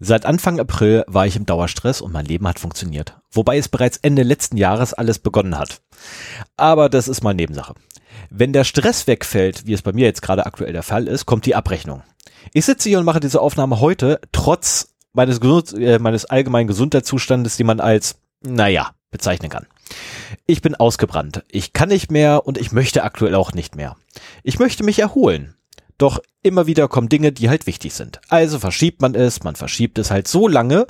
Seit Anfang April war ich im Dauerstress und mein Leben hat funktioniert. Wobei es bereits Ende letzten Jahres alles begonnen hat. Aber das ist mal Nebensache. Wenn der Stress wegfällt, wie es bei mir jetzt gerade aktuell der Fall ist, kommt die Abrechnung. Ich sitze hier und mache diese Aufnahme heute, trotz meines, äh, meines allgemeinen Gesundheitszustandes, die man als, naja, bezeichnen kann. Ich bin ausgebrannt. Ich kann nicht mehr und ich möchte aktuell auch nicht mehr. Ich möchte mich erholen. Doch immer wieder kommen Dinge, die halt wichtig sind. Also verschiebt man es, man verschiebt es halt so lange,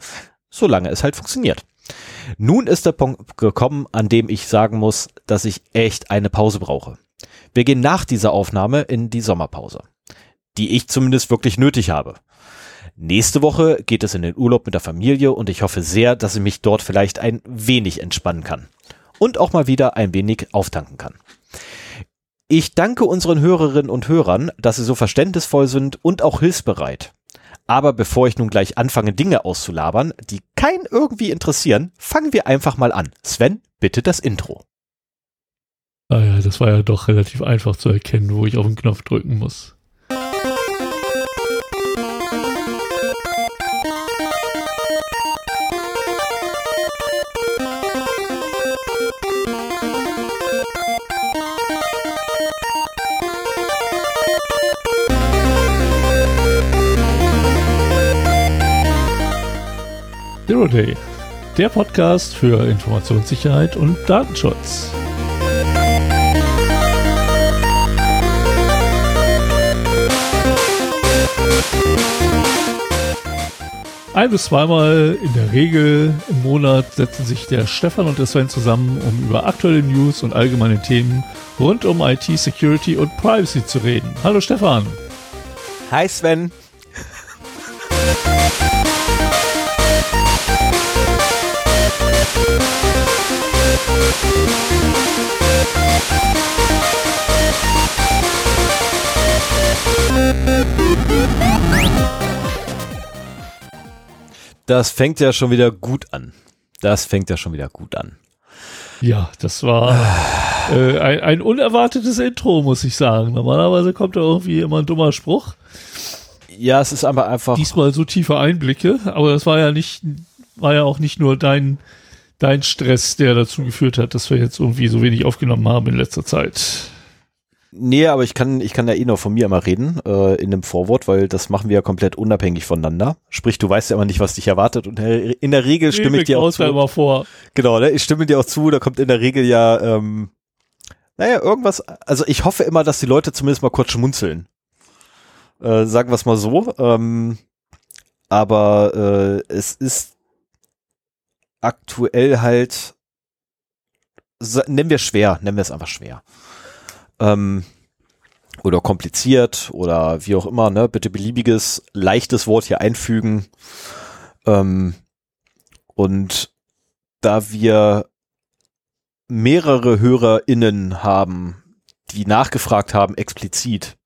solange es halt funktioniert. Nun ist der Punkt gekommen, an dem ich sagen muss, dass ich echt eine Pause brauche. Wir gehen nach dieser Aufnahme in die Sommerpause, die ich zumindest wirklich nötig habe. Nächste Woche geht es in den Urlaub mit der Familie und ich hoffe sehr, dass ich mich dort vielleicht ein wenig entspannen kann und auch mal wieder ein wenig auftanken kann. Ich danke unseren Hörerinnen und Hörern, dass sie so verständnisvoll sind und auch hilfsbereit. Aber bevor ich nun gleich anfange, Dinge auszulabern, die keinen irgendwie interessieren, fangen wir einfach mal an. Sven, bitte das Intro. Ah ja, das war ja doch relativ einfach zu erkennen, wo ich auf den Knopf drücken muss. Zero Day, der Podcast für Informationssicherheit und Datenschutz. Ein bis zweimal in der Regel im Monat setzen sich der Stefan und der Sven zusammen, um über aktuelle News und allgemeine Themen rund um IT, Security und Privacy zu reden. Hallo Stefan. Hi Sven. Das fängt ja schon wieder gut an. Das fängt ja schon wieder gut an. Ja, das war äh, ein, ein, unerwartetes Intro, muss ich sagen. Normalerweise kommt da irgendwie immer ein dummer Spruch. Ja, es ist aber einfach. Diesmal so tiefe Einblicke, aber das war ja nicht, war ja auch nicht nur dein, dein Stress, der dazu geführt hat, dass wir jetzt irgendwie so wenig aufgenommen haben in letzter Zeit. Nee, aber ich kann, ich kann ja eh noch von mir immer reden, äh, in dem Vorwort, weil das machen wir ja komplett unabhängig voneinander. Sprich, du weißt ja immer nicht, was dich erwartet und in der Regel stimme nee, ich dir auch zu. Immer vor. Genau, ne? ich stimme dir auch zu, da kommt in der Regel ja, ähm, naja, irgendwas, also ich hoffe immer, dass die Leute zumindest mal kurz schmunzeln. Äh, sagen wir es mal so. Ähm, aber äh, es ist aktuell halt, nennen wir schwer, nennen wir es einfach schwer ähm, oder kompliziert oder wie auch immer, ne? Bitte beliebiges, leichtes Wort hier einfügen. Ähm, und da wir mehrere HörerInnen haben, die nachgefragt haben, explizit,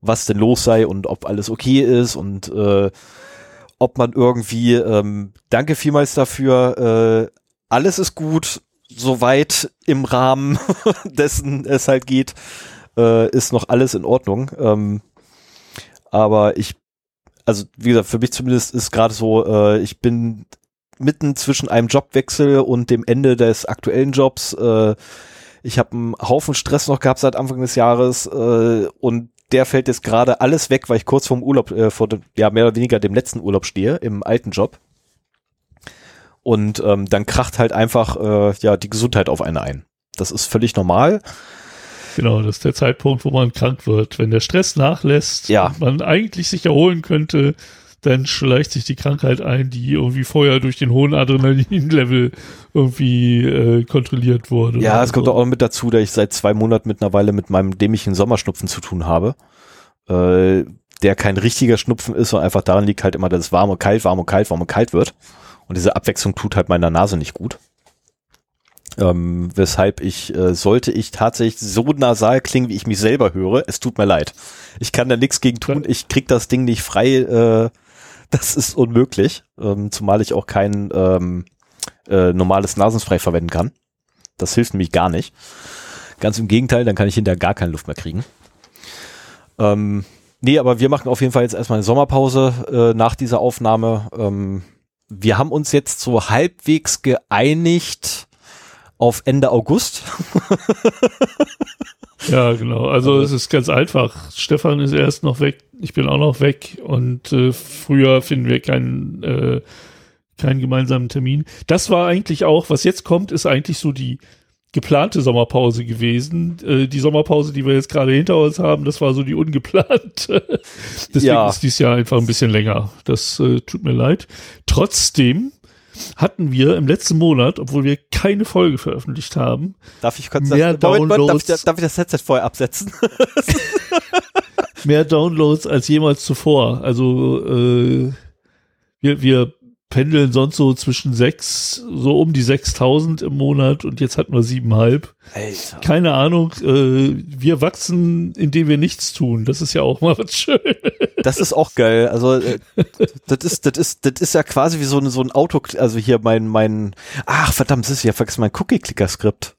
was denn los sei und ob alles okay ist und äh, ob man irgendwie, ähm, danke vielmals dafür, äh, alles ist gut, soweit im Rahmen dessen es halt geht, äh, ist noch alles in Ordnung. Ähm, aber ich, also wie gesagt, für mich zumindest ist gerade so, äh, ich bin mitten zwischen einem Jobwechsel und dem Ende des aktuellen Jobs. Äh, ich habe einen Haufen Stress noch gehabt seit Anfang des Jahres äh, und der fällt jetzt gerade alles weg, weil ich kurz vorm Urlaub, äh, vor dem, ja mehr oder weniger dem letzten Urlaub stehe, im alten Job. Und ähm, dann kracht halt einfach äh, ja die Gesundheit auf einen ein. Das ist völlig normal. Genau, das ist der Zeitpunkt, wo man krank wird. Wenn der Stress nachlässt ja. man eigentlich sich erholen könnte, dann schleicht sich die Krankheit ein, die irgendwie vorher durch den hohen Adrenalin-Level irgendwie äh, kontrolliert wurde. Ja, es so. kommt auch mit dazu, dass ich seit zwei Monaten mittlerweile mit meinem dämlichen Sommerschnupfen zu tun habe. Äh, der kein richtiger Schnupfen ist, sondern einfach daran liegt halt immer, dass es warm und kalt, warm und kalt, warm und kalt wird. Und diese Abwechslung tut halt meiner Nase nicht gut. Ähm, weshalb ich, äh, sollte ich tatsächlich so nasal klingen, wie ich mich selber höre, es tut mir leid. Ich kann da nichts gegen tun, ich krieg das Ding nicht frei, äh, das ist unmöglich, ähm, zumal ich auch kein ähm, äh, normales Nasenspray verwenden kann. Das hilft nämlich gar nicht. Ganz im Gegenteil, dann kann ich hinterher gar keine Luft mehr kriegen. Ähm, nee, aber wir machen auf jeden Fall jetzt erstmal eine Sommerpause äh, nach dieser Aufnahme. Ähm, wir haben uns jetzt so halbwegs geeinigt auf Ende August. ja, genau. Also es ist ganz einfach. Stefan ist erst noch weg, ich bin auch noch weg und äh, früher finden wir keinen äh, keinen gemeinsamen Termin. Das war eigentlich auch, was jetzt kommt, ist eigentlich so die geplante Sommerpause gewesen. Äh, die Sommerpause, die wir jetzt gerade hinter uns haben, das war so die ungeplante. Deswegen ja. ist dies Jahr einfach ein bisschen länger. Das äh, tut mir leid. Trotzdem hatten wir im letzten Monat, obwohl wir keine Folge veröffentlicht haben, darf ich kurz mehr das, Downloads, darf, ich, darf ich das Headset vorher absetzen? mehr Downloads als jemals zuvor. Also äh, wir, wir pendeln sonst so zwischen sechs, so um die 6000 im Monat und jetzt hatten wir siebenhalb. Alter. Keine Ahnung, äh, wir wachsen, indem wir nichts tun. Das ist ja auch mal was schön. Das ist auch geil. Also äh, das ist, das ist, das ist ja quasi wie so ein, so ein Auto, also hier mein, mein, ach verdammt, das ist ja vergessen, mein Cookie-Clicker-Skript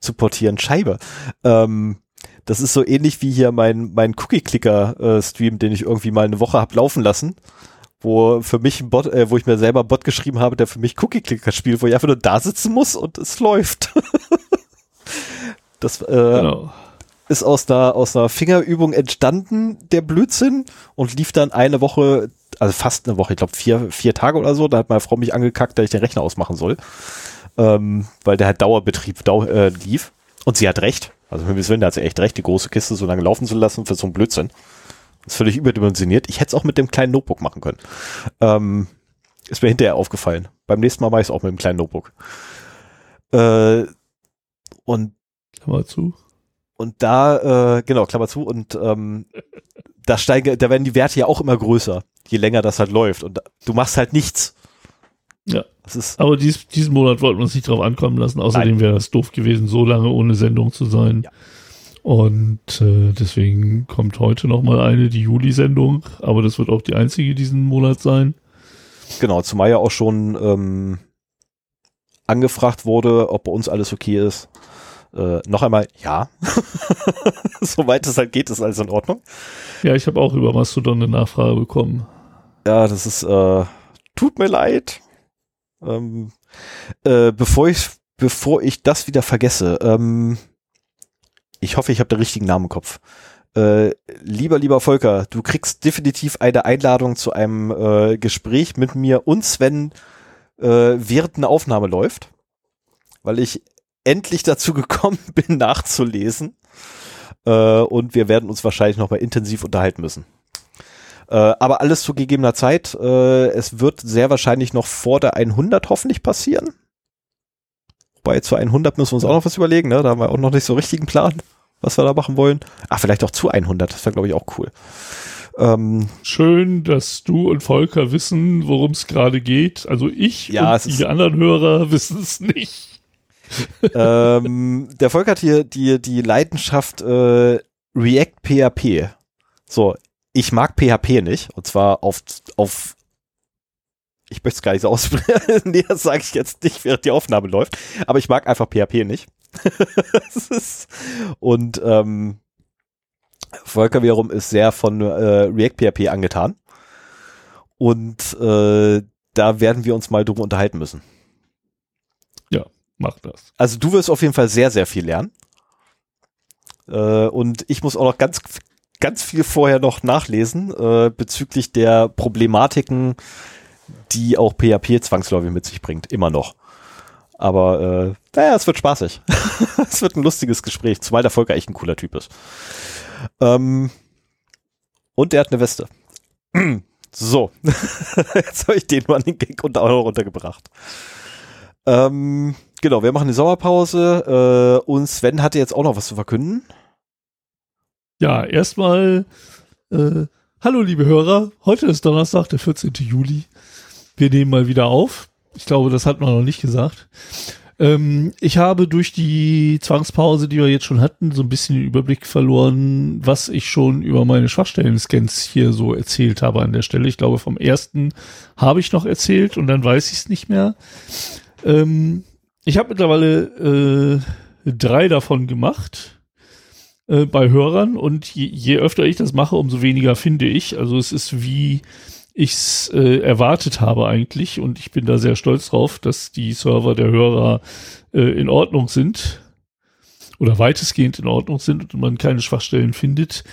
zu portieren, Scheibe. Ähm, das ist so ähnlich wie hier mein, mein Cookie-Clicker-Stream, den ich irgendwie mal eine Woche hab laufen lassen wo für mich ein Bot, äh, wo ich mir selber einen Bot geschrieben habe, der für mich Cookie-Clicker spielt, wo ich einfach nur da sitzen muss und es läuft. das äh, genau. Ist aus einer, aus einer Fingerübung entstanden, der Blödsinn, und lief dann eine Woche, also fast eine Woche, ich glaube vier, vier Tage oder so, da hat meine Frau mich angekackt, dass ich den Rechner ausmachen soll. Ähm, weil der halt Dauerbetrieb dau äh, lief. Und sie hat recht. Also für mich der hat sie echt recht, die große Kiste so lange laufen zu lassen für so einen Blödsinn. Das ist völlig überdimensioniert. Ich hätte es auch mit dem kleinen Notebook machen können. Ähm, ist mir hinterher aufgefallen. Beim nächsten Mal mache ich es auch mit dem kleinen Notebook. Äh, und Klammer zu. Und da, äh, genau, Klammer zu, und ähm, da steigen, da werden die Werte ja auch immer größer, je länger das halt läuft. Und du machst halt nichts. Ja. Das ist Aber dies, diesen Monat wollten wir uns nicht drauf ankommen lassen. Außerdem wäre es doof gewesen, so lange ohne Sendung zu sein. Ja. Und äh, deswegen kommt heute nochmal eine, die Juli-Sendung, aber das wird auch die einzige diesen Monat sein. Genau, zumal ja auch schon ähm, angefragt wurde, ob bei uns alles okay ist. Äh, noch einmal, ja. Soweit es halt geht, ist alles in Ordnung. Ja, ich habe auch über Mastodon eine Nachfrage bekommen. Ja, das ist, äh, tut mir leid. Ähm, äh, bevor ich, bevor ich das wieder vergesse, ähm, ich hoffe, ich habe den richtigen Namen im Kopf. Äh, lieber, lieber Volker, du kriegst definitiv eine Einladung zu einem äh, Gespräch mit mir und Sven, äh, während eine Aufnahme läuft, weil ich endlich dazu gekommen bin, nachzulesen. Äh, und wir werden uns wahrscheinlich noch mal intensiv unterhalten müssen. Äh, aber alles zu gegebener Zeit. Äh, es wird sehr wahrscheinlich noch vor der 100 hoffentlich passieren. Wobei zu 100 müssen wir uns auch noch was überlegen, ne? Da haben wir auch noch nicht so richtigen Plan, was wir da machen wollen. Ach, vielleicht auch zu 100, das wäre glaube ich auch cool. Ähm, Schön, dass du und Volker wissen, worum es gerade geht. Also ich ja, und die anderen Hörer wissen es nicht. Ähm, der Volker hat hier die, die Leidenschaft äh, React PHP. So, ich mag PHP nicht. Und zwar auf, auf ich möchte es gar nicht so aussprechen. nee, das sage ich jetzt nicht, während die Aufnahme läuft. Aber ich mag einfach PHP nicht. und ähm, Volker wiederum ist sehr von äh, React PHP angetan. Und äh, da werden wir uns mal drüber unterhalten müssen. Mach das. Also du wirst auf jeden Fall sehr, sehr viel lernen. Äh, und ich muss auch noch ganz, ganz viel vorher noch nachlesen äh, bezüglich der Problematiken, die auch PHP zwangsläufig mit sich bringt, immer noch. Aber äh, naja, es wird spaßig. es wird ein lustiges Gespräch, zumal der Volker echt ein cooler Typ ist. Ähm, und der hat eine Weste. so, jetzt habe ich den mal den Gag unter auch runtergebracht. Ähm, genau, wir machen die Sommerpause äh, und Sven hatte jetzt auch noch was zu verkünden. Ja, erstmal äh, hallo liebe Hörer, heute ist Donnerstag, der 14. Juli wir nehmen mal wieder auf. Ich glaube, das hat man noch nicht gesagt. Ähm, ich habe durch die Zwangspause, die wir jetzt schon hatten, so ein bisschen den Überblick verloren, was ich schon über meine Schwachstellen-Scans hier so erzählt habe an der Stelle. Ich glaube, vom ersten habe ich noch erzählt und dann weiß ich es nicht mehr. Ähm, ich habe mittlerweile äh, drei davon gemacht. äh, bei Hörern und je, je öfter ich das mache, umso weniger finde ich. Also es ist wie ich es äh, erwartet habe eigentlich und ich bin da sehr stolz drauf, dass die Server der Hörer äh, in Ordnung sind oder weitestgehend in Ordnung sind und man keine Schwachstellen findet.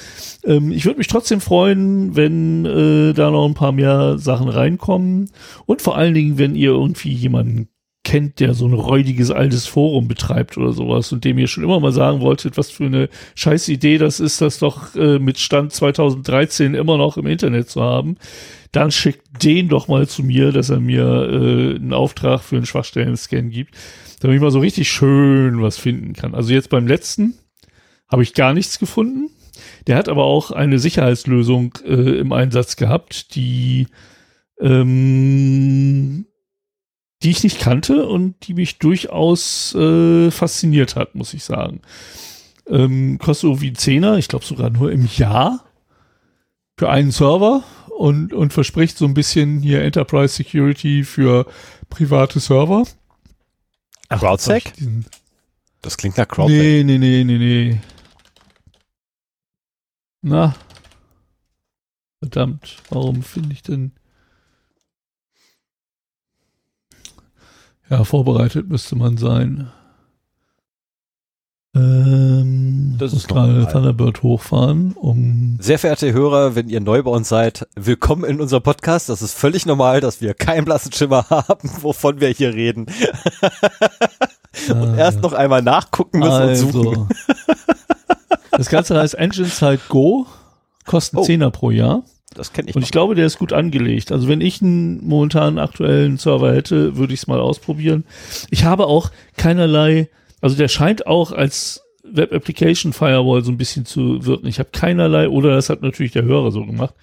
Ähm, ich würde mich trotzdem freuen, wenn äh, da noch ein paar mehr Sachen reinkommen und vor allen Dingen, wenn ihr irgendwie jemanden kennt, der so ein räudiges altes Forum betreibt oder sowas und dem ihr schon immer mal sagen wolltet, was für eine scheiß Idee das ist, das doch äh, mit Stand 2013 immer noch im Internet zu haben, dann schickt den doch mal zu mir, dass er mir äh, einen Auftrag für einen Schwachstellen-Scan gibt, damit ich mal so richtig schön was finden kann. Also jetzt beim letzten habe ich gar nichts gefunden. Der hat aber auch eine Sicherheitslösung äh, im Einsatz gehabt, die ähm, die ich nicht kannte und die mich durchaus äh, fasziniert hat, muss ich sagen. Ähm, kostet irgendwie 10er, ich glaube sogar nur im Jahr für einen Server und, und verspricht so ein bisschen hier Enterprise Security für private Server. CrowdSec? Das klingt nach CrowdSec. Nee, nee, nee, nee, nee. Na. Verdammt, warum finde ich denn Ja, vorbereitet müsste man sein. Ähm, das ist gerade Thunderbird hochfahren, um. Sehr verehrte Hörer, wenn ihr neu bei uns seid, willkommen in unserem Podcast. Das ist völlig normal, dass wir keinen blassen Schimmer haben, wovon wir hier reden. und ah, erst noch einmal nachgucken müssen also, und suchen. das Ganze heißt Engine Side Go, kostet oh. 10er pro Jahr. Das kenne ich. Und ich glaube, der ist gut angelegt. Also wenn ich einen momentan aktuellen Server hätte, würde ich es mal ausprobieren. Ich habe auch keinerlei, also der scheint auch als Web Application Firewall so ein bisschen zu wirken. Ich habe keinerlei, oder das hat natürlich der Hörer so gemacht.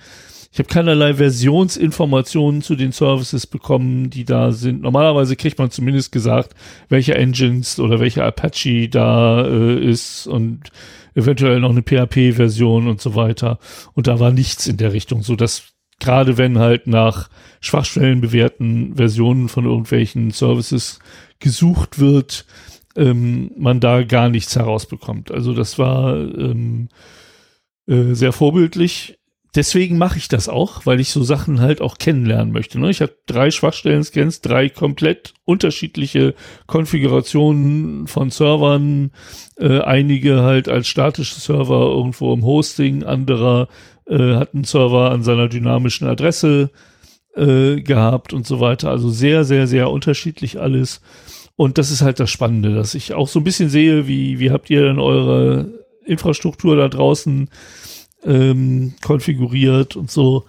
Ich habe keinerlei Versionsinformationen zu den Services bekommen, die da sind. Normalerweise kriegt man zumindest gesagt, welche Engines oder welcher Apache da äh, ist und eventuell noch eine PHP-Version und so weiter. Und da war nichts in der Richtung, so dass gerade wenn halt nach Schwachstellen bewährten Versionen von irgendwelchen Services gesucht wird, ähm, man da gar nichts herausbekommt. Also das war ähm, äh, sehr vorbildlich deswegen mache ich das auch, weil ich so Sachen halt auch kennenlernen möchte. Ne? Ich habe drei Schwachstellen-Scans, drei komplett unterschiedliche Konfigurationen von Servern, äh, einige halt als statische Server irgendwo im Hosting, anderer äh, hat einen Server an seiner dynamischen Adresse äh, gehabt und so weiter. Also sehr, sehr, sehr unterschiedlich alles. Und das ist halt das Spannende, dass ich auch so ein bisschen sehe, wie, wie habt ihr denn eure Infrastruktur da draußen ähm, konfiguriert und so.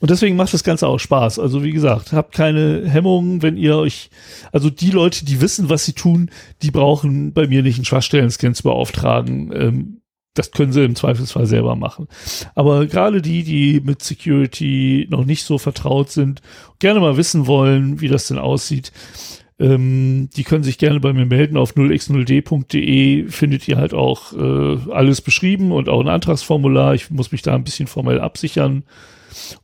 Und deswegen macht das Ganze auch Spaß. Also wie gesagt, habt keine Hemmungen, wenn ihr euch, also die Leute, die wissen, was sie tun, die brauchen bei mir nicht einen Schwachstellen-Scan zu beauftragen. Ähm, das können sie im Zweifelsfall selber machen. Aber gerade die, die mit Security noch nicht so vertraut sind, gerne mal wissen wollen, wie das denn aussieht, ähm, die können sich gerne bei mir melden auf 0x0d.de findet ihr halt auch äh, alles beschrieben und auch ein Antragsformular. Ich muss mich da ein bisschen formell absichern.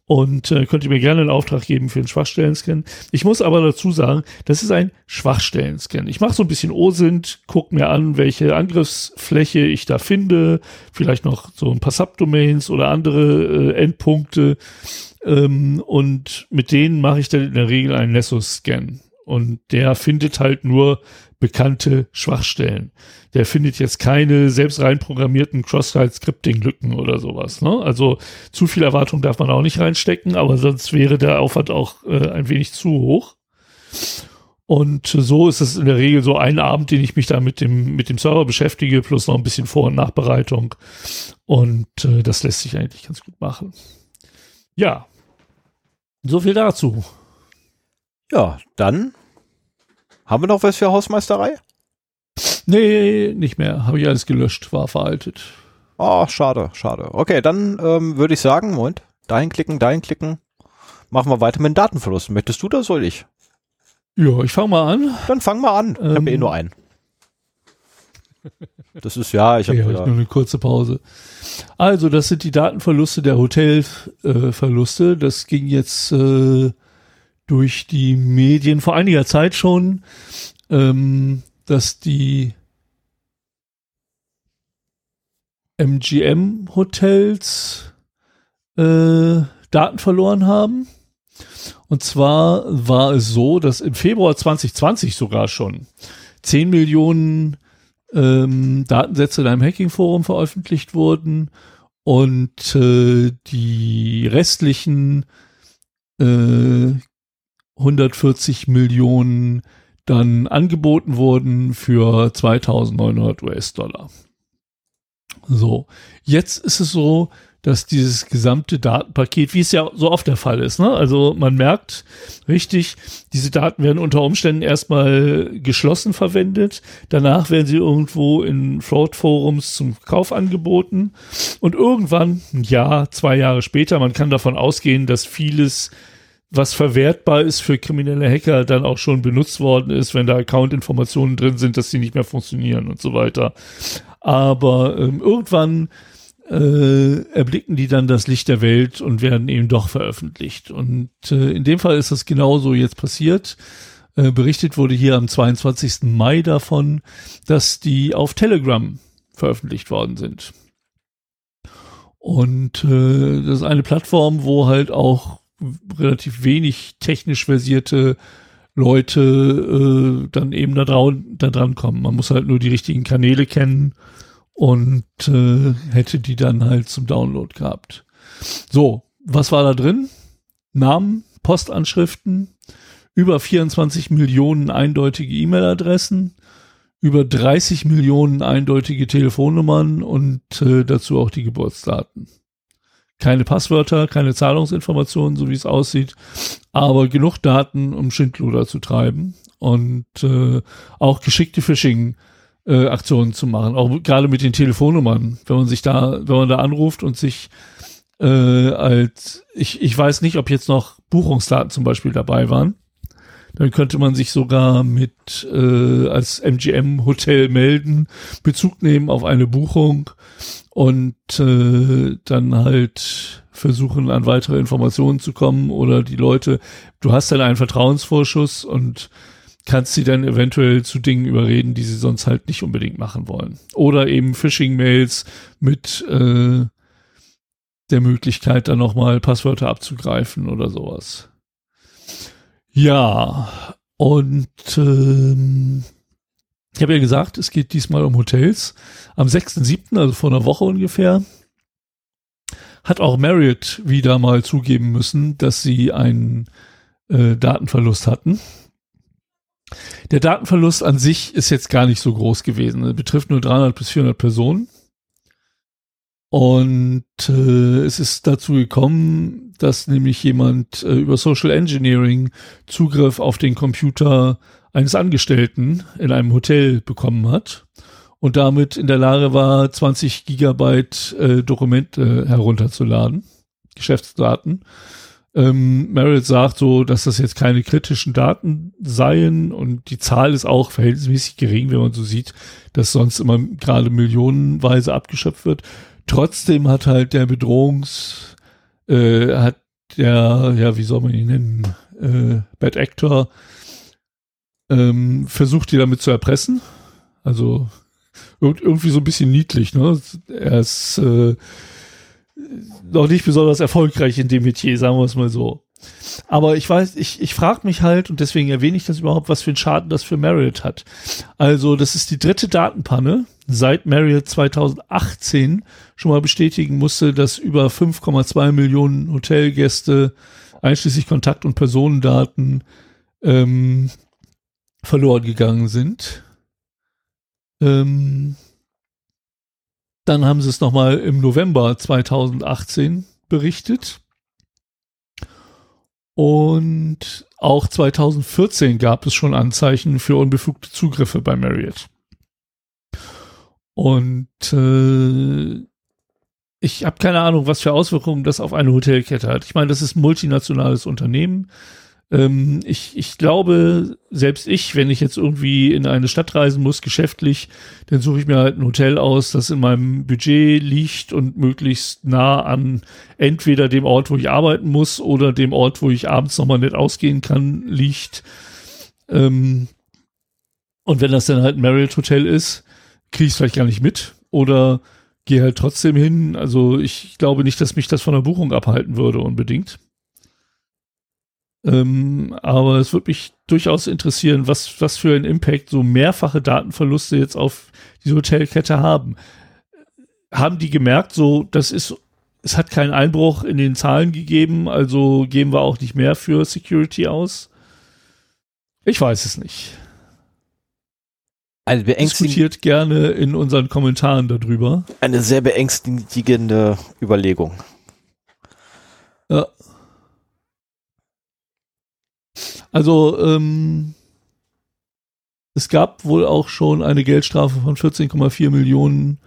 Und äh, könnt ihr mir gerne einen Auftrag geben für einen Schwachstellen-Scan. Ich muss aber dazu sagen, das ist ein Schwachstellen-Scan. Ich mache so ein bisschen OSINT, gucke mir an, welche Angriffsfläche ich da finde, vielleicht noch so ein paar Subdomains oder andere äh, Endpunkte. Ähm, und mit denen mache ich dann in der Regel einen Nessus-Scan. Und der findet halt nur bekannte Schwachstellen. Der findet jetzt keine selbst reinprogrammierten Cross-Site-Scripting-Lücken oder sowas. Ne? Also zu viel Erwartung darf man auch nicht reinstecken, aber sonst wäre der Aufwand auch äh, ein wenig zu hoch. Und so ist es in der Regel so ein Abend, den ich mich da mit dem, mit dem Server beschäftige, plus noch ein bisschen Vor- und Nachbereitung. Und äh, das lässt sich eigentlich ganz gut machen. Ja, so viel dazu. Ja, dann haben wir noch was für Hausmeisterei? Nee, nicht mehr. Habe ich alles gelöscht, war veraltet. Oh, schade, schade. Okay, dann ähm, würde ich sagen, Moment, dahin klicken, dahin klicken. Machen wir weiter mit dem Datenverlust. Möchtest du das, soll ich? Ja, ich fange mal an. Dann fang mal an. Ich ähm, habe eh nur einen. Das ist ja, ich habe ja, nur eine kurze Pause. Also, das sind die Datenverluste der Hotelverluste. Äh, das ging jetzt äh, durch die Medien vor einiger Zeit schon, ähm, dass die MGM-Hotels äh, Daten verloren haben. Und zwar war es so, dass im Februar 2020 sogar schon 10 Millionen ähm, Datensätze in einem Hacking-Forum veröffentlicht wurden und äh, die restlichen äh, 140 Millionen dann angeboten wurden für 2900 US-Dollar. So, jetzt ist es so, dass dieses gesamte Datenpaket, wie es ja so oft der Fall ist, ne? also man merkt richtig, diese Daten werden unter Umständen erstmal geschlossen verwendet, danach werden sie irgendwo in Fraud-Forums zum Kauf angeboten und irgendwann, ein Jahr, zwei Jahre später, man kann davon ausgehen, dass vieles was verwertbar ist für kriminelle Hacker, dann auch schon benutzt worden ist, wenn da Account-Informationen drin sind, dass sie nicht mehr funktionieren und so weiter. Aber ähm, irgendwann äh, erblicken die dann das Licht der Welt und werden eben doch veröffentlicht. Und äh, in dem Fall ist das genauso jetzt passiert. Äh, berichtet wurde hier am 22. Mai davon, dass die auf Telegram veröffentlicht worden sind. Und äh, das ist eine Plattform, wo halt auch relativ wenig technisch versierte Leute äh, dann eben da, da dran kommen. Man muss halt nur die richtigen Kanäle kennen und äh, hätte die dann halt zum Download gehabt. So, was war da drin? Namen, Postanschriften, über 24 Millionen eindeutige E-Mail-Adressen, über 30 Millionen eindeutige Telefonnummern und äh, dazu auch die Geburtsdaten. Keine Passwörter, keine Zahlungsinformationen, so wie es aussieht, aber genug Daten, um Schindluder zu treiben und äh, auch geschickte Phishing- äh, Aktionen zu machen, auch gerade mit den Telefonnummern, wenn man sich da, wenn man da anruft und sich äh, als ich, ich weiß nicht, ob jetzt noch Buchungsdaten zum Beispiel dabei waren, dann könnte man sich sogar mit äh, als MGM Hotel melden, Bezug nehmen auf eine Buchung und äh, dann halt versuchen an weitere Informationen zu kommen oder die Leute, du hast dann einen Vertrauensvorschuss und kannst sie dann eventuell zu Dingen überreden, die sie sonst halt nicht unbedingt machen wollen. Oder eben Phishing-Mails mit äh, der Möglichkeit, dann nochmal Passwörter abzugreifen oder sowas. Ja, und ähm, ich habe ja gesagt, es geht diesmal um Hotels. Am 6.7., also vor einer Woche ungefähr, hat auch Marriott wieder mal zugeben müssen, dass sie einen äh, Datenverlust hatten. Der Datenverlust an sich ist jetzt gar nicht so groß gewesen. Er betrifft nur 300 bis 400 Personen. Und äh, es ist dazu gekommen, dass nämlich jemand äh, über Social Engineering Zugriff auf den Computer eines Angestellten in einem Hotel bekommen hat und damit in der Lage war, 20 Gigabyte äh, Dokumente herunterzuladen, Geschäftsdaten ähm, Merritt sagt so, dass das jetzt keine kritischen Daten seien und die Zahl ist auch verhältnismäßig gering, wenn man so sieht, dass sonst immer gerade millionenweise abgeschöpft wird. Trotzdem hat halt der Bedrohungs, äh, hat der, ja, wie soll man ihn nennen, äh, Bad Actor, ähm, versucht, die damit zu erpressen. Also irgendwie so ein bisschen niedlich, ne? Er ist äh, noch nicht besonders erfolgreich in dem Metier, sagen wir es mal so. Aber ich weiß, ich, ich frage mich halt, und deswegen erwähne ich das überhaupt, was für einen Schaden das für Marriott hat. Also, das ist die dritte Datenpanne, seit Marriott 2018 schon mal bestätigen musste, dass über 5,2 Millionen Hotelgäste, einschließlich Kontakt- und Personendaten, ähm, verloren gegangen sind. Ähm, dann haben sie es nochmal im November 2018 berichtet. Und auch 2014 gab es schon Anzeichen für unbefugte Zugriffe bei Marriott. Und äh, ich habe keine Ahnung, was für Auswirkungen das auf eine Hotelkette hat. Ich meine, das ist ein multinationales Unternehmen. Ähm, ich, ich glaube, selbst ich, wenn ich jetzt irgendwie in eine Stadt reisen muss, geschäftlich, dann suche ich mir halt ein Hotel aus, das in meinem Budget liegt und möglichst nah an entweder dem Ort, wo ich arbeiten muss oder dem Ort, wo ich abends nochmal nicht ausgehen kann, liegt. Ähm, und wenn das dann halt ein Marriott Hotel ist, kriege ich es vielleicht gar nicht mit. Oder gehe halt trotzdem hin. Also ich glaube nicht, dass mich das von der Buchung abhalten würde unbedingt. Ähm, aber es würde mich durchaus interessieren, was, was für einen Impact so mehrfache Datenverluste jetzt auf diese Hotelkette haben. Haben die gemerkt, so, das ist, es hat keinen Einbruch in den Zahlen gegeben, also geben wir auch nicht mehr für Security aus? Ich weiß es nicht. Eine Diskutiert gerne in unseren Kommentaren darüber. Eine sehr beängstigende Überlegung. Ja. Also, ähm, es gab wohl auch schon eine Geldstrafe von 14,4 Millionen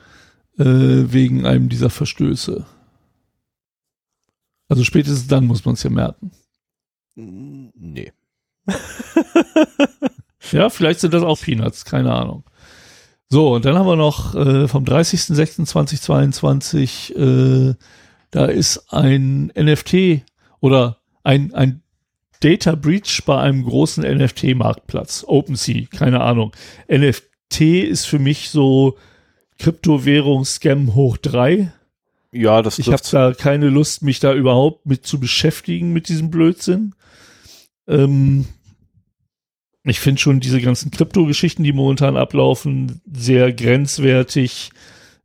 äh, wegen einem dieser Verstöße. Also spätestens dann muss man es ja merken. Nee. ja, vielleicht sind das auch Peanuts, keine Ahnung. So, und dann haben wir noch äh, vom 30.06.2022, äh, da ist ein NFT oder ein, ein Data Breach bei einem großen NFT-Marktplatz. OpenSea, keine Ahnung. NFT ist für mich so Kryptowährung-Scam hoch drei. Ja, das Ich habe da keine Lust, mich da überhaupt mit zu beschäftigen mit diesem Blödsinn. Ähm, ich finde schon diese ganzen Krypto-Geschichten, die momentan ablaufen, sehr grenzwertig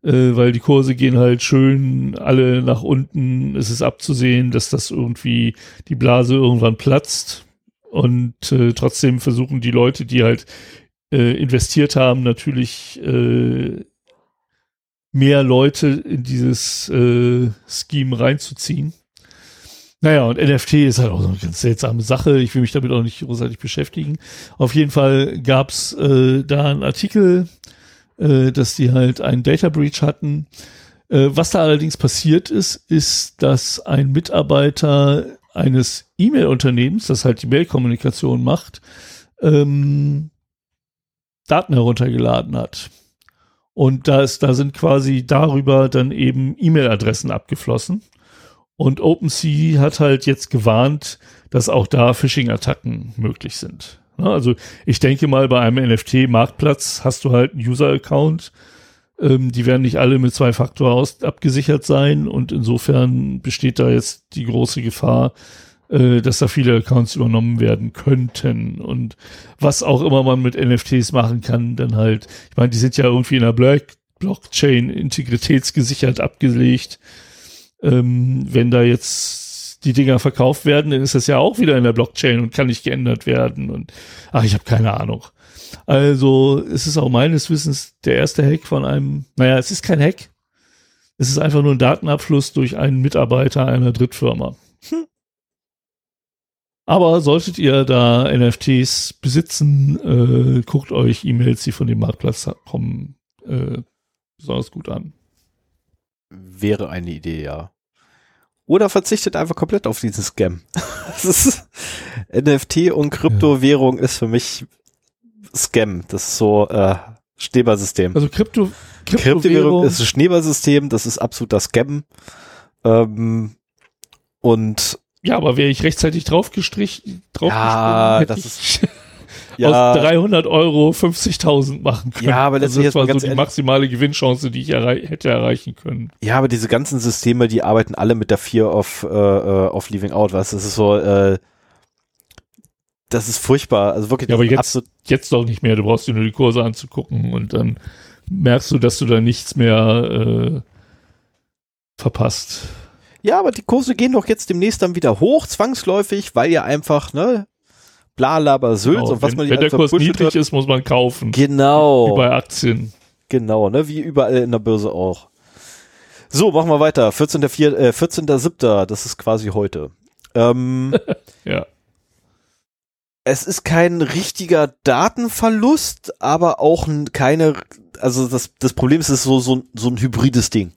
äh, weil die Kurse gehen halt schön alle nach unten. Es ist abzusehen, dass das irgendwie die Blase irgendwann platzt. Und äh, trotzdem versuchen die Leute, die halt äh, investiert haben, natürlich äh, mehr Leute in dieses äh, Scheme reinzuziehen. Naja, und NFT ist halt auch so eine ganz seltsame Sache. Ich will mich damit auch nicht großartig beschäftigen. Auf jeden Fall gab's äh, da einen Artikel, äh, dass die halt einen Data Breach hatten. Äh, was da allerdings passiert ist, ist, dass ein Mitarbeiter eines E-Mail-Unternehmens, das halt die Mail-Kommunikation macht, ähm, Daten heruntergeladen hat. Und da, ist, da sind quasi darüber dann eben E-Mail-Adressen abgeflossen. Und OpenSea hat halt jetzt gewarnt, dass auch da Phishing-Attacken möglich sind. Ne? Also ich denke mal, bei einem NFT-Marktplatz hast du halt einen User-Account. Ähm, die werden nicht alle mit zwei Faktor abgesichert sein und insofern besteht da jetzt die große Gefahr, äh, dass da viele Accounts übernommen werden könnten und was auch immer man mit NFTs machen kann, dann halt, ich meine, die sind ja irgendwie in der Black Blockchain integritätsgesichert abgelegt. Ähm, wenn da jetzt die Dinger verkauft werden, dann ist das ja auch wieder in der Blockchain und kann nicht geändert werden. Und ach, ich habe keine Ahnung. Also es ist auch meines Wissens der erste Hack von einem, naja, es ist kein Hack. Es ist einfach nur ein Datenabfluss durch einen Mitarbeiter einer Drittfirma. Hm. Aber solltet ihr da NFTs besitzen, äh, guckt euch E-Mails, die von dem Marktplatz kommen, äh, besonders gut an. Wäre eine Idee, ja. Oder verzichtet einfach komplett auf diesen Scam. ist, NFT und Kryptowährung ja. ist für mich Scam. Das ist so äh, Schneeballsystem. Also Krypto, Kryptowährung, Kryptowährung ist ein Schneeballsystem, das ist absoluter Scam. Ähm, und ja, aber wäre ich rechtzeitig draufgestrichen, draufgestrichen ja, das ist ja. aus 300 Euro 50.000 machen können. Ja, aber das, also das war so die maximale Gewinnchance, die ich errei hätte erreichen können. Ja, aber diese ganzen Systeme, die arbeiten alle mit der Fear of, äh, äh of Leaving Out, was? Das ist so, äh, das ist furchtbar. Also wirklich. Ja, aber jetzt, jetzt doch nicht mehr. Du brauchst dir nur die Kurse anzugucken und dann merkst du, dass du da nichts mehr äh, verpasst. Ja, aber die Kurse gehen doch jetzt demnächst dann wieder hoch, zwangsläufig, weil ja einfach, ne, Blalaber Sülz genau, und was wenn, man Wenn der Kurs niedrig hat. ist, muss man kaufen. Genau. Wie bei Aktien. Genau, ne, wie überall in der Börse auch. So, machen wir weiter. 14.7., äh, 14. das ist quasi heute. Ähm, ja. Es ist kein richtiger Datenverlust, aber auch keine, also das, das Problem ist, es ist so, so, so ein hybrides Ding.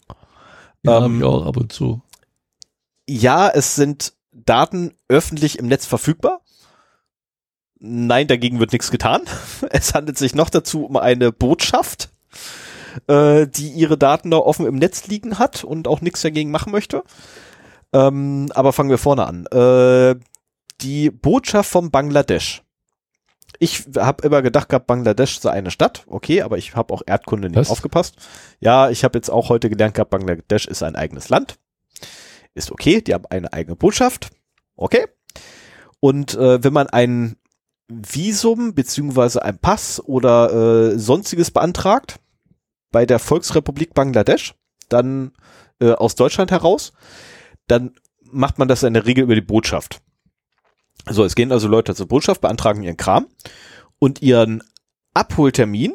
Ja, ähm, auch ab und zu. Ja, es sind Daten öffentlich im Netz verfügbar. Nein, dagegen wird nichts getan. Es handelt sich noch dazu um eine Botschaft, äh, die ihre Daten da offen im Netz liegen hat und auch nichts dagegen machen möchte. Ähm, aber fangen wir vorne an. Äh, die Botschaft von Bangladesch ich habe immer gedacht gehabt, Bangladesch sei eine Stadt, okay, aber ich habe auch Erdkunde nicht Was? aufgepasst. Ja, ich habe jetzt auch heute gelernt gehabt, Bangladesch ist ein eigenes Land. Ist okay, die haben eine eigene Botschaft, okay. Und äh, wenn man ein Visum beziehungsweise ein Pass oder äh, sonstiges beantragt bei der Volksrepublik Bangladesch, dann äh, aus Deutschland heraus, dann macht man das in der Regel über die Botschaft. So, es gehen also Leute zur Botschaft, beantragen ihren Kram und ihren Abholtermin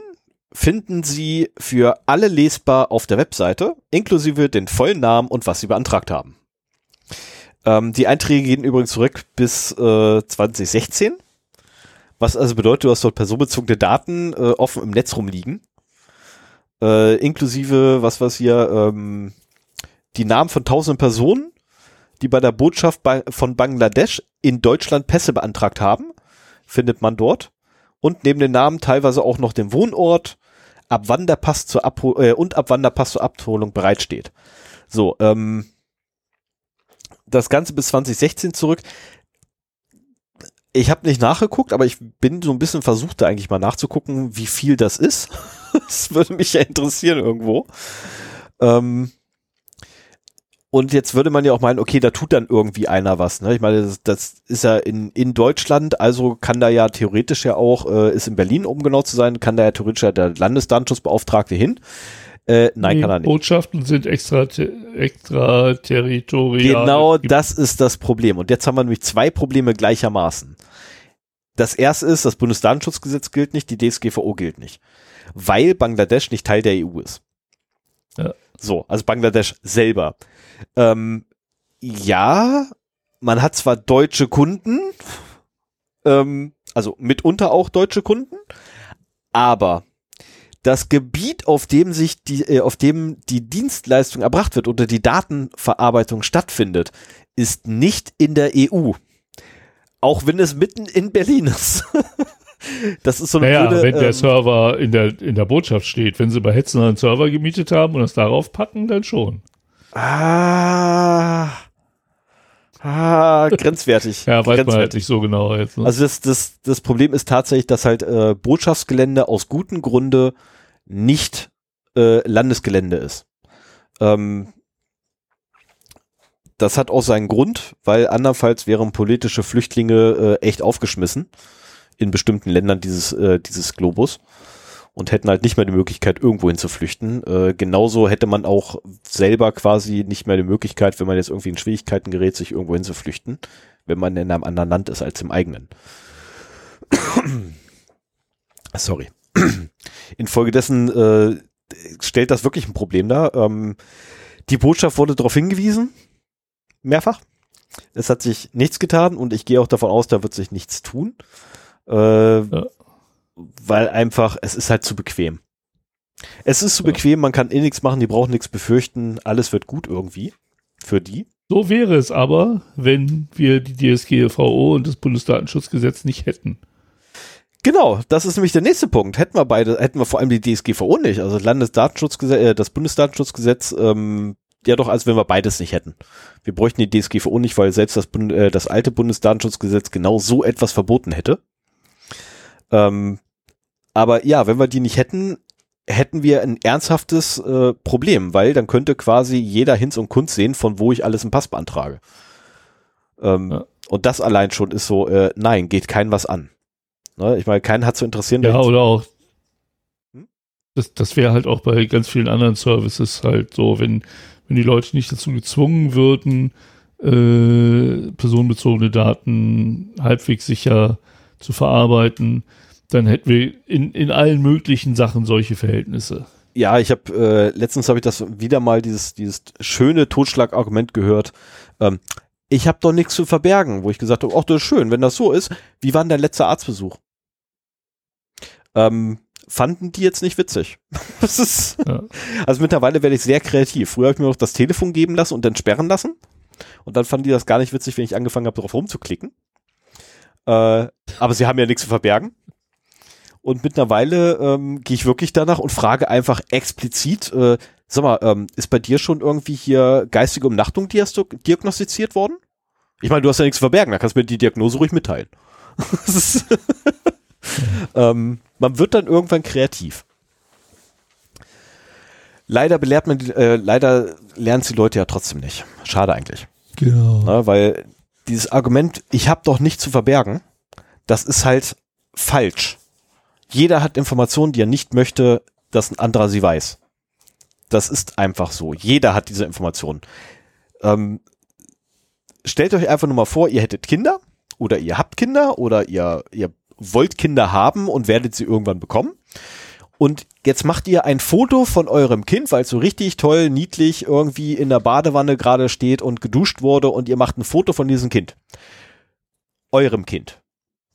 finden sie für alle lesbar auf der Webseite, inklusive den vollen Namen und was sie beantragt haben. Ähm, die Einträge gehen übrigens zurück bis äh, 2016, was also bedeutet, du hast dort personenbezogene Daten äh, offen im Netz rumliegen, äh, inklusive, was was hier, ähm, die Namen von tausenden Personen, die bei der Botschaft bei, von Bangladesch in Deutschland Pässe beantragt haben, findet man dort. Und neben den Namen teilweise auch noch den Wohnort, ab wann der Pass zur Abhol äh, und ab wann der Pass zur Abholung bereitsteht. So, ähm, das Ganze bis 2016 zurück. Ich habe nicht nachgeguckt, aber ich bin so ein bisschen versucht, da eigentlich mal nachzugucken, wie viel das ist. das würde mich ja interessieren irgendwo. Ähm, und jetzt würde man ja auch meinen, okay, da tut dann irgendwie einer was. Ne? Ich meine, das, das ist ja in, in Deutschland, also kann da ja theoretisch ja auch, äh, ist in Berlin, um genau zu sein, kann da ja theoretisch ja der Landesdatenschutzbeauftragte hin. Äh, nein, Die kann er nicht. Botschaften sind extra, extra territorial. Genau das ist das Problem. Und jetzt haben wir nämlich zwei Probleme gleichermaßen. Das erste ist, das Bundesdatenschutzgesetz gilt nicht, die DSGVO gilt nicht. Weil Bangladesch nicht Teil der EU ist. Ja. So, also Bangladesch selber. Ähm, ja, man hat zwar deutsche Kunden, ähm, also mitunter auch deutsche Kunden, aber das Gebiet, auf dem sich die, äh, auf dem die Dienstleistung erbracht wird oder die Datenverarbeitung stattfindet, ist nicht in der EU. Auch wenn es mitten in Berlin ist. das ist so eine Naja, blöde, wenn der ähm, Server in der, in der Botschaft steht, wenn sie bei Hetzen einen Server gemietet haben und das darauf packen, dann schon. Ah, ah, grenzwertig. Ja, weiß man halt grenzwertig. nicht so genau jetzt. Ne? Also das, das, das Problem ist tatsächlich, dass halt äh, Botschaftsgelände aus gutem Grunde nicht äh, Landesgelände ist. Ähm, das hat auch seinen Grund, weil andernfalls wären politische Flüchtlinge äh, echt aufgeschmissen in bestimmten Ländern dieses, äh, dieses Globus und hätten halt nicht mehr die Möglichkeit, irgendwo hin zu flüchten. Äh, genauso hätte man auch selber quasi nicht mehr die Möglichkeit, wenn man jetzt irgendwie in Schwierigkeiten gerät, sich irgendwo hin zu flüchten, wenn man in einem anderen Land ist als im eigenen. Sorry. Infolgedessen äh, stellt das wirklich ein Problem dar. Ähm, die Botschaft wurde darauf hingewiesen, mehrfach. Es hat sich nichts getan und ich gehe auch davon aus, da wird sich nichts tun. Äh, Weil einfach, es ist halt zu bequem. Es ist zu Ja. bequem, man kann eh nichts machen, die brauchen nichts befürchten, alles wird gut irgendwie. Für die. So wäre es aber, wenn wir die DSGVO und das Bundesdatenschutzgesetz nicht hätten. Genau, das ist nämlich der nächste Punkt. Hätten wir beide, hätten wir vor allem die DSGVO nicht, also das Landesdatenschutzgesetz, äh, das Bundesdatenschutzgesetz, ähm, ja doch, als wenn wir beides nicht hätten. Wir bräuchten die DSGVO nicht, weil selbst das, Bund, äh, das alte Bundesdatenschutzgesetz genau so etwas verboten hätte. Ähm, aber ja, wenn wir die nicht hätten, hätten wir ein ernsthaftes äh, Problem, weil dann könnte quasi jeder Hinz und Kunz sehen, von wo ich alles einen Pass beantrage. Ähm, Ja. Und das allein schon ist so, äh, nein, geht kein was an. Ne? Ich meine, keinen hat zu interessieren. Ja, der- oder auch. Hm? Das, das wäre halt auch bei ganz vielen anderen Services halt so, wenn, wenn die Leute nicht dazu gezwungen würden, äh, personenbezogene Daten halbwegs sicher zu verarbeiten, dann hätten wir in, in allen möglichen Sachen solche Verhältnisse. ja, ich habe äh, letztens habe ich das wieder mal dieses dieses schöne Totschlagargument gehört. Ähm, ich habe doch nichts zu verbergen, wo ich gesagt habe, ach, das ist schön, wenn das so ist. Wie war denn dein letzter Arztbesuch? Ähm, fanden die jetzt nicht witzig. das ist, Ja. also mittlerweile werde ich sehr kreativ. Früher habe ich mir noch das Telefon geben lassen und dann sperren lassen. Und dann fanden die das gar nicht witzig, wenn ich angefangen habe, darauf rumzuklicken. Äh, aber sie haben ja nichts zu verbergen. Und mittlerweile ähm, gehe ich wirklich danach und frage einfach explizit, äh, sag mal, ähm, ist bei dir schon irgendwie hier geistige Umnachtung diagnostiziert worden? Ich meine, du hast ja nichts zu verbergen, da kannst du mir die Diagnose ruhig mitteilen. Ist- ähm, man wird dann irgendwann kreativ. Leider belehrt man, äh, leider lernen die Leute ja trotzdem nicht. Schade eigentlich. Genau. Ne? Weil dieses Argument, ich habe doch nichts zu verbergen, das ist halt falsch. Jeder hat Informationen, die er nicht möchte, dass ein anderer sie weiß. Das ist einfach so. Jeder hat diese Informationen. Ähm, stellt euch einfach nur mal vor, ihr hättet Kinder oder ihr habt Kinder oder ihr, ihr wollt Kinder haben und werdet sie irgendwann bekommen. Und jetzt macht ihr ein Foto von eurem Kind, weil es so richtig toll, niedlich irgendwie in der Badewanne gerade steht und geduscht wurde und ihr macht ein Foto von diesem Kind. Eurem Kind.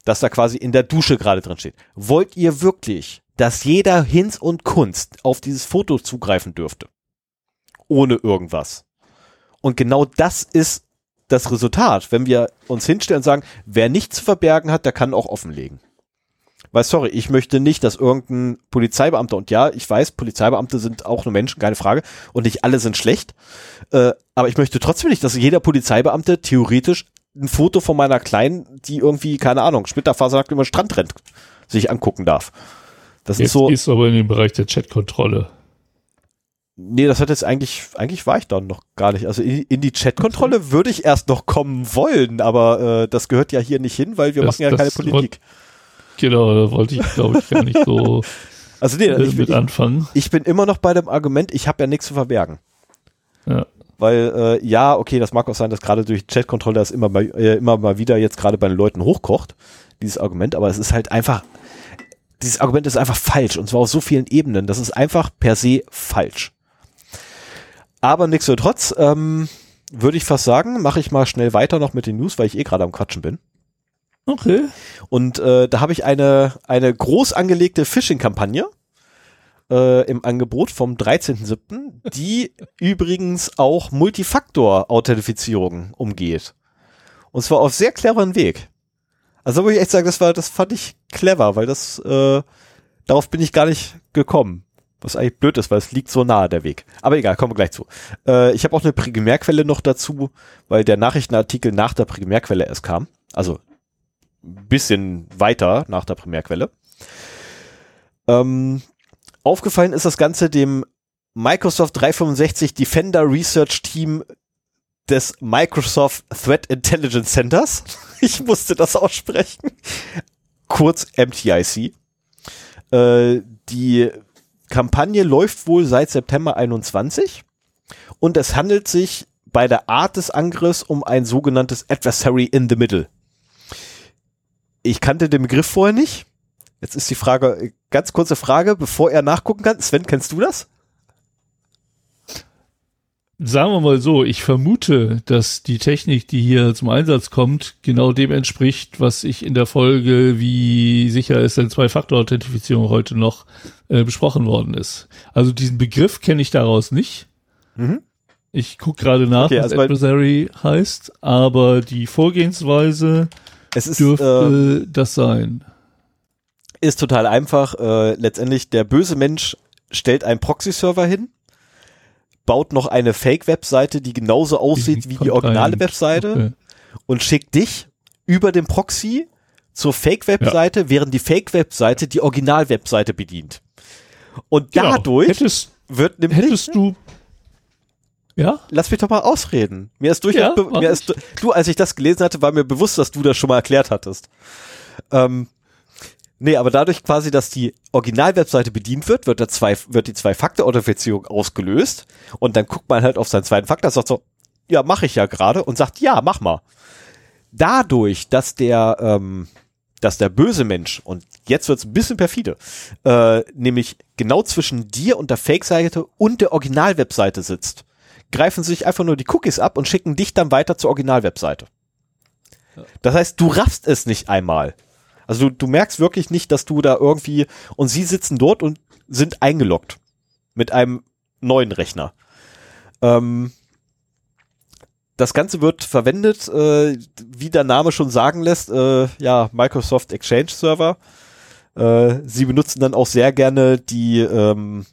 Das da quasi in der Dusche gerade drin steht. Wollt ihr wirklich, dass jeder Hinz und Kunst auf dieses Foto zugreifen dürfte? Ohne irgendwas. Und genau das ist das Resultat, wenn wir uns hinstellen und sagen, wer nichts zu verbergen hat, der kann auch offenlegen. Weil, sorry, ich möchte nicht, dass irgendein Polizeibeamter, und ja, ich weiß, Polizeibeamte sind auch nur Menschen, keine Frage, und nicht alle sind schlecht, äh, aber ich möchte trotzdem nicht, dass jeder Polizeibeamte theoretisch ein Foto von meiner Kleinen, die irgendwie, keine Ahnung, Splitterfasernackt über den Strand rennt, sich angucken darf. Das Jetzt ist so, ist aber in dem Bereich der Chatkontrolle. nee, das hat jetzt eigentlich, eigentlich war ich dann noch gar nicht. Also in, in die Chatkontrolle würde ich erst noch kommen wollen, aber äh, das gehört ja hier nicht hin, weil wir Das- machen ja keine Politik. Genau, da wollte ich, glaube ich, gar nicht so Also nee, äh, ich, mit ich, anfangen. ich bin immer noch bei dem Argument, ich habe ja nichts zu verbergen. Ja. Weil, äh, ja, okay, das mag auch sein, dass gerade durch Chatkontrolle das immer mal, äh, immer mal wieder jetzt gerade bei den Leuten hochkocht, dieses Argument, aber es ist halt einfach, dieses Argument ist einfach falsch und zwar auf so vielen Ebenen. Das ist einfach per se falsch. Aber nichtsdestotrotz, ähm, würde ich fast sagen, mache ich mal schnell weiter noch mit den News, weil ich eh gerade am Quatschen bin. Okay. Und äh, da habe ich eine, eine groß angelegte Phishing-Kampagne äh, im Angebot vom 13.07., die übrigens auch Multifaktor-Authentifizierung umgeht. Und zwar auf sehr cleveren Weg. Also muss ich echt sagen, das war, das fand ich clever, weil das, äh, darauf bin ich gar nicht gekommen. Was eigentlich blöd ist, weil es liegt so nahe der Weg. Aber egal, kommen wir gleich zu. Äh, ich habe auch eine Primärquelle noch dazu, weil der Nachrichtenartikel nach der Primärquelle erst kam. Also bisschen weiter nach der Primärquelle. Ähm, aufgefallen ist das Ganze dem Microsoft 365 Defender Research Team des Microsoft Threat Intelligence Centers. Ich musste das aussprechen. Kurz MTIC. Äh, die Kampagne läuft wohl seit September 21 und es handelt sich bei der Art des Angriffs um ein sogenanntes Adversary in the Middle. Ich kannte den Begriff vorher nicht. Jetzt ist die Frage, ganz kurze Frage, bevor er nachgucken kann. Sven, kennst du das? Sagen wir mal so, ich vermute, dass die Technik, die hier zum Einsatz kommt, genau dem entspricht, was ich in der Folge, wie sicher ist denn Zwei-Faktor-Authentifizierung heute noch äh, besprochen worden ist. Also diesen Begriff kenne ich daraus nicht. Mhm. Ich gucke gerade nach, Okay, was also bei- Adversary heißt, aber die Vorgehensweise Es ist, dürfte äh, das sein. Ist total einfach. Äh, letztendlich, der böse Mensch stellt einen Proxy-Server hin, baut noch eine Fake-Webseite, die genauso aussieht wie die originale Webseite Okay. und schickt dich über den Proxy zur Fake-Webseite, während die Fake-Webseite die Original-Webseite bedient. Und Genau. dadurch Hättest, wird nämlich hättest du. Ja? Lass mich doch mal ausreden. Mir ist durchaus, Ja, mir ist, du, als ich das gelesen hatte, war mir bewusst, dass du das schon mal erklärt hattest. Ähm, nee, aber dadurch quasi, dass die Originalwebseite bedient wird, wird, der zwei, wird die Zwei-Faktor-Authentifizierung ausgelöst und dann guckt man halt auf seinen zweiten Faktor, sagt so, ja, mache ich ja gerade und sagt, ja, mach mal. Dadurch, dass der, ähm, dass der böse Mensch, und jetzt wird's ein bisschen perfide, äh, nämlich genau zwischen dir und der Fake-Seite und der Original-Webseite sitzt, greifen sie sich einfach nur die Cookies ab und schicken dich dann weiter zur Original-Webseite. Das heißt, du raffst es nicht einmal. Also du, du merkst wirklich nicht, dass du da irgendwie, und sie sitzen dort und sind eingeloggt mit einem neuen Rechner. Ähm, das Ganze wird verwendet, äh, wie der Name schon sagen lässt, äh, ja, Microsoft Exchange Server. Äh, sie benutzen dann auch sehr gerne die, ähm,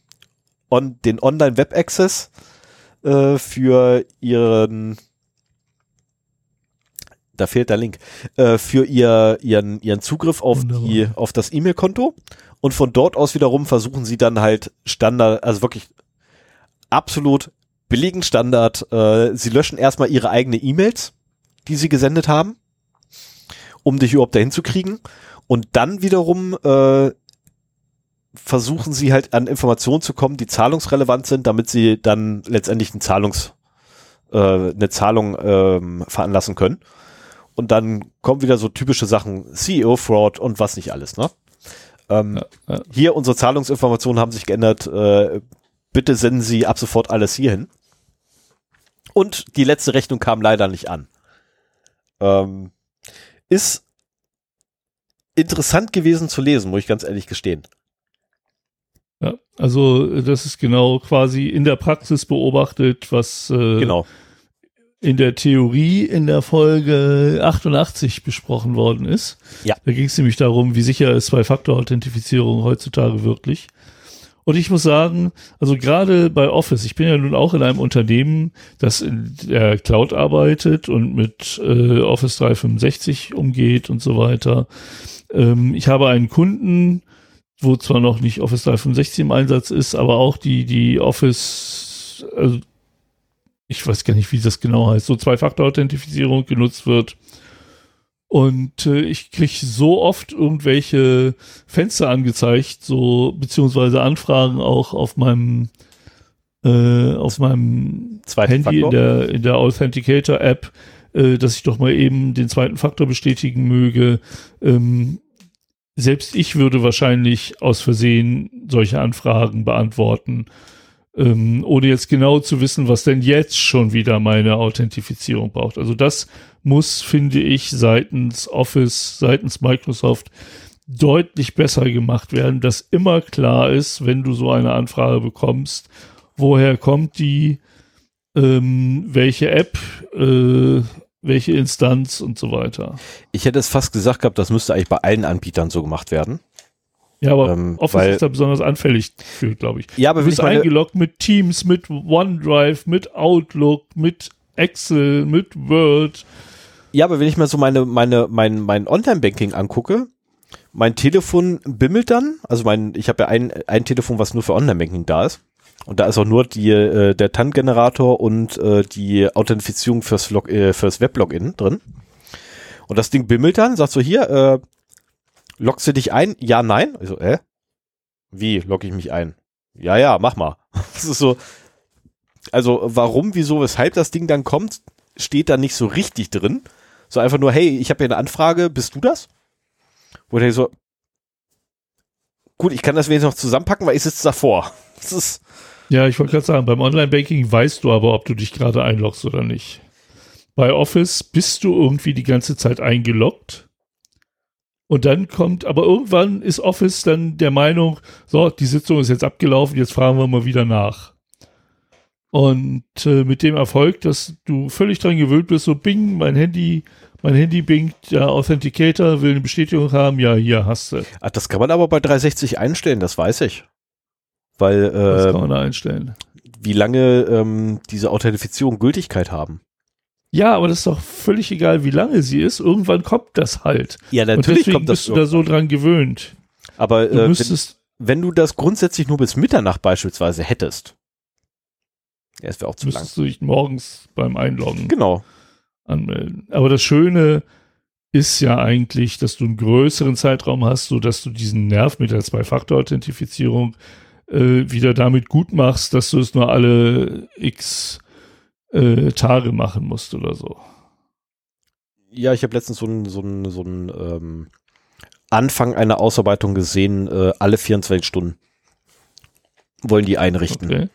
on, den Online Web Access äh, für ihren da fehlt der Link, äh, für ihr, ihren, ihren Zugriff auf, Wunderbar. die, auf das E-Mail-Konto. Und von dort aus wiederum versuchen sie dann halt Standard, also wirklich absolut billigen Standard. Äh, sie löschen erstmal ihre eigene E-Mails, die sie gesendet haben, um dich überhaupt dahin zu kriegen. Und dann wiederum äh, versuchen sie halt an Informationen zu kommen, die zahlungsrelevant sind, damit sie dann letztendlich ein Zahlungs, äh, eine Zahlung ähm, veranlassen können. Und dann kommen wieder so typische Sachen, CEO-Fraud und was nicht alles, ne? Ähm, Ja, ja. Hier, unsere Zahlungsinformationen haben sich geändert. Äh, bitte senden Sie ab sofort alles hierhin. Und die letzte Rechnung kam leider nicht an. Ähm, ist interessant gewesen zu lesen, muss ich ganz ehrlich gestehen. Ja, also das ist genau quasi in der Praxis beobachtet, was äh, Genau. In der Theorie in der Folge 88 besprochen worden ist. Ja. Da ging es nämlich darum, wie sicher ist Zwei-Faktor-Authentifizierung heutzutage wirklich. Und ich muss sagen, also gerade bei Office, ich bin ja nun auch in einem Unternehmen, das in der Cloud arbeitet und mit äh, Office 365 umgeht und so weiter. Ähm, ich habe einen Kunden, wo zwar noch nicht Office 365 im Einsatz ist, aber auch die, die Office, also ich weiß gar nicht, wie das genau heißt, so Zwei-Faktor-Authentifizierung genutzt wird. Und äh, ich kriege so oft irgendwelche Fenster angezeigt, so beziehungsweise Anfragen auch auf meinem äh, auf meinem Handy in Faktor. der, in der Authenticator-App, äh, dass ich doch mal eben den zweiten Faktor bestätigen möge. Ähm, selbst ich würde wahrscheinlich aus Versehen solche Anfragen beantworten, ähm, ohne jetzt genau zu wissen, was denn jetzt schon wieder meine Authentifizierung braucht. Also das muss, finde ich, seitens Office, seitens Microsoft deutlich besser gemacht werden, dass immer klar ist, wenn du so eine Anfrage bekommst, woher kommt die, ähm, welche App, äh, welche Instanz und so weiter. Ich hätte es fast gesagt gehabt, das müsste eigentlich bei allen Anbietern so gemacht werden. Ja, aber Ähm, Office weil- ist da besonders anfällig für, glaube ich. Ja, aber Du wenn bist ich meine, eingeloggt mit Teams, mit OneDrive, mit Outlook, mit Excel, mit Word. ja, aber wenn ich mir so meine, meine, mein, mein Online-Banking angucke, mein Telefon bimmelt dann, also mein, ich habe ja ein, ein Telefon, was nur für Online-Banking da ist. Und da ist auch nur die, äh, der TAN-Generator und äh, die Authentifizierung fürs, Log, äh, fürs Web-Login drin. Und das Ding bimmelt dann, sagt so, hier, äh, loggst du dich ein? Ja, nein. Ich so, äh? Wie logge ich mich ein? Ja, ja, mach mal. Das ist so, also warum, wieso, weshalb das Ding dann kommt, steht da nicht so richtig drin. So einfach nur, hey, ich habe hier eine Anfrage, bist du das? Wo ich so, gut, ich kann das wenigstens noch zusammenpacken, weil ich sitze davor. Das ist, Ja, ich wollte gerade sagen, beim Online-Banking weißt du aber, ob du dich gerade einloggst oder nicht. Bei Office bist du irgendwie die ganze Zeit eingeloggt. Und dann kommt, aber irgendwann ist Office dann der Meinung, so, die Sitzung ist jetzt abgelaufen, jetzt fragen wir mal wieder nach. Und äh, mit dem Erfolg, dass du völlig dran gewöhnt bist, so bing, mein Handy, mein Handy bingt, der Authenticator will eine Bestätigung haben, ja, hier hast du. ach, das kann man aber bei 360 einstellen, das weiß ich. Weil, Das äh, kann man da einstellen. wie lange ähm, diese Authentifizierung Gültigkeit haben. Ja, aber das ist doch völlig egal, wie lange sie ist. Irgendwann kommt das halt. Ja, Und deswegen bist du da so dran gewöhnt. aber Du äh, wenn, müsstest, wenn du das grundsätzlich nur bis Mitternacht beispielsweise hättest, ja, es wäre auch zu lang. müsstest du dich morgens beim Einloggen Genau. anmelden. Aber das Schöne ist ja eigentlich, dass du einen größeren Zeitraum hast, so dass du diesen Nerv mit der Zwei-Faktor-Authentifizierung äh, wieder damit gut machst, dass du es nur alle x äh, Tage machen musst oder so. Ja, ich habe letztens so einen so einen so einen, ähm, Anfang einer Ausarbeitung gesehen, äh, alle 24 Stunden wollen die einrichten. Okay.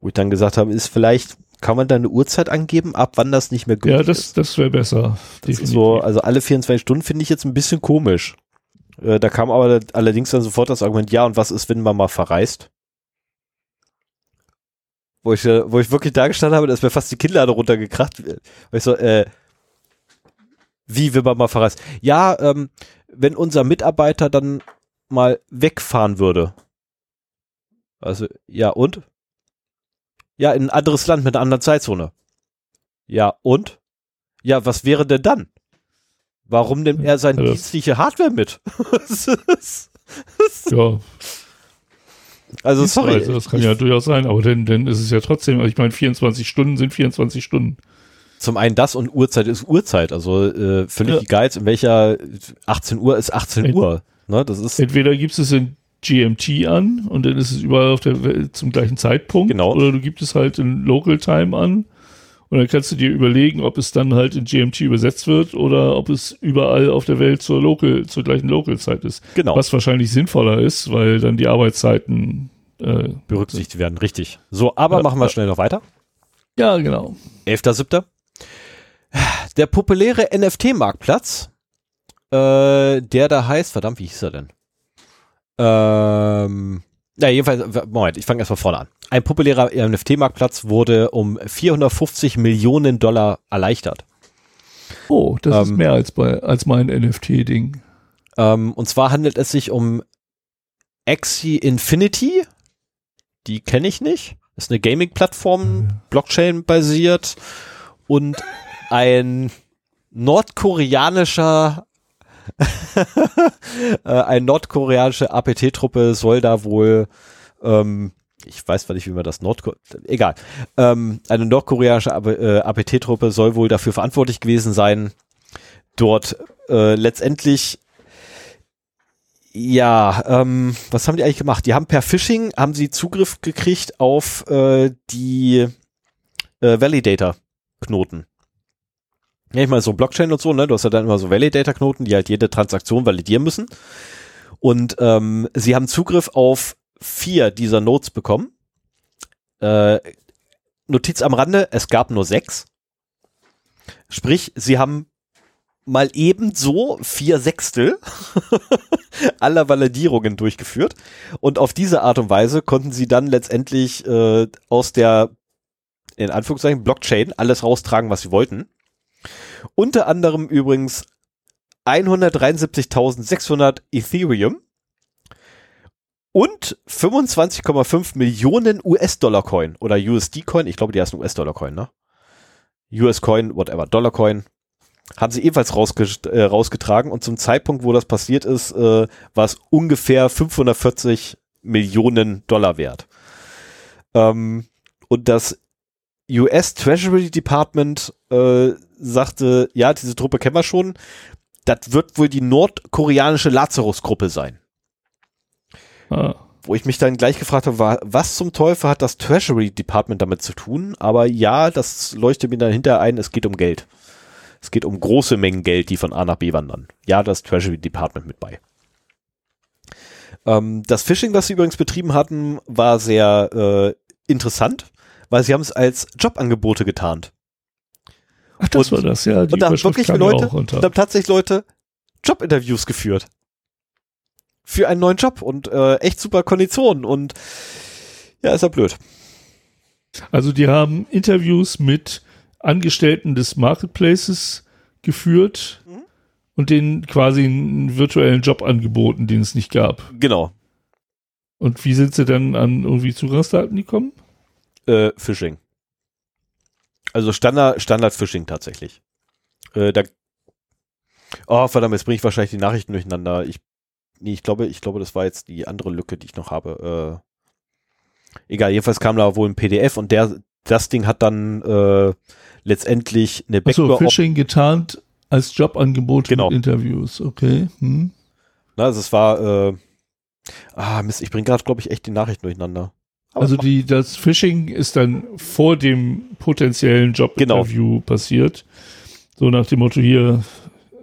Wo ich dann gesagt habe, ist vielleicht, kann man da eine Uhrzeit angeben, ab wann das nicht mehr Ja, gültig das, ist? das wäre besser. Das so, also alle 24 Stunden finde ich jetzt ein bisschen komisch. Äh, da kam aber allerdings dann sofort das Argument, ja, und was ist, wenn man mal verreist? Wo ich, äh, wo ich wirklich da gestanden habe, da ist mir fast die Kinnlade runtergekracht. Weil ich so, äh, wie, wenn man mal verreist? Ja, ähm, wenn unser Mitarbeiter dann mal wegfahren würde. Also, ja, und? Ja, in ein anderes Land mit einer anderen Zeitzone. Ja, und? Ja, was wäre denn dann? Warum nimmt er seine das- dienstliche Hardware mit? Ja, also sorry. also das kann ja durchaus sein, aber dann, dann ist es ja trotzdem, also ich meine, 24 Stunden sind 24 Stunden. Zum einen das und Uhrzeit ist Uhrzeit. Also äh, völlig Ja. egal, in welcher 18 Uhr ist 18 Ent- Uhr. Ne, das ist Entweder gibst es in GMT an und dann ist es überall auf der Welt zum gleichen Zeitpunkt. Genau. Oder du gibst es halt in Local Time an und dann kannst du dir überlegen, ob es dann halt in GMT übersetzt wird oder ob es überall auf der Welt zur Local, zur gleichen Local-Zeit ist. genau Was wahrscheinlich sinnvoller ist, weil dann die Arbeitszeiten äh, berücksichtigt werden. Richtig. So, aber Ja, machen wir ja. schnell noch weiter. Ja, genau. 11.7. Der populäre NFT-Marktplatz, äh, der da heißt, verdammt, wie hieß er denn? Ähm, na, jedenfalls, w- Moment, ich fange erstmal vorne an. Ein populärer NFT-Marktplatz wurde um 450 Millionen Dollar erleichtert. Oh, das ist Ähm, mehr als bei als mein NFT-Ding. Ähm, und zwar handelt es sich um Axie Infinity. Die kenne ich nicht. Ist eine Gaming-Plattform, Blockchain-basiert und ein nordkoreanischer äh, eine nordkoreanische APT-Truppe soll da wohl ähm, ich weiß zwar nicht, wie man das Nordko egal. Ähm, eine nordkoreanische AP, äh, APT-Truppe soll wohl dafür verantwortlich gewesen sein, dort äh, letztendlich ja, ähm, was haben die eigentlich gemacht? Die haben per Phishing haben sie Zugriff gekriegt auf äh, die äh, Validator-Knoten. Ja, ich meine, so Blockchain und so, ne? Du hast ja dann immer so Validator-Knoten, die halt jede Transaktion validieren müssen. Und ähm, sie haben Zugriff auf vier dieser Nodes bekommen. Äh, Notiz am Rande, es gab nur sechs. Sprich, sie haben mal ebenso vier Sechstel aller Validierungen durchgeführt. Und auf diese Art und Weise konnten sie dann letztendlich äh, aus der, in Anführungszeichen, Blockchain alles raustragen, was sie wollten. Unter anderem übrigens 173.600 Ethereum und 25,5 Millionen US-Dollar-Coin oder USD-Coin. Ich glaube, die heißen US-Dollar-Coin, ne? US-Coin, whatever, Dollar-Coin. Haben sie ebenfalls rausge äh, rausgetragen und zum Zeitpunkt, wo das passiert ist, äh, war es ungefähr 540 Millionen Dollar wert. Ähm, und das US Treasury Department äh, sagte, ja, diese Truppe kennen wir schon. Das wird wohl die nordkoreanische Lazarus-Gruppe sein. Ah. Wo ich mich dann gleich gefragt habe, war, was zum Teufel hat das Treasury Department damit zu tun? Aber ja, das leuchtet mir dann hinterher ein, es geht um Geld. Es geht um große Mengen Geld, die von A nach B wandern. Ja, das Treasury Department mit bei. Ähm, das Phishing, was sie übrigens betrieben hatten, war sehr äh, interessant, weil sie haben es als Jobangebote getarnt. Ach, das Und- war das, ja. Die Und da haben wirklich Leute, da haben tatsächlich Leute Jobinterviews geführt. Für einen neuen Job und äh, echt super Konditionen und ja, ist ja blöd. Also die haben Interviews mit Angestellten des Marketplaces geführt Mhm. und denen quasi einen virtuellen Job angeboten, den es nicht gab. Genau. Und wie sind sie dann an irgendwie Zugangsdaten gekommen? Äh, Phishing. Also Standard, Standard Phishing tatsächlich. Äh, da Oh, verdammt, jetzt bringe ich wahrscheinlich die Nachrichten durcheinander. Ich, nee, ich glaube, ich glaube, das war jetzt die andere Lücke, die ich noch habe. Äh, egal, jedenfalls kam da wohl ein PDF und der, das Ding hat dann äh, letztendlich eine Backdoor. Phishing getarnt als Jobangebot Genau. mit Interviews. Okay. Hm. Na, also es war, äh, ah, Mist, ich bringe gerade, glaube ich, echt die Nachrichten durcheinander. Aber Also die, das Phishing ist dann vor dem potenziellen Jobinterview passiert. So nach dem Motto hier,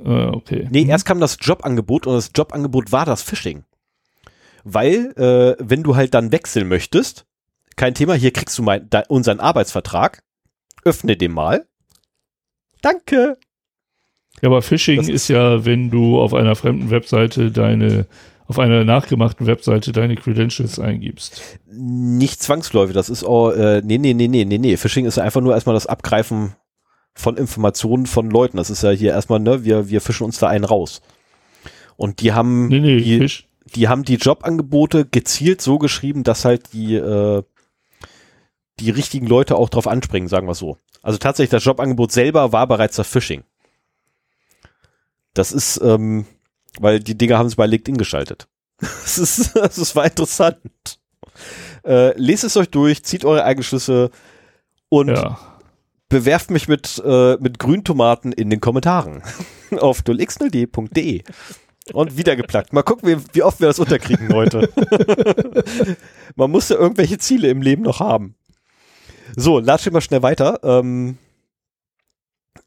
äh, okay. Nee, Hm. erst kam das Jobangebot und das Jobangebot war das Phishing. Weil, äh, wenn du halt dann wechseln möchtest, kein Thema, hier kriegst du mein, da, unseren Arbeitsvertrag, öffne den mal. Danke. Ja, aber Phishing Das ist ja, wenn du auf einer fremden Webseite deine, auf einer nachgemachten Webseite deine Credentials eingibst. Nicht zwangsläufig, das ist auch, äh, nee, nee, nee, nee, nee, nee. Phishing ist einfach nur erstmal das Abgreifen von Informationen von Leuten. Das ist ja hier erstmal, ne, wir, wir fischen uns da einen raus. Und die haben, Nee, nee, die, Fisch. die haben die Jobangebote gezielt so geschrieben, dass halt die, äh, die richtigen Leute auch drauf anspringen, sagen wir so. Also tatsächlich, das Jobangebot selber war bereits das Phishing. Das ist, ähm, weil die Dinger haben sie bei LinkedIn geschaltet. Das ist, das ist war interessant. Äh, lest es euch durch, zieht eure eigenen Schlüsse und Ja. bewerft mich mit, äh, mit Grüntomaten in den Kommentaren auf 0x0d.de. Und wieder geplagt. Mal gucken, wie, wie oft wir das unterkriegen heute. Man muss ja irgendwelche Ziele im Leben noch haben. So, latsch mal schnell weiter. Ähm,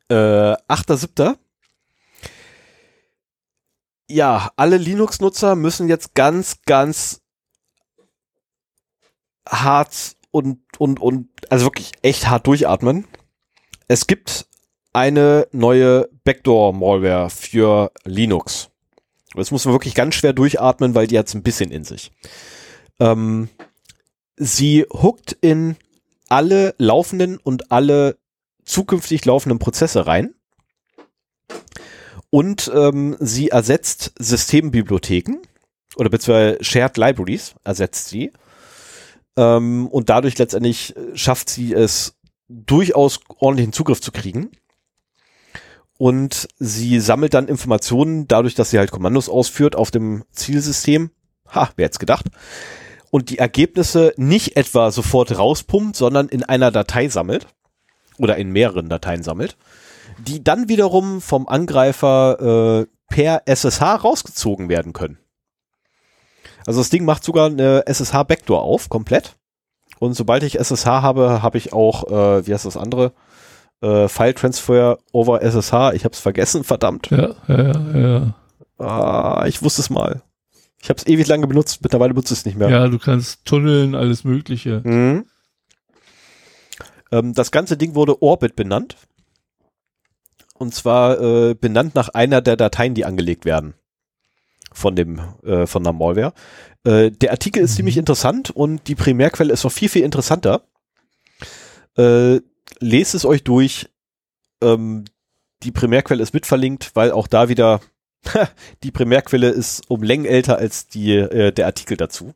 äh, 8.7. Ja, alle Linux-Nutzer müssen jetzt ganz, ganz hart und, und, und, also wirklich echt hart durchatmen. Es gibt eine neue Backdoor-Malware für Linux. Das muss man wirklich ganz schwer durchatmen, weil die hat's ein bisschen in sich. Ähm, sie hookt in alle laufenden und alle zukünftig laufenden Prozesse rein. Und ähm, sie ersetzt Systembibliotheken oder beziehungsweise Shared Libraries ersetzt sie. Ähm, und dadurch letztendlich äh, schafft sie es, durchaus ordentlichen Zugriff zu kriegen. Und sie sammelt dann Informationen dadurch, dass sie halt Kommandos ausführt auf dem Zielsystem. Ha, wer hätte gedacht. Und die Ergebnisse nicht etwa sofort rauspumpt, sondern in einer Datei sammelt. Oder in mehreren Dateien sammelt. Die dann wiederum vom Angreifer äh, per SSH rausgezogen werden können. Also das Ding macht sogar eine SSH-Backdoor auf, komplett. Und sobald ich SSH habe, habe ich auch, äh, wie heißt das andere? Äh, File Transfer over SSH. Ich habe es vergessen, verdammt. Ja, ja, ja. Ah, ich wusste es mal. Ich habe es ewig lange benutzt, mittlerweile benutze ich es nicht mehr. Ja, du kannst tunneln, alles Mögliche. Mhm. Ähm, das ganze Ding wurde Orbit benannt. Und zwar äh, benannt nach einer der Dateien, die angelegt werden. Von dem, äh, von der Malware. Äh, der Artikel ist Mhm. ziemlich interessant und die Primärquelle ist noch viel, viel interessanter. Äh, lest es euch durch. Ähm, die Primärquelle ist mitverlinkt, weil auch da wieder die Primärquelle ist um Längen älter als die, äh, der Artikel dazu.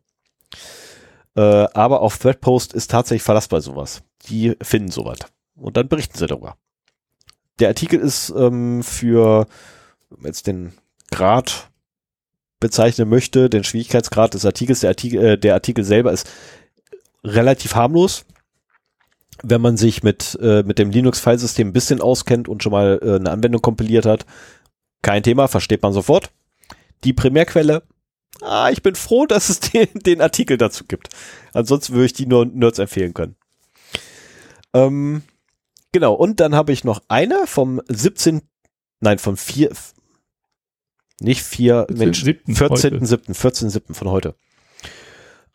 Äh, aber auf Threadpost ist tatsächlich verlassbar sowas. Die finden sowas. Und dann berichten sie darüber. Der Artikel ist ähm, für, wenn man jetzt den Grad bezeichnen möchte, den Schwierigkeitsgrad des Artikels, der Artikel, äh, der Artikel selber ist relativ harmlos. Wenn man sich mit, äh, mit dem Linux-Filesystem ein bisschen auskennt und schon mal äh, eine Anwendung kompiliert hat, kein Thema, versteht man sofort. Die Primärquelle, ah, ich bin froh, dass es den, den Artikel dazu gibt. Ansonsten würde ich die nur Nerds empfehlen können. Ähm, genau, und dann habe ich noch eine vom 17, nein, vom 4, nicht 4, Mensch, 14.7. heute. 14.7., 14.7. von heute.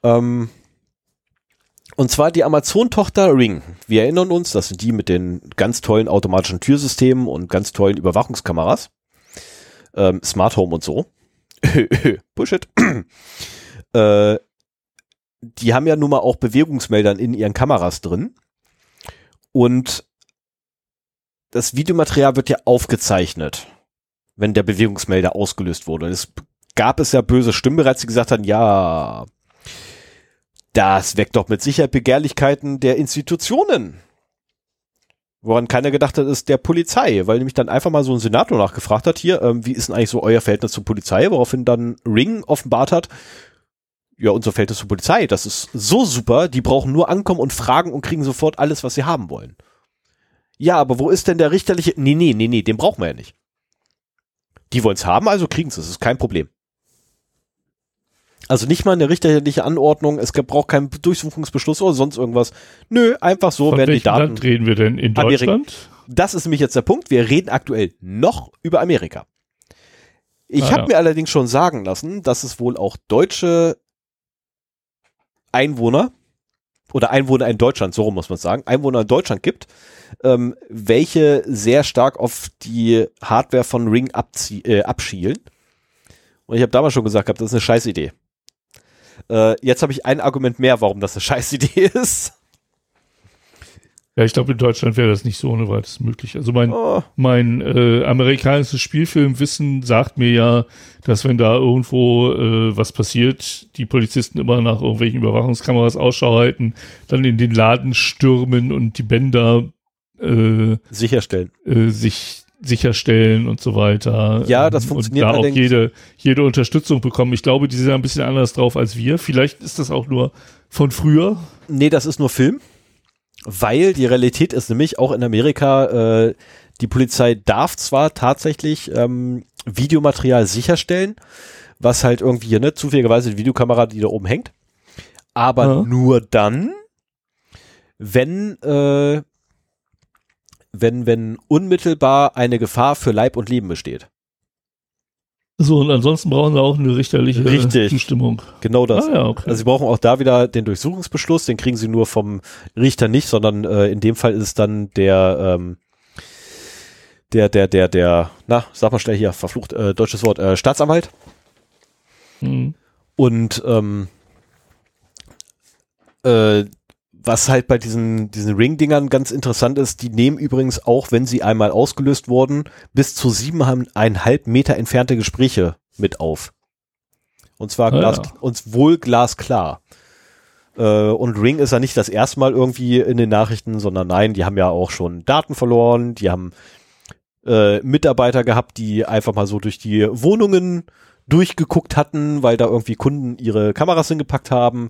Ähm, und zwar die Amazon-Tochter Ring. Wir erinnern uns, das sind die mit den ganz tollen automatischen Türsystemen und ganz tollen Überwachungskameras. Ähm, Smart Home und so. Bullshit. äh, die haben ja nun mal auch Bewegungsmeldern in ihren Kameras drin. Und das Videomaterial wird ja aufgezeichnet, wenn der Bewegungsmelder ausgelöst wurde. Und es gab es ja böse Stimmen bereits, die gesagt haben, ja, das weckt doch mit Sicherheit Begehrlichkeiten der Institutionen. Woran keiner gedacht hat, ist der Polizei, weil nämlich dann einfach mal so ein Senator nachgefragt hat, hier, ähm, wie ist denn eigentlich so euer Verhältnis zur Polizei, woraufhin dann Ring offenbart hat, ja, unser Verhältnis zur Polizei, das ist so super, die brauchen nur ankommen und fragen und kriegen sofort alles, was sie haben wollen. Ja, aber wo ist denn der richterliche, nee, nee, nee, nee, den brauchen wir ja nicht. Die wollen es haben, also kriegen sie es, ist kein Problem. Also nicht mal eine richterliche Anordnung, es braucht keinen Durchsuchungsbeschluss oder sonst irgendwas. Nö, einfach so Von werden die Daten. Land reden wir denn? In Amerika. Deutschland? Das ist nämlich jetzt der Punkt. Wir reden aktuell noch über Amerika. Ich Ah, habe ja. mir allerdings schon sagen lassen, dass es wohl auch deutsche Einwohner oder Einwohner in Deutschland, so rum muss man sagen, Einwohner in Deutschland gibt, ähm, welche sehr stark auf die Hardware von Ring äh, abschielen. Und ich habe damals schon gesagt, gehabt, das ist eine scheiß Idee. Äh, jetzt habe ich ein Argument mehr, warum das eine scheiß Idee ist. Ja, ich glaube, in Deutschland wäre das nicht so ohne weiteres möglich. Also mein, Oh, mein äh, amerikanisches Spielfilmwissen sagt mir ja, dass wenn da irgendwo äh, was passiert, die Polizisten immer nach irgendwelchen Überwachungskameras Ausschau halten, dann in den Laden stürmen und die Bänder äh, sicherstellen. äh, sich sicherstellen und so weiter. Ja, das funktioniert Und da auch jede, jede Unterstützung bekommen. Ich glaube, die sind ein bisschen anders drauf als wir. Vielleicht ist das auch nur von früher. Nee, das ist nur Film. Weil die Realität ist nämlich auch in Amerika, äh, die Polizei darf zwar tatsächlich ähm, Videomaterial sicherstellen, was halt irgendwie ne, zufälligerweise die Videokamera, die da oben hängt, aber Ja. nur dann, wenn, äh, wenn, wenn unmittelbar eine Gefahr für Leib und Leben besteht. So, und ansonsten brauchen sie auch eine richterliche Richtig. Zustimmung. Genau das. Ah ja, okay. Also sie brauchen auch da wieder den Durchsuchungsbeschluss, den kriegen sie nur vom Richter nicht, sondern äh, in dem Fall ist es dann der, ähm, der, der, der, der, na, sag mal schnell hier, verflucht, äh, deutsches Wort, äh, Staatsanwalt. Hm. Und ähm, äh, was halt bei diesen, diesen Ring-Dingern ganz interessant ist, die nehmen übrigens auch, wenn sie einmal ausgelöst wurden, bis zu siebeneinhalb Meter entfernte Gespräche mit auf. Und zwar Ah, glas, ja. und wohl glasklar. Äh, und Ring ist ja nicht das erste Mal irgendwie in den Nachrichten, sondern nein, die haben ja auch schon Daten verloren, die haben äh, Mitarbeiter gehabt, die einfach mal so durch die Wohnungen durchgeguckt hatten, weil da irgendwie Kunden ihre Kameras hingepackt haben.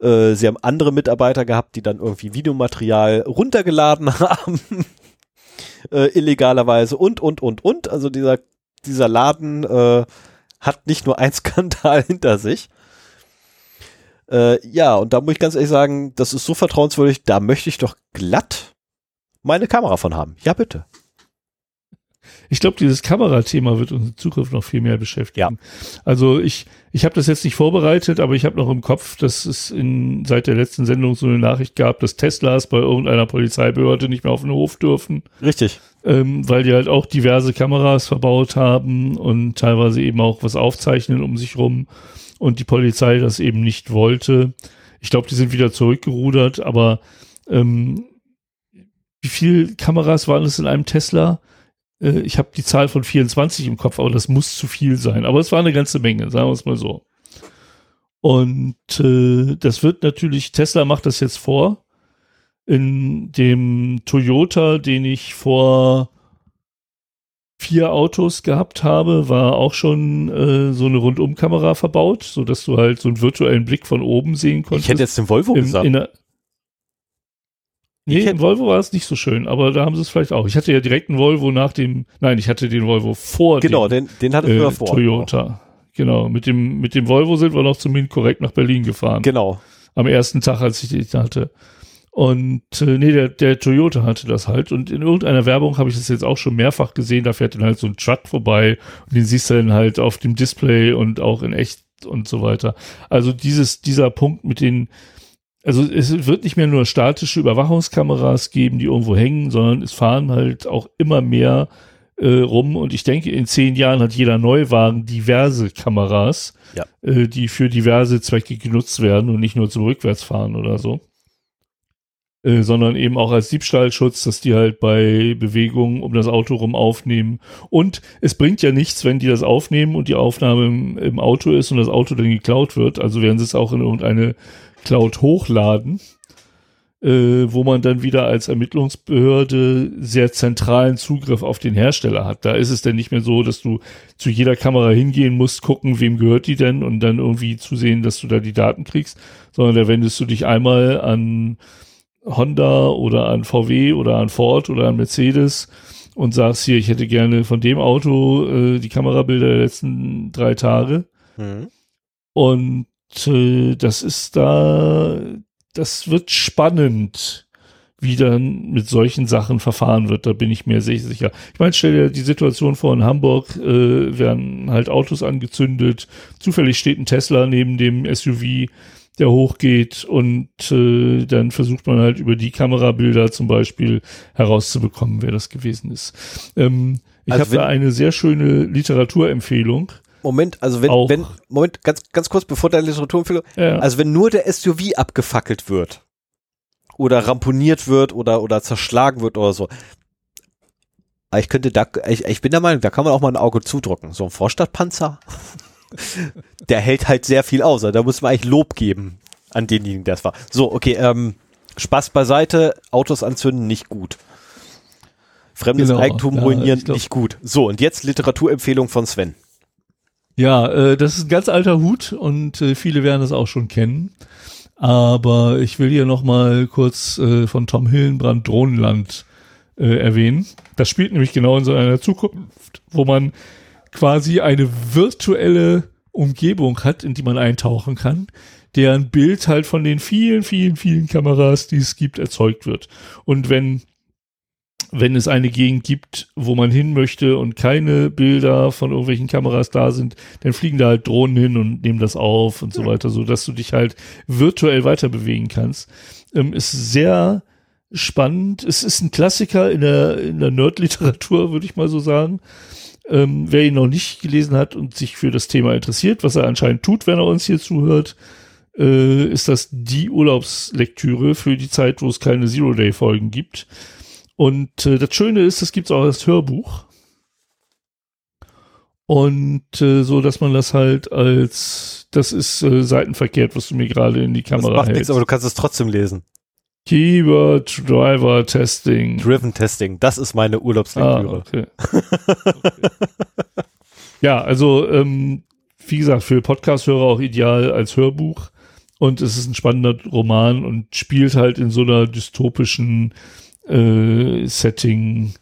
Äh, sie haben andere Mitarbeiter gehabt, die dann irgendwie Videomaterial runtergeladen haben, äh, illegalerweise und, und, und, und. Also dieser, dieser Laden äh, hat nicht nur ein Skandal hinter sich. Äh, ja, und da muss ich ganz ehrlich sagen, das ist so vertrauenswürdig, da möchte ich doch glatt meine Kamera von haben. Ja, bitte. Ich glaube, dieses Kamerathema wird uns in Zukunft noch viel mehr beschäftigen. Also ich, ich habe das jetzt nicht vorbereitet, aber ich habe noch im Kopf, dass es in, seit der letzten Sendung so eine Nachricht gab, dass Teslas bei irgendeiner Polizeibehörde nicht mehr auf den Hof dürfen, Richtig. ähm, weil die halt auch diverse Kameras verbaut haben und teilweise eben auch was aufzeichnen um sich rum und die Polizei das eben nicht wollte. Ich glaube, die sind wieder zurückgerudert, aber ähm, wie viel Kameras waren es in einem Tesla? Äh, ich habe die Zahl von 24 im Kopf, aber das muss zu viel sein. Aber es war eine ganze Menge, sagen wir es mal so. Und äh, das wird natürlich, Tesla macht das jetzt vor. In dem Toyota, den ich vor vier Autos gehabt habe, war auch schon äh, so eine Rundumkamera verbaut, so dass du halt so einen virtuellen Blick von oben sehen konntest. Ich hätte jetzt den Volvo Im, gesagt. in nee, im Volvo war es nicht so schön, aber da haben sie es vielleicht auch. Ich hatte ja direkt einen Volvo nach dem, nein, ich hatte den Volvo vor genau, dem den, den hatte ich äh, vor. Toyota. Genau, mit dem, mit dem Volvo sind wir noch zum korrekt nach Berlin gefahren. Genau. Am ersten Tag, als ich den hatte. Und äh, nee, der, der Toyota hatte das halt. Und in irgendeiner Werbung habe ich das jetzt auch schon mehrfach gesehen. Da fährt dann halt so ein Truck vorbei und den siehst du dann halt auf dem Display und auch in echt und so weiter. Also dieses, dieser Punkt mit den, also es wird nicht mehr nur statische Überwachungskameras geben, die irgendwo hängen, sondern es fahren halt auch immer mehr äh, rum. Und ich denke, in zehn Jahren hat jeder Neuwagen diverse Kameras, Ja. äh, die für diverse Zwecke genutzt werden und nicht nur zum Rückwärtsfahren oder so. Äh, sondern eben auch als Diebstahlschutz, dass die halt bei Bewegungen um das Auto rum aufnehmen. Und es bringt ja nichts, wenn die das aufnehmen und die Aufnahme im, im Auto ist und das Auto dann geklaut wird. Also werden sie es auch in irgendeine Cloud hochladen, äh, wo man dann wieder als Ermittlungsbehörde sehr zentralen Zugriff auf den Hersteller hat. Da ist es dann nicht mehr so, dass du zu jeder Kamera hingehen musst, gucken, wem gehört die denn und dann irgendwie zusehen, dass du da die Daten kriegst, sondern da wendest du dich einmal an Honda oder an VW oder an Ford oder an Mercedes und sagst hier, ich hätte gerne von dem Auto äh, die Kamerabilder der letzten drei Tage. Mhm. Und äh, das ist da, das wird spannend, wie dann mit solchen Sachen verfahren wird. Da bin ich mir sehr sicher. Ich meine, stell dir die Situation vor, in Hamburg äh, werden halt Autos angezündet. Zufällig steht ein Tesla neben dem SUV, der hochgeht und äh, dann versucht man halt über die Kamerabilder zum Beispiel herauszubekommen, wer das gewesen ist. Ähm, ich Also habe da eine sehr schöne Literaturempfehlung. Moment, also wenn, Auch. wenn, Moment, ganz, ganz kurz bevor deine Literaturempfehlung, Ja. also wenn nur der SUV abgefackelt wird oder ramponiert wird oder, oder zerschlagen wird oder so. Ich könnte da, ich, ich bin der Meinung, da kann man auch mal ein Auge zudrücken. So ein Vorstadtpanzer, der hält halt sehr viel aus. Also da muss man eigentlich Lob geben an denjenigen, der es war. So, okay, ähm, Spaß beiseite, Autos anzünden, nicht gut. Fremdes Genau, Eigentum ja, ruinieren, glaub- nicht gut. So, und jetzt Literaturempfehlung von Sven. Ja, äh, das ist ein ganz alter Hut und äh, viele werden das auch schon kennen. Aber ich will hier noch mal kurz äh, von Tom Hillenbrand Drohnenland äh, erwähnen. Das spielt nämlich genau in so einer Zukunft, wo man quasi eine virtuelle Umgebung hat, in die man eintauchen kann, deren Bild halt von den vielen, vielen, vielen Kameras, die es gibt, erzeugt wird. Und wenn wenn es eine Gegend gibt, wo man hin möchte und keine Bilder von irgendwelchen Kameras da sind, dann fliegen da halt Drohnen hin und nehmen das auf und so weiter, so dass du dich halt virtuell weiter bewegen kannst. Ähm, ist sehr spannend. Es ist ein Klassiker in der, in der Nerd-Literatur, würde ich mal so sagen. Ähm, wer ihn noch nicht gelesen hat und sich für das Thema interessiert, was er anscheinend tut, wenn er uns hier zuhört, äh, ist das die Urlaubslektüre für die Zeit, wo es keine Zero-Day-Folgen gibt. Und äh, das Schöne ist, es gibt auch als Hörbuch. Und äh, so, dass man das halt als, das ist äh, seitenverkehrt, was du mir gerade in die Das Kamera macht nichts, hältst. aber du kannst es trotzdem lesen. Keyword Driver Testing. Driven Testing, das ist meine Ah, Urlaubslektüre. okay. okay. Ja, also ähm, wie gesagt, für Podcast-Hörer auch ideal als Hörbuch. Und es ist ein spannender Roman und spielt halt in so einer dystopischen äh, Setting,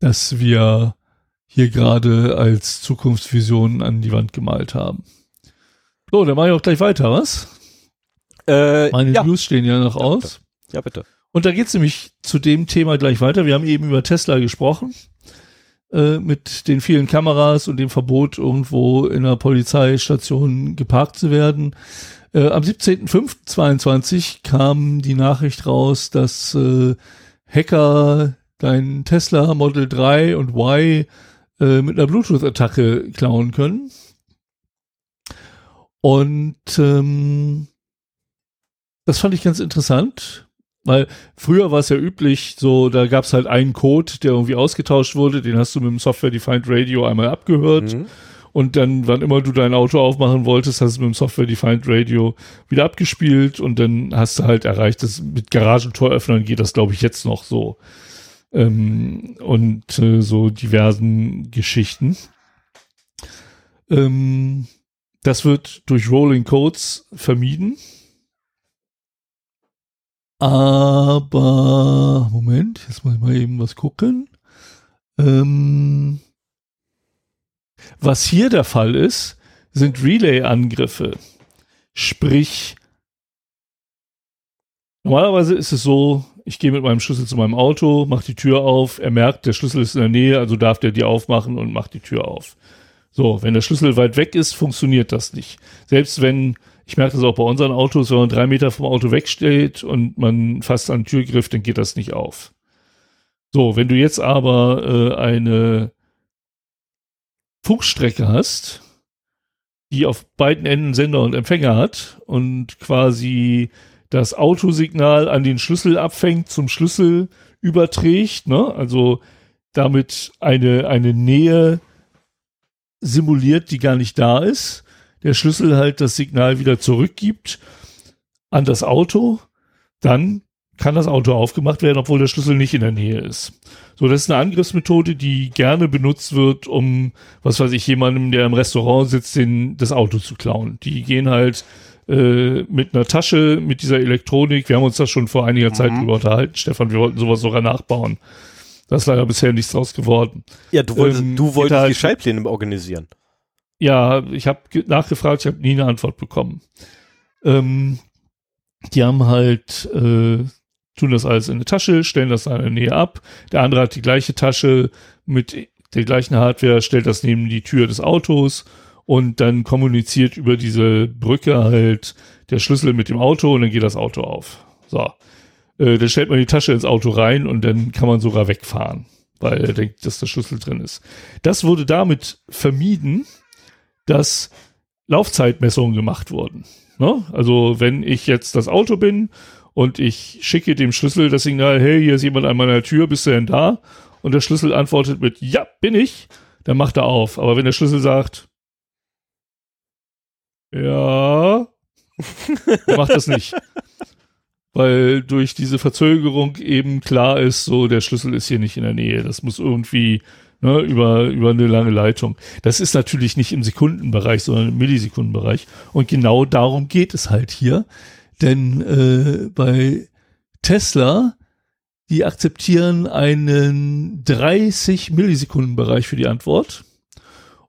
das wir hier gerade als Zukunftsvision an die Wand gemalt haben. So, dann mache ich auch gleich weiter, was? Äh, Meine ja, News stehen ja noch Ja, aus. ja, bitte. Und da geht's nämlich zu dem Thema gleich weiter. Wir haben eben über Tesla gesprochen, äh, mit den vielen Kameras und dem Verbot, irgendwo in einer Polizeistation geparkt zu werden. Äh, am 17.05.22 kam die Nachricht raus, dass äh, Hacker dein Tesla Model 3 und Y äh, mit einer Bluetooth-Attacke klauen können. Und ähm, das fand ich ganz interessant, weil früher war es ja üblich, so da gab es halt einen Code, der irgendwie ausgetauscht wurde, den hast du mit dem Software-Defined Radio einmal abgehört Mhm. Und dann, wann immer du dein Auto aufmachen wolltest, hast du mit dem Software-Defined Radio wieder abgespielt und dann hast du halt erreicht, dass mit Garagentoröffnern geht das, glaube ich, jetzt noch so. Ähm, und äh, so diversen Geschichten. Ähm, das wird durch Rolling Codes vermieden. Aber, Moment, jetzt muss ich mal eben was gucken. Ähm, was hier der Fall ist, sind Relay-Angriffe. Sprich, normalerweise ist es so, ich gehe mit meinem Schlüssel zu meinem Auto, mache die Tür auf, er merkt, der Schlüssel ist in der Nähe, also darf der die aufmachen und macht die Tür auf. So, wenn der Schlüssel weit weg ist, funktioniert das nicht. Selbst wenn, ich merke das auch bei unseren Autos, wenn man drei Meter vom Auto wegsteht und man fast an den Türgriff, dann geht das nicht auf. So, wenn du jetzt aber äh, eine Funkstrecke hast, die auf beiden Enden Sender und Empfänger hat und quasi das Autosignal an den Schlüssel abfängt, zum Schlüssel überträgt, ne? also damit eine, eine Nähe simuliert, die gar nicht da ist, der Schlüssel halt das Signal wieder zurückgibt an das Auto, dann kann das Auto aufgemacht werden, obwohl der Schlüssel nicht in der Nähe ist. So, das ist eine Angriffsmethode, die gerne benutzt wird, um, was weiß ich, jemandem, der im Restaurant sitzt, den, das Auto zu klauen. Die gehen halt äh, mit einer Tasche, mit dieser Elektronik. Wir haben uns das schon vor einiger Zeit Mhm. drüber unterhalten, Stefan. Wir wollten sowas sogar nachbauen. Da ist leider bisher nichts draus geworden. Ja, du wolltest, Ähm, du wolltest halt- die Schaltpläne organisieren. Ja, ich habe nachgefragt, ich habe nie eine Antwort bekommen. Ähm, die haben halt, äh, tun das alles in eine Tasche, stellen das in der Nähe ab. Der andere hat die gleiche Tasche mit der gleichen Hardware, stellt das neben die Tür des Autos und dann kommuniziert über diese Brücke halt der Schlüssel mit dem Auto und dann geht das Auto auf. So. Äh, dann stellt man die Tasche ins Auto rein und dann kann man sogar wegfahren, weil er denkt, dass der Schlüssel drin ist. Das wurde damit vermieden, dass Laufzeitmessungen gemacht wurden. Ne? Also wenn ich jetzt das Auto bin und ich schicke dem Schlüssel das Signal, hey, hier ist jemand an meiner Tür, bist du denn da? Und der Schlüssel antwortet mit, ja, bin ich, dann macht er auf. Aber wenn der Schlüssel sagt, ja, dann macht das nicht. Weil durch diese Verzögerung eben klar ist, so der Schlüssel ist hier nicht in der Nähe. Das muss irgendwie ne, über, über eine lange Leitung. Das ist natürlich nicht im Sekundenbereich, sondern im Millisekundenbereich. Und genau darum geht es halt hier. Denn äh, bei Tesla, die akzeptieren einen 30 Millisekunden Bereich für die Antwort.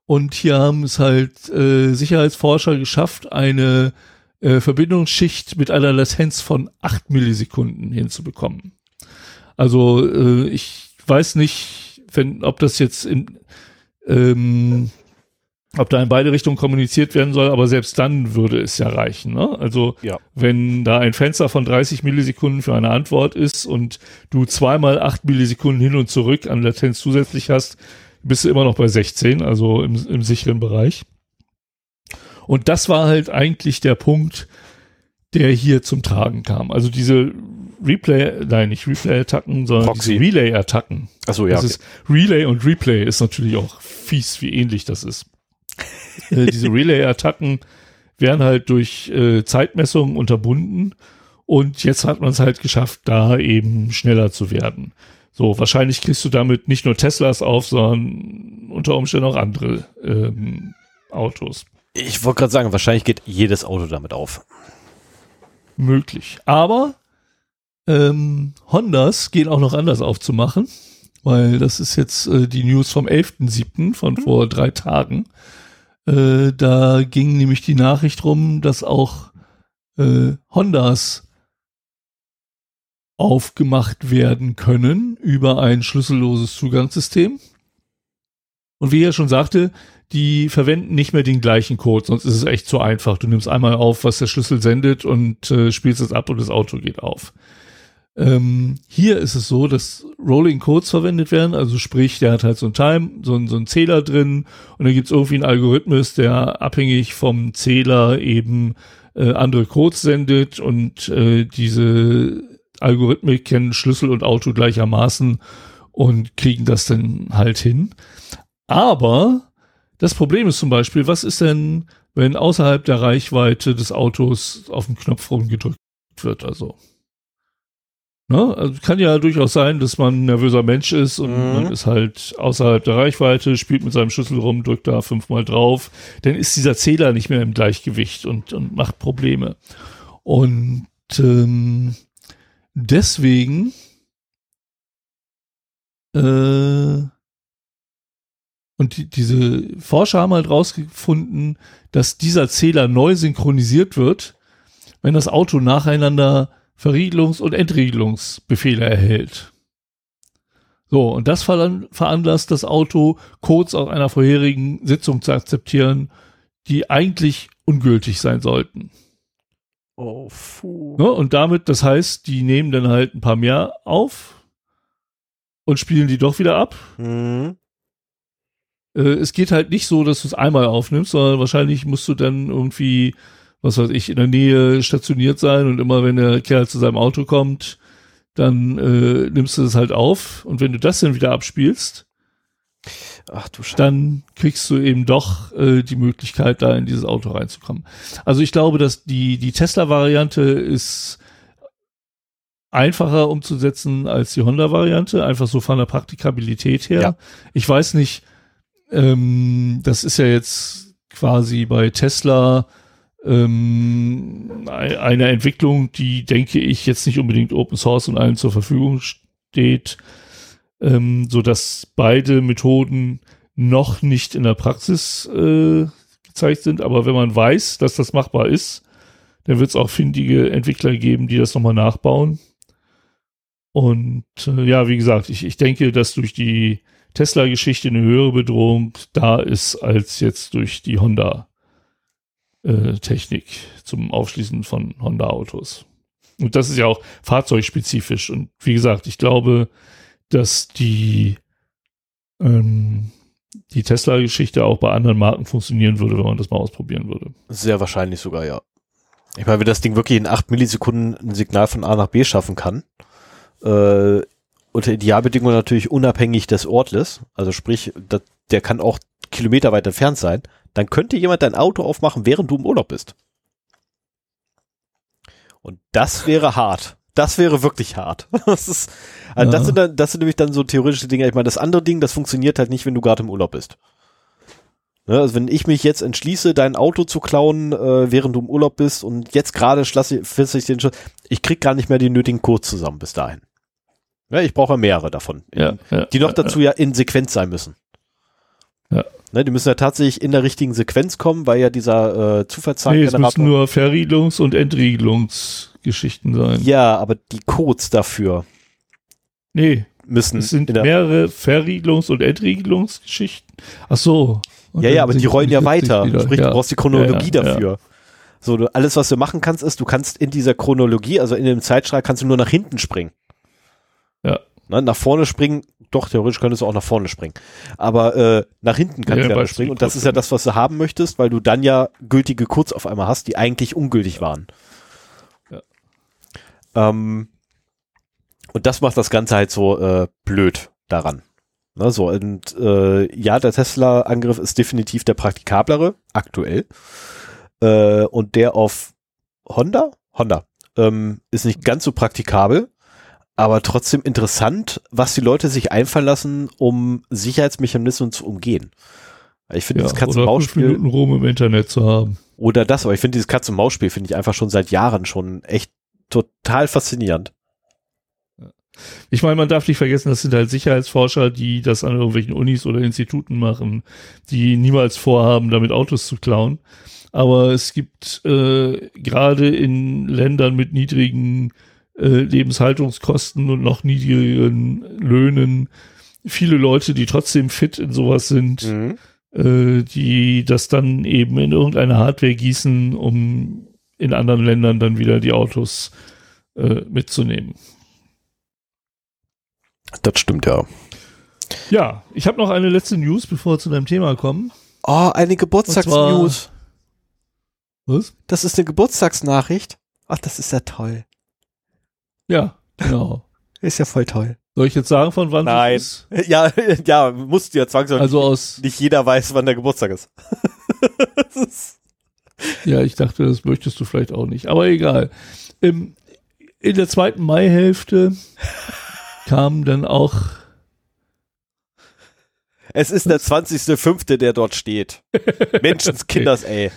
Und hier haben es halt äh, Sicherheitsforscher geschafft, eine äh, Verbindungsschicht mit einer Latenz von 8 Millisekunden hinzubekommen. Also äh, ich weiß nicht, wenn, ob das jetzt in, ähm, ob da in beide Richtungen kommuniziert werden soll, aber selbst dann würde es ja reichen. Ne? Also ja. wenn da ein Fenster von 30 Millisekunden für eine Antwort ist und du zweimal 8 Millisekunden hin und zurück an Latenz zusätzlich hast, bist du immer noch bei 16, also im, im sicheren Bereich. Und das war halt eigentlich der Punkt, der hier zum Tragen kam. Also diese Replay, nein, nicht Replay-Attacken, sondern Relay-Attacken. Achso, ja. Das okay. ist Relay und Replay ist natürlich auch fies, wie ähnlich das ist. Äh, diese Relay-Attacken werden halt durch äh, Zeitmessungen unterbunden und jetzt hat man es halt geschafft, da eben schneller zu werden. So, wahrscheinlich kriegst du damit nicht nur Teslas auf, sondern unter Umständen auch andere ähm, Autos. Ich wollte gerade sagen, wahrscheinlich geht jedes Auto damit auf. Möglich. Aber ähm, Hondas gehen auch noch anders aufzumachen, weil das ist jetzt äh, die News vom 11.07. von mhm. vor drei Tagen. Äh, da ging nämlich die Nachricht rum, dass auch äh, Hondas aufgemacht werden können über ein schlüsselloses Zugangssystem. Und wie er schon sagte, die verwenden nicht mehr den gleichen Code, sonst ist es echt zu einfach. Du nimmst einmal auf, was der Schlüssel sendet und äh, spielst es ab und das Auto geht auf. Ähm, hier ist es so, dass Rolling Codes verwendet werden, also sprich, der hat halt so ein Time, so ein, so ein Zähler drin. Und dann gibt es irgendwie einen Algorithmus, der abhängig vom Zähler eben äh, andere Codes sendet. Und äh, diese Algorithmik kennen Schlüssel und Auto gleichermaßen und kriegen das dann halt hin. Aber das Problem ist zum Beispiel, was ist denn, wenn außerhalb der Reichweite des Autos auf den Knopf rumgedrückt wird, also Ne? Also kann ja durchaus sein, dass man ein nervöser Mensch ist und mhm. man ist halt außerhalb der Reichweite, spielt mit seinem Schlüssel rum, drückt da fünfmal drauf. Dann ist dieser Zähler nicht mehr im Gleichgewicht und, und macht Probleme. Und ähm, deswegen äh, und die, diese Forscher haben halt rausgefunden, dass dieser Zähler neu synchronisiert wird, wenn das Auto nacheinander Verriegelungs- und Entriegelungsbefehle erhält. So, und das veranlasst das Auto, Codes aus einer vorherigen Sitzung zu akzeptieren, die eigentlich ungültig sein sollten. Oh, puh. Ja, und damit, das heißt, die nehmen dann halt ein paar mehr auf und spielen die doch wieder ab. Mhm. Äh, es geht halt nicht so, dass du es einmal aufnimmst, sondern wahrscheinlich musst du dann irgendwie was weiß ich, in der Nähe stationiert sein und immer wenn der Kerl zu seinem Auto kommt, dann äh, nimmst du das halt auf und wenn du das dann wieder abspielst, Ach, du dann kriegst du eben doch äh, die Möglichkeit, da in dieses Auto reinzukommen. Also ich glaube, dass die, die Tesla-Variante ist einfacher umzusetzen als die Honda-Variante, einfach so von der Praktikabilität her. Ja. Ich weiß nicht, ähm, das ist ja jetzt quasi bei Tesla ähm, eine Entwicklung, die, denke ich, jetzt nicht unbedingt Open Source und allen zur Verfügung steht, ähm, so dass beide Methoden noch nicht in der Praxis äh, gezeigt sind. Aber wenn man weiß, dass das machbar ist, dann wird es auch findige Entwickler geben, die das nochmal nachbauen. Und äh, ja, wie gesagt, ich, ich denke, dass durch die Tesla-Geschichte eine höhere Bedrohung da ist als jetzt durch die Honda äh, Technik zum Aufschließen von Honda-Autos. Und das ist ja auch fahrzeugspezifisch. Und wie gesagt, ich glaube, dass die, ähm, die Tesla-Geschichte auch bei anderen Marken funktionieren würde, wenn man das mal ausprobieren würde. Sehr wahrscheinlich sogar, ja. Ich meine, wenn das Ding wirklich in acht Millisekunden ein Signal von A nach B schaffen kann, äh, unter Idealbedingungen natürlich unabhängig des Ortes, also sprich, das, der kann auch Kilometer weit entfernt sein, dann könnte jemand dein Auto aufmachen, während du im Urlaub bist. Und das wäre hart. Das wäre wirklich hart. Das, ist, also Ja. das, sind dann, das sind nämlich dann so theoretische Dinge. Ich meine, das andere Ding, das funktioniert halt nicht, wenn du gerade im Urlaub bist. Ne, also wenn ich mich jetzt entschließe, dein Auto zu klauen, äh, während du im Urlaub bist und jetzt gerade fisse ich den Schuss, ich krieg gar nicht mehr den nötigen Code zusammen bis dahin. Ja, ich brauche mehrere davon, Ja, ja, die noch dazu ja in Sequenz sein müssen. Ja. Ne, die müssen ja tatsächlich in der richtigen Sequenz kommen, weil ja dieser äh, Nee, es müssen nur Verriegelungs- und Entriegelungsgeschichten sein. ja, aber die Codes dafür Nee, müssen es sind mehrere Verriegelungs- und Entriegelungsgeschichten. Ach so. Und Ja, ja, aber die rollen ja 40 weiter. Sprich, ja. du brauchst die Chronologie Ja, ja, dafür. So, du, alles, was du machen kannst, ist, du kannst in dieser Chronologie, also in dem Zeitstrahl, kannst du nur nach hinten springen. Ja. Ne, nach vorne springen, doch, theoretisch könntest du auch nach vorne springen. Aber äh, nach hinten kannst Ja, du ja springen. Und das ist ja das, was du haben möchtest, weil du dann ja gültige Codes auf einmal hast, die eigentlich ungültig waren. Ja. Ähm, und das macht das Ganze halt so äh, blöd daran. Ne, so, und äh, ja, der Tesla-Angriff ist definitiv der praktikablere, aktuell. Äh, und der auf Honda? Honda. Ähm, ist nicht ganz so praktikabel, aber trotzdem interessant, was die Leute sich einfallen lassen, um Sicherheitsmechanismen zu umgehen. Ich finde Ja, das Katz- und oder fünf Maus-Spiel Minuten Ruhm im Internet zu haben. oder das, aber ich finde dieses Katz- und Maus-Spiel finde ich einfach schon seit Jahren schon echt total faszinierend. Ich meine, man darf nicht vergessen, das sind halt Sicherheitsforscher, die das an irgendwelchen Unis oder Instituten machen, die niemals vorhaben, damit Autos zu klauen. Aber es gibt äh, gerade in Ländern mit niedrigen äh, Lebenshaltungskosten und noch niedrigeren Löhnen viele Leute, die trotzdem fit in sowas sind, äh, die das dann eben in irgendeine Hardware gießen, um in anderen Ländern dann wieder die Autos äh, mitzunehmen. Das stimmt ja. Ja, ich habe noch eine letzte News, bevor wir zu deinem Thema kommen. Oh, eine Geburtstagsnews. Was? Das ist eine Geburtstagsnachricht. Ach, das ist ja toll. Ja, genau. Ist ja voll toll. Soll ich jetzt sagen, von wann Nein. es ist? Ja, ja, musst du ja zwangsläufig. Also aus, nicht jeder weiß, wann der Geburtstag ist. Ist- ja, ich dachte, das möchtest du vielleicht auch nicht, aber egal. Im, in der zweiten Maihälfte kam dann auch, es ist der 20.05., der dort steht. Menschenskinders, ey.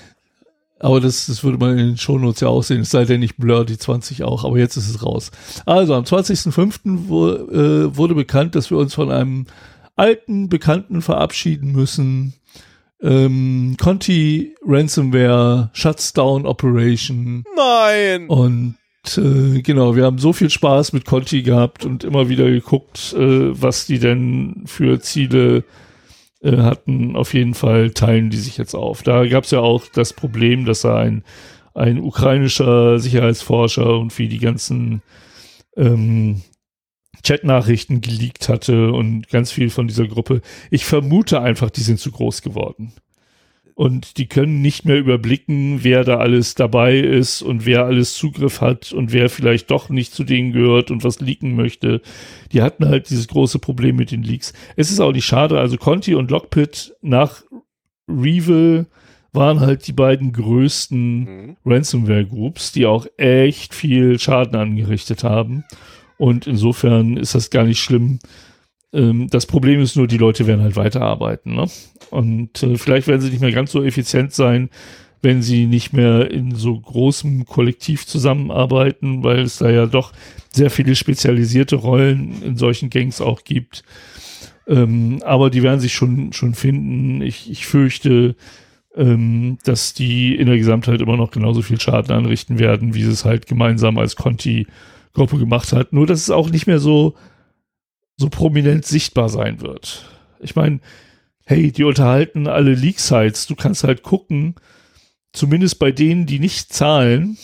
Aber das, das würde man in den Shownotes ja auch sehen, es sei denn, ich blur die 20 auch, aber jetzt ist es raus. Also am 20.05. Wo, äh, wurde bekannt, dass wir uns von einem alten Bekannten verabschieden müssen. Ähm, Conti Ransomware Shuts Down Operation Nein. und äh, genau, wir haben so viel Spaß mit Conti gehabt und immer wieder geguckt, äh, was die denn für Ziele äh, hatten. Auf jeden Fall teilen die sich jetzt auf. Da gab es ja auch das Problem, dass er ein, ein ukrainischer Sicherheitsforscher und wie die ganzen ähm, Chatnachrichten geleakt hatte und ganz viel von dieser Gruppe. Ich vermute einfach, die sind zu groß geworden. Und die können nicht mehr überblicken, wer da alles dabei ist und wer alles Zugriff hat und wer vielleicht doch nicht zu denen gehört und was leaken möchte. Die hatten halt dieses große Problem mit den Leaks. Es ist auch nicht schade, also Conti und Lockpit nach Revel waren halt die beiden größten Mhm. Ransomware-Groups, die auch echt viel Schaden angerichtet haben. Und insofern ist das gar nicht schlimm. Ähm, das Problem ist nur, die Leute werden halt weiterarbeiten. Ne? Und äh, vielleicht werden sie nicht mehr ganz so effizient sein, wenn sie nicht mehr in so großem Kollektiv zusammenarbeiten, weil es da ja doch sehr viele spezialisierte Rollen in solchen Gangs auch gibt. Ähm, aber die werden sich schon, schon finden. Ich, ich fürchte, ähm, dass die in der Gesamtheit immer noch genauso viel Schaden anrichten werden, wie sie es halt gemeinsam als Conti-Gruppe gemacht hat. Nur, dass es auch nicht mehr so, so prominent sichtbar sein wird. Ich meine, hey, die unterhalten alle Leak-Sites. Du kannst halt gucken, zumindest bei denen, die nicht zahlen,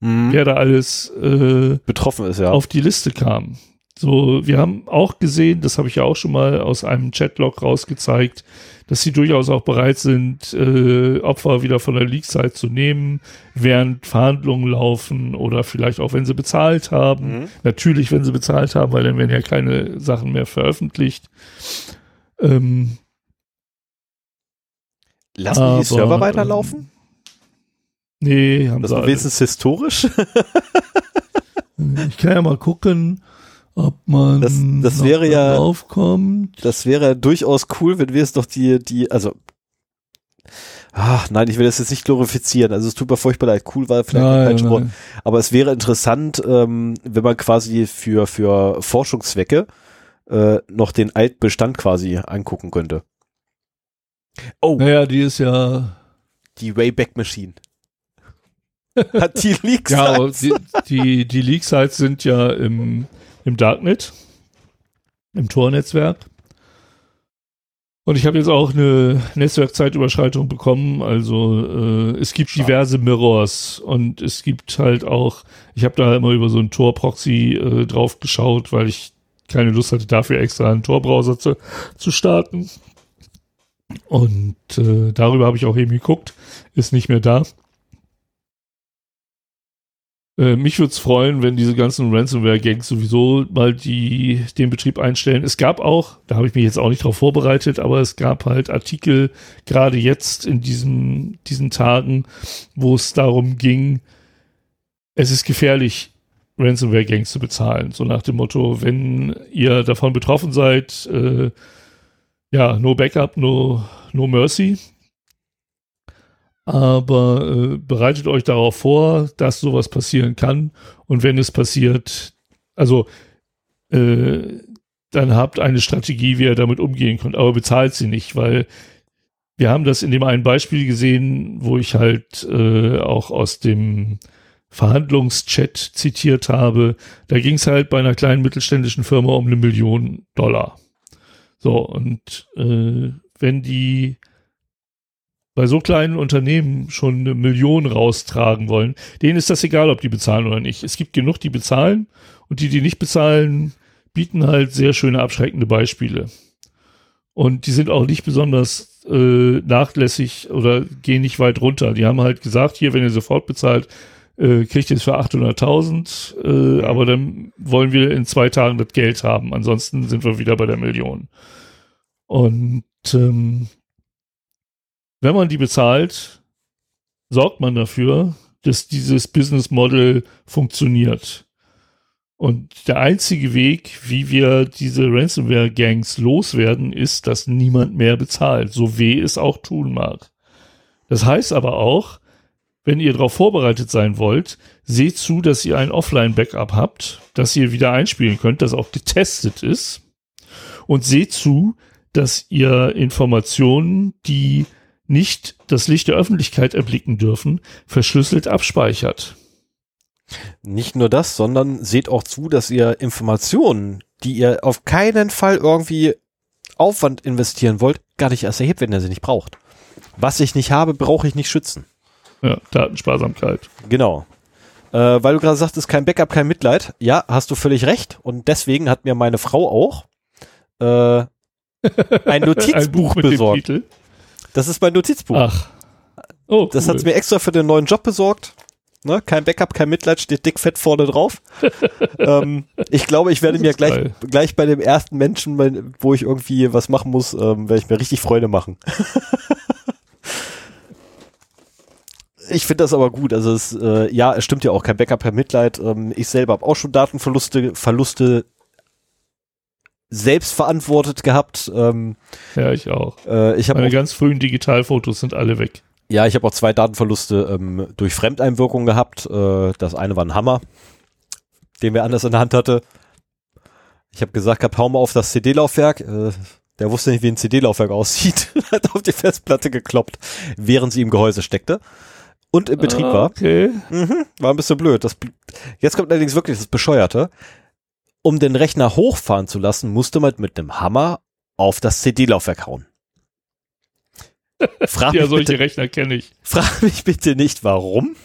Mhm. wer da alles äh, Betroffen ist, ja. auf die Liste kam. So, wir haben auch gesehen, das habe ich ja auch schon mal aus einem Chatlog rausgezeigt, dass sie durchaus auch bereit sind, äh, Opfer wieder von der Leak-Site zu nehmen, während Verhandlungen laufen oder vielleicht auch, wenn sie bezahlt haben. Mhm. Natürlich, wenn sie bezahlt haben, weil dann werden ja keine Sachen mehr veröffentlicht. Ähm, Lassen aber, die Server weiterlaufen? Nee, haben das sie wenigstens historisch? ich kann ja mal gucken ob man das, das wäre ja aufkommt. Das wäre durchaus cool, wenn wir es doch die die also Ach, nein, ich will das jetzt nicht glorifizieren. Also es tut mir furchtbar leid. Cool war vielleicht nein, kein Sport. Aber es wäre interessant, ähm, wenn man quasi für, für Forschungszwecke äh, noch den Altbestand quasi angucken könnte. Oh. Naja, die ist ja. Die Wayback Machine. Hat die Leaks. ja, die, die, die Leak-Sites sind ja im im Darknet, im Tor-Netzwerk. Und ich habe jetzt auch eine Netzwerkzeitüberschreitung bekommen. Also äh, es gibt diverse Mirrors und es gibt halt auch, ich habe da immer über so einen Tor-Proxy äh, drauf geschaut, weil ich keine Lust hatte, dafür extra einen Tor-Browser zu, zu starten. Und äh, darüber habe ich auch eben geguckt, ist nicht mehr da. Äh, mich würde es freuen, wenn diese ganzen Ransomware-Gangs sowieso mal die, den Betrieb einstellen. Es gab auch, da habe ich mich jetzt auch nicht drauf vorbereitet, aber es gab halt Artikel, gerade jetzt in diesem, diesen Tagen, wo es darum ging, es ist gefährlich, Ransomware-Gangs zu bezahlen. So nach dem Motto, wenn ihr davon betroffen seid, äh, ja, no backup, no, no mercy aber äh, bereitet euch darauf vor, dass sowas passieren kann. Und wenn es passiert, also äh, dann habt eine Strategie, wie ihr damit umgehen könnt, aber bezahlt sie nicht, weil wir haben das in dem einen Beispiel gesehen, wo ich halt äh, auch aus dem Verhandlungschat zitiert habe. Da ging es halt bei einer kleinen mittelständischen Firma um eine Million Dollar. So, und äh, wenn die bei so kleinen Unternehmen schon eine Million raustragen wollen, denen ist das egal, ob die bezahlen oder nicht. Es gibt genug, die bezahlen und die, die nicht bezahlen, bieten halt sehr schöne abschreckende Beispiele. Und die sind auch nicht besonders äh, nachlässig oder gehen nicht weit runter. Die haben halt gesagt, hier, wenn ihr sofort bezahlt, äh, kriegt ihr es für 800.000, äh, aber dann wollen wir in zwei Tagen das Geld haben. Ansonsten sind wir wieder bei der Million. Und ähm, wenn man die bezahlt, sorgt man dafür, dass dieses Business Model funktioniert. Und der einzige Weg, wie wir diese Ransomware-Gangs loswerden, ist, dass niemand mehr bezahlt, so weh es auch tun mag. Das heißt aber auch, wenn ihr darauf vorbereitet sein wollt, seht zu, dass ihr ein Offline-Backup habt, das ihr wieder einspielen könnt, das auch getestet ist. Und seht zu, dass ihr Informationen, die nicht das Licht der Öffentlichkeit erblicken dürfen, verschlüsselt abspeichert. Nicht nur das, sondern seht auch zu, dass ihr Informationen, die ihr auf keinen Fall irgendwie Aufwand investieren wollt, gar nicht erst erhebt, wenn ihr sie nicht braucht. Was ich nicht habe, brauche ich nicht schützen. Ja, Datensparsamkeit. Genau. Äh, weil du gerade sagtest, kein Backup, kein Mitleid. Ja, hast du völlig recht. Und deswegen hat mir meine Frau auch äh, ein Notizbuch ein besorgt. Das ist mein Notizbuch. Ach. Oh, das cool. hat mir extra für den neuen Job besorgt. Ne? Kein Backup, kein Mitleid, steht dick fett vorne drauf. ähm, ich glaube, ich werde mir gleich, gleich bei dem ersten Menschen, wo ich irgendwie was machen muss, ähm, werde ich mir richtig Freude machen. ich finde das aber gut. Also es, äh, ja, es stimmt ja auch, kein Backup, kein Mitleid. Ähm, ich selber habe auch schon Datenverluste, Verluste selbst verantwortet gehabt. Ähm, ja, ich auch. Äh, ich Meine auch, ganz frühen Digitalfotos sind alle weg. Ja, ich habe auch zwei Datenverluste ähm, durch Fremdeinwirkung gehabt. Äh, das eine war ein Hammer, den wir anders in der Hand hatte. Ich habe gesagt, hab, hau mal auf das CD-Laufwerk. Äh, der wusste nicht, wie ein CD-Laufwerk aussieht. Hat auf die Festplatte gekloppt, während sie im Gehäuse steckte und im Betrieb ah, war. Okay. Mhm, war ein bisschen blöd. Das, jetzt kommt allerdings wirklich das Bescheuerte um den Rechner hochfahren zu lassen, musste man mit einem Hammer auf das CD-Laufwerk hauen. Frag ja, solche bitte, Rechner kenne ich. Frag mich bitte nicht, warum.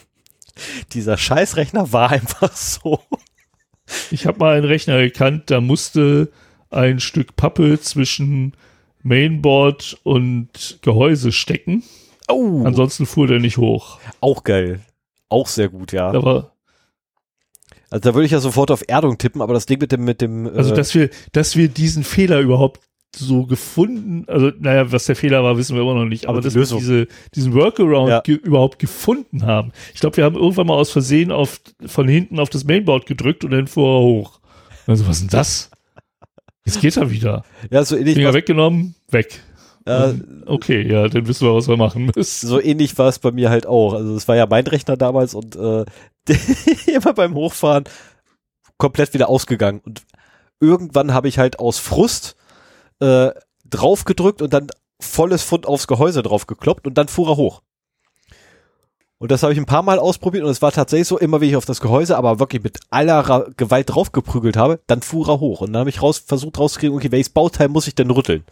Dieser Scheißrechner war einfach so. Ich habe mal einen Rechner gekannt, da musste ein Stück Pappe zwischen Mainboard und Gehäuse stecken. Oh, Ansonsten fuhr der nicht hoch. auch geil. Auch sehr gut, ja. Da war, Also da würde ich ja sofort auf Erdung tippen, aber das Ding mit dem, mit dem, also äh, dass wir, dass wir diesen Fehler überhaupt so gefunden, also naja, was der Fehler war, wissen wir immer noch nicht, aber, Aber die dass wir Lösung. diese, diesen Workaround Ja. ge überhaupt gefunden haben. Ich glaube, wir haben irgendwann mal aus Versehen auf, von hinten auf das Mainboard gedrückt und dann fuhr er hoch. Also was ist denn das? Jetzt geht er wieder. ja, so ähnlich, Finger weggenommen, weg. Äh, Okay, ja, dann wissen wir, was wir machen müssen. so ähnlich war es bei mir halt auch. Also es war ja mein Rechner damals und äh, immer beim Hochfahren komplett wieder ausgegangen. Und irgendwann habe ich halt aus Frust äh, drauf gedrückt und dann volles Pfund aufs Gehäuse drauf gekloppt und dann fuhr er hoch. Und das habe ich ein paar Mal ausprobiert und es war tatsächlich so, immer wie ich auf das Gehäuse, aber wirklich mit aller Ra Gewalt draufgeprügelt habe, dann fuhr er hoch. Und dann habe ich raus, versucht rauszukriegen, okay, welches Bauteil muss ich denn rütteln?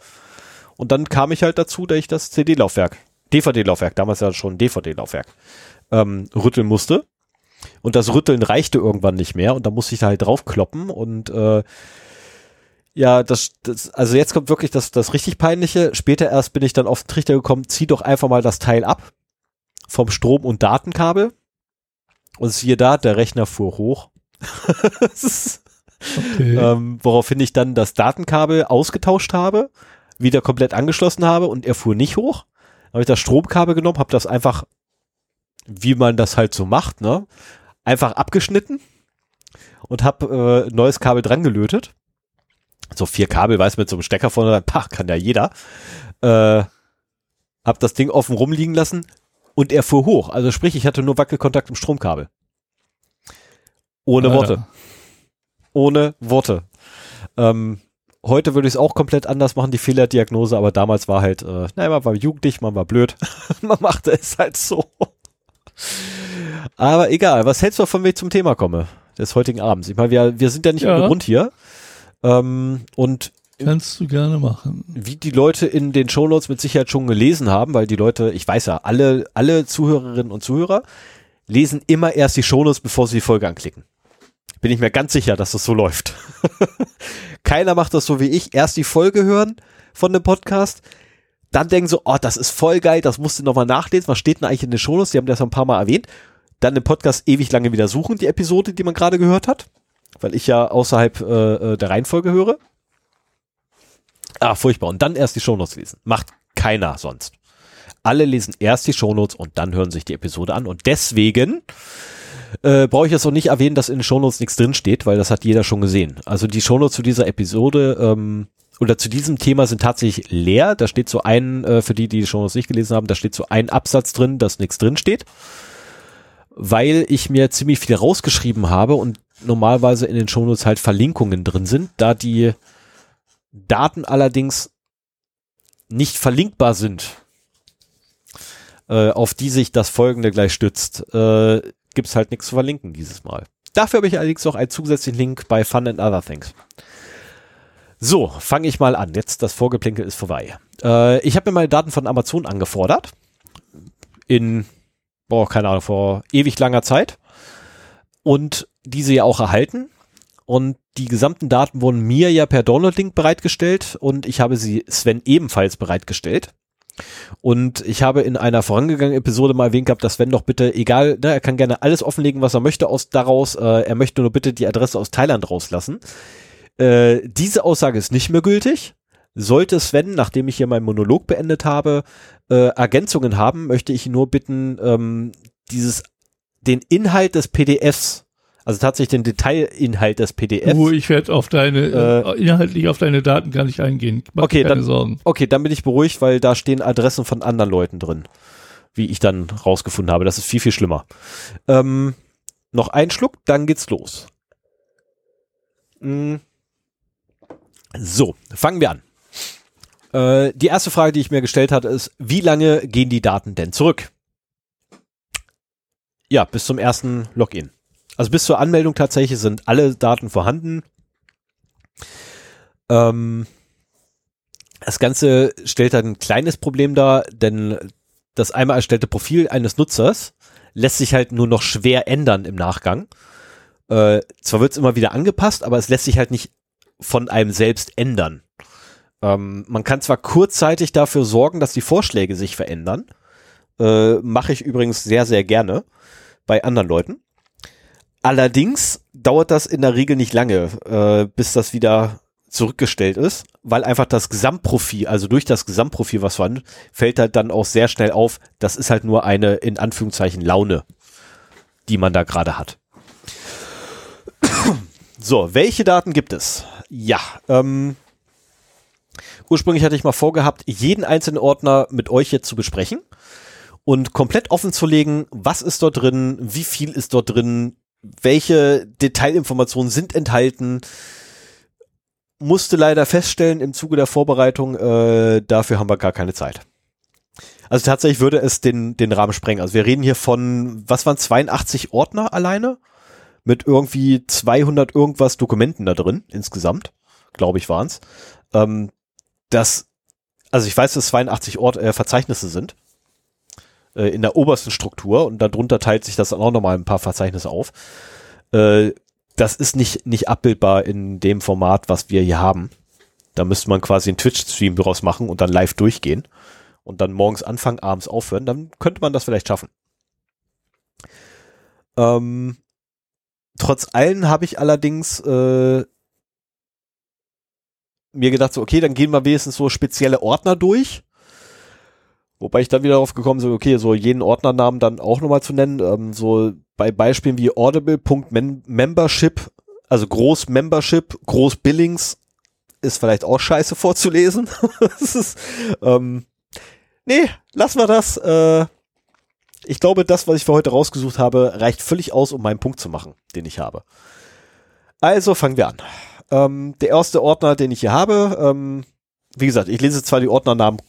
Und dann kam ich halt dazu, dass ich das CD-Laufwerk, DVD-Laufwerk, damals ja schon DVD-Laufwerk, ähm, rütteln musste. Und das Rütteln reichte irgendwann nicht mehr und da musste ich da halt draufkloppen und äh, ja, das, das, also jetzt kommt wirklich das, das richtig peinliche. Später erst bin ich dann auf den Trichter gekommen, zieh doch einfach mal das Teil ab vom Strom- und Datenkabel. Und siehe da, der Rechner fuhr hoch. Okay. ähm, woraufhin ich dann das Datenkabel ausgetauscht habe, wieder komplett angeschlossen habe und er fuhr nicht hoch. Habe ich das Stromkabel genommen, habe das einfach, wie man das halt so macht, ne, einfach abgeschnitten und habe äh, neues Kabel dran gelötet. So vier Kabel, weiß mit so einem Stecker vorne, pach, kann ja jeder. Äh, hab das Ding offen rumliegen lassen und er fuhr hoch. Also sprich, ich hatte nur Wackelkontakt im Stromkabel. Ohne Alter. Worte ohne Worte. Ähm, heute würde ich es auch komplett anders machen, die Fehlerdiagnose, aber damals war halt, äh, naja, man war jugendlich, man war blöd. man machte es halt so. Aber egal, was hältst du davon, wenn ich zum Thema komme, des heutigen Abends? Ich meine, wir, wir sind ja nicht Ja. ohne Grund hier. Ähm, und Kannst du gerne machen. wie die Leute in den Shownotes mit Sicherheit schon gelesen haben, weil die Leute, ich weiß ja, alle, alle Zuhörerinnen und Zuhörer lesen immer erst die Shownotes, bevor sie die Folge anklicken. Bin ich mir ganz sicher, dass das so läuft. Keiner macht das so wie ich. Erst die Folge hören von dem Podcast, dann denken so, oh, das ist voll geil, das musst du nochmal nachlesen. Was steht denn eigentlich in den Shownotes? Die haben das ein paar Mal erwähnt. Dann den Podcast ewig lange wieder suchen, die Episode, die man gerade gehört hat. Weil ich ja außerhalb äh, äh, der Reihenfolge höre. Ah, furchtbar. Und dann erst die Shownotes lesen. Macht keiner sonst. Alle lesen erst die Shownotes und dann hören sich die Episode an. Und deswegen äh, brauche ich jetzt auch nicht erwähnen, dass in den Shownotes nichts drin steht, weil das hat jeder schon gesehen. Also die Shownotes zu dieser Episode ähm, oder zu diesem Thema sind tatsächlich leer. Da steht so ein, äh, für die, die die Shownotes nicht gelesen haben, da steht so ein Absatz drin, dass nichts drin steht. Weil ich mir ziemlich viel rausgeschrieben habe und normalerweise in den Shownotes halt Verlinkungen drin sind, da die Daten allerdings nicht verlinkbar sind, äh, auf die sich das folgende gleich stützt, äh, gibt's halt nichts zu verlinken dieses Mal. Dafür habe ich allerdings noch einen zusätzlichen Link bei Fun and Other Things. So, fange ich mal an. Jetzt das Vorgeplänkel ist vorbei. Äh, ich habe mir meine Daten von Amazon angefordert. In, boah, keine Ahnung, vor ewig langer Zeit. Und diese ja auch erhalten. Und die gesamten Daten wurden mir ja per Download-Link bereitgestellt und ich habe sie Sven ebenfalls bereitgestellt. Und ich habe in einer vorangegangenen Episode mal erwähnt gehabt, dass Sven doch bitte, egal, ne, er kann gerne alles offenlegen, was er möchte aus daraus, äh, er möchte nur bitte die Adresse aus Thailand rauslassen. Äh, diese Aussage ist nicht mehr gültig. Sollte Sven, nachdem ich hier meinen Monolog beendet habe, äh, Ergänzungen haben, möchte ich nur bitten, ähm, dieses, den Inhalt des PDFs, also tatsächlich den Detailinhalt des PDFs, Du, ich werde auf deine, äh, inhaltlich auf deine Daten gar nicht eingehen. Mach Okay, keine dann- Sorgen. Okay, dann bin ich beruhigt, weil da stehen Adressen von anderen Leuten drin, wie ich dann rausgefunden habe. Das ist viel, viel schlimmer. Ähm, noch ein Schluck, dann geht's los. Mm. So, fangen wir an. Äh, die erste Frage, die ich mir gestellt hatte, ist, wie lange gehen die Daten denn zurück? Ja, bis zum ersten Login. Also bis zur Anmeldung tatsächlich sind alle Daten vorhanden. Ähm, das Ganze stellt ein kleines Problem dar, denn das einmal erstellte Profil eines Nutzers lässt sich halt nur noch schwer ändern im Nachgang. Äh, zwar wird es immer wieder angepasst, aber es lässt sich halt nicht von einem selbst ändern. Ähm, man kann zwar kurzzeitig dafür sorgen, dass die Vorschläge sich verändern. Äh, Mache ich übrigens sehr, sehr gerne bei anderen Leuten. Allerdings dauert das in der Regel nicht lange, äh, bis das wieder zurückgestellt ist, weil einfach das Gesamtprofil, also durch das Gesamtprofil, was vorhanden, fällt halt dann auch sehr schnell auf, das ist halt nur eine, in Anführungszeichen, Laune, die man da gerade hat. So, welche Daten gibt es? Ja, ähm, ursprünglich hatte ich mal vorgehabt, jeden einzelnen Ordner mit euch jetzt zu besprechen und komplett offen zu legen, was ist dort drin, wie viel ist dort drin, welche Detailinformationen sind enthalten. Musste leider feststellen im Zuge der Vorbereitung, äh, dafür haben wir gar keine Zeit. Also tatsächlich würde es den, den Rahmen sprengen. Also wir reden hier von, was waren 82 Ordner alleine? Mit irgendwie 200 irgendwas Dokumenten da drin insgesamt, glaube ich waren's. Ähm, das, also ich weiß, dass 82 Ort, äh, Verzeichnisse sind äh, in der obersten Struktur und darunter teilt sich das dann auch nochmal ein paar Verzeichnisse auf. Äh, das ist nicht, nicht abbildbar in dem Format, was wir hier haben. Da müsste man quasi einen Twitch-Stream draus machen und dann live durchgehen und dann morgens anfangen, abends aufhören. Dann könnte man das vielleicht schaffen. Ähm, trotz allem habe ich allerdings äh, mir gedacht, so, okay, dann gehen wir wenigstens so spezielle Ordner durch Wobei ich dann wieder darauf gekommen bin, okay, so jeden Ordnernamen dann auch nochmal zu nennen. Ähm, so bei Beispielen wie audible.membership, also Groß Membership, Groß Billings, ist vielleicht auch scheiße vorzulesen. das ist, ähm, nee, lassen wir das. Äh, ich glaube, das, was ich für heute rausgesucht habe, reicht völlig aus, um meinen Punkt zu machen, den ich habe. Also fangen wir an. Ähm, der erste Ordner, den ich hier habe, ähm, wie gesagt, ich lese zwar die Ordnernamen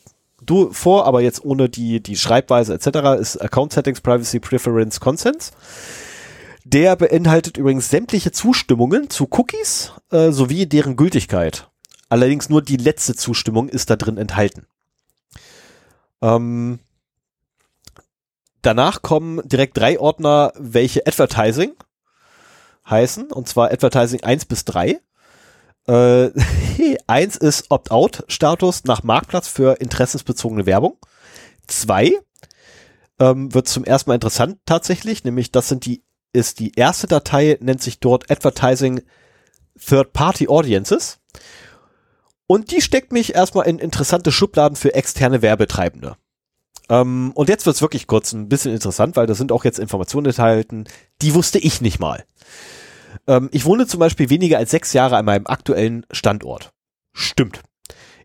du vor, aber jetzt ohne die, die Schreibweise etc. ist Account Settings, Privacy, Preference, Consents. Der beinhaltet übrigens sämtliche Zustimmungen zu Cookies äh, sowie deren Gültigkeit. Allerdings nur die letzte Zustimmung ist da drin enthalten. Ähm, danach kommen direkt drei Ordner, welche Advertising heißen, und zwar Advertising 1 bis 3. Äh, eins ist Opt-out-Status nach Marktplatz für interessensbezogene Werbung. Zwei ähm, wird zum ersten Mal interessant tatsächlich, nämlich das sind die, ist die erste Datei, nennt sich dort Advertising Third-Party Audiences. Und die steckt mich erstmal in interessante Schubladen für externe Werbetreibende. Ähm, und jetzt wird's wirklich kurz ein bisschen interessant, weil da sind auch jetzt Informationen enthalten, die wusste ich nicht mal. Ähm, ich wohne zum Beispiel weniger als sechs Jahre an meinem aktuellen Standort. Stimmt.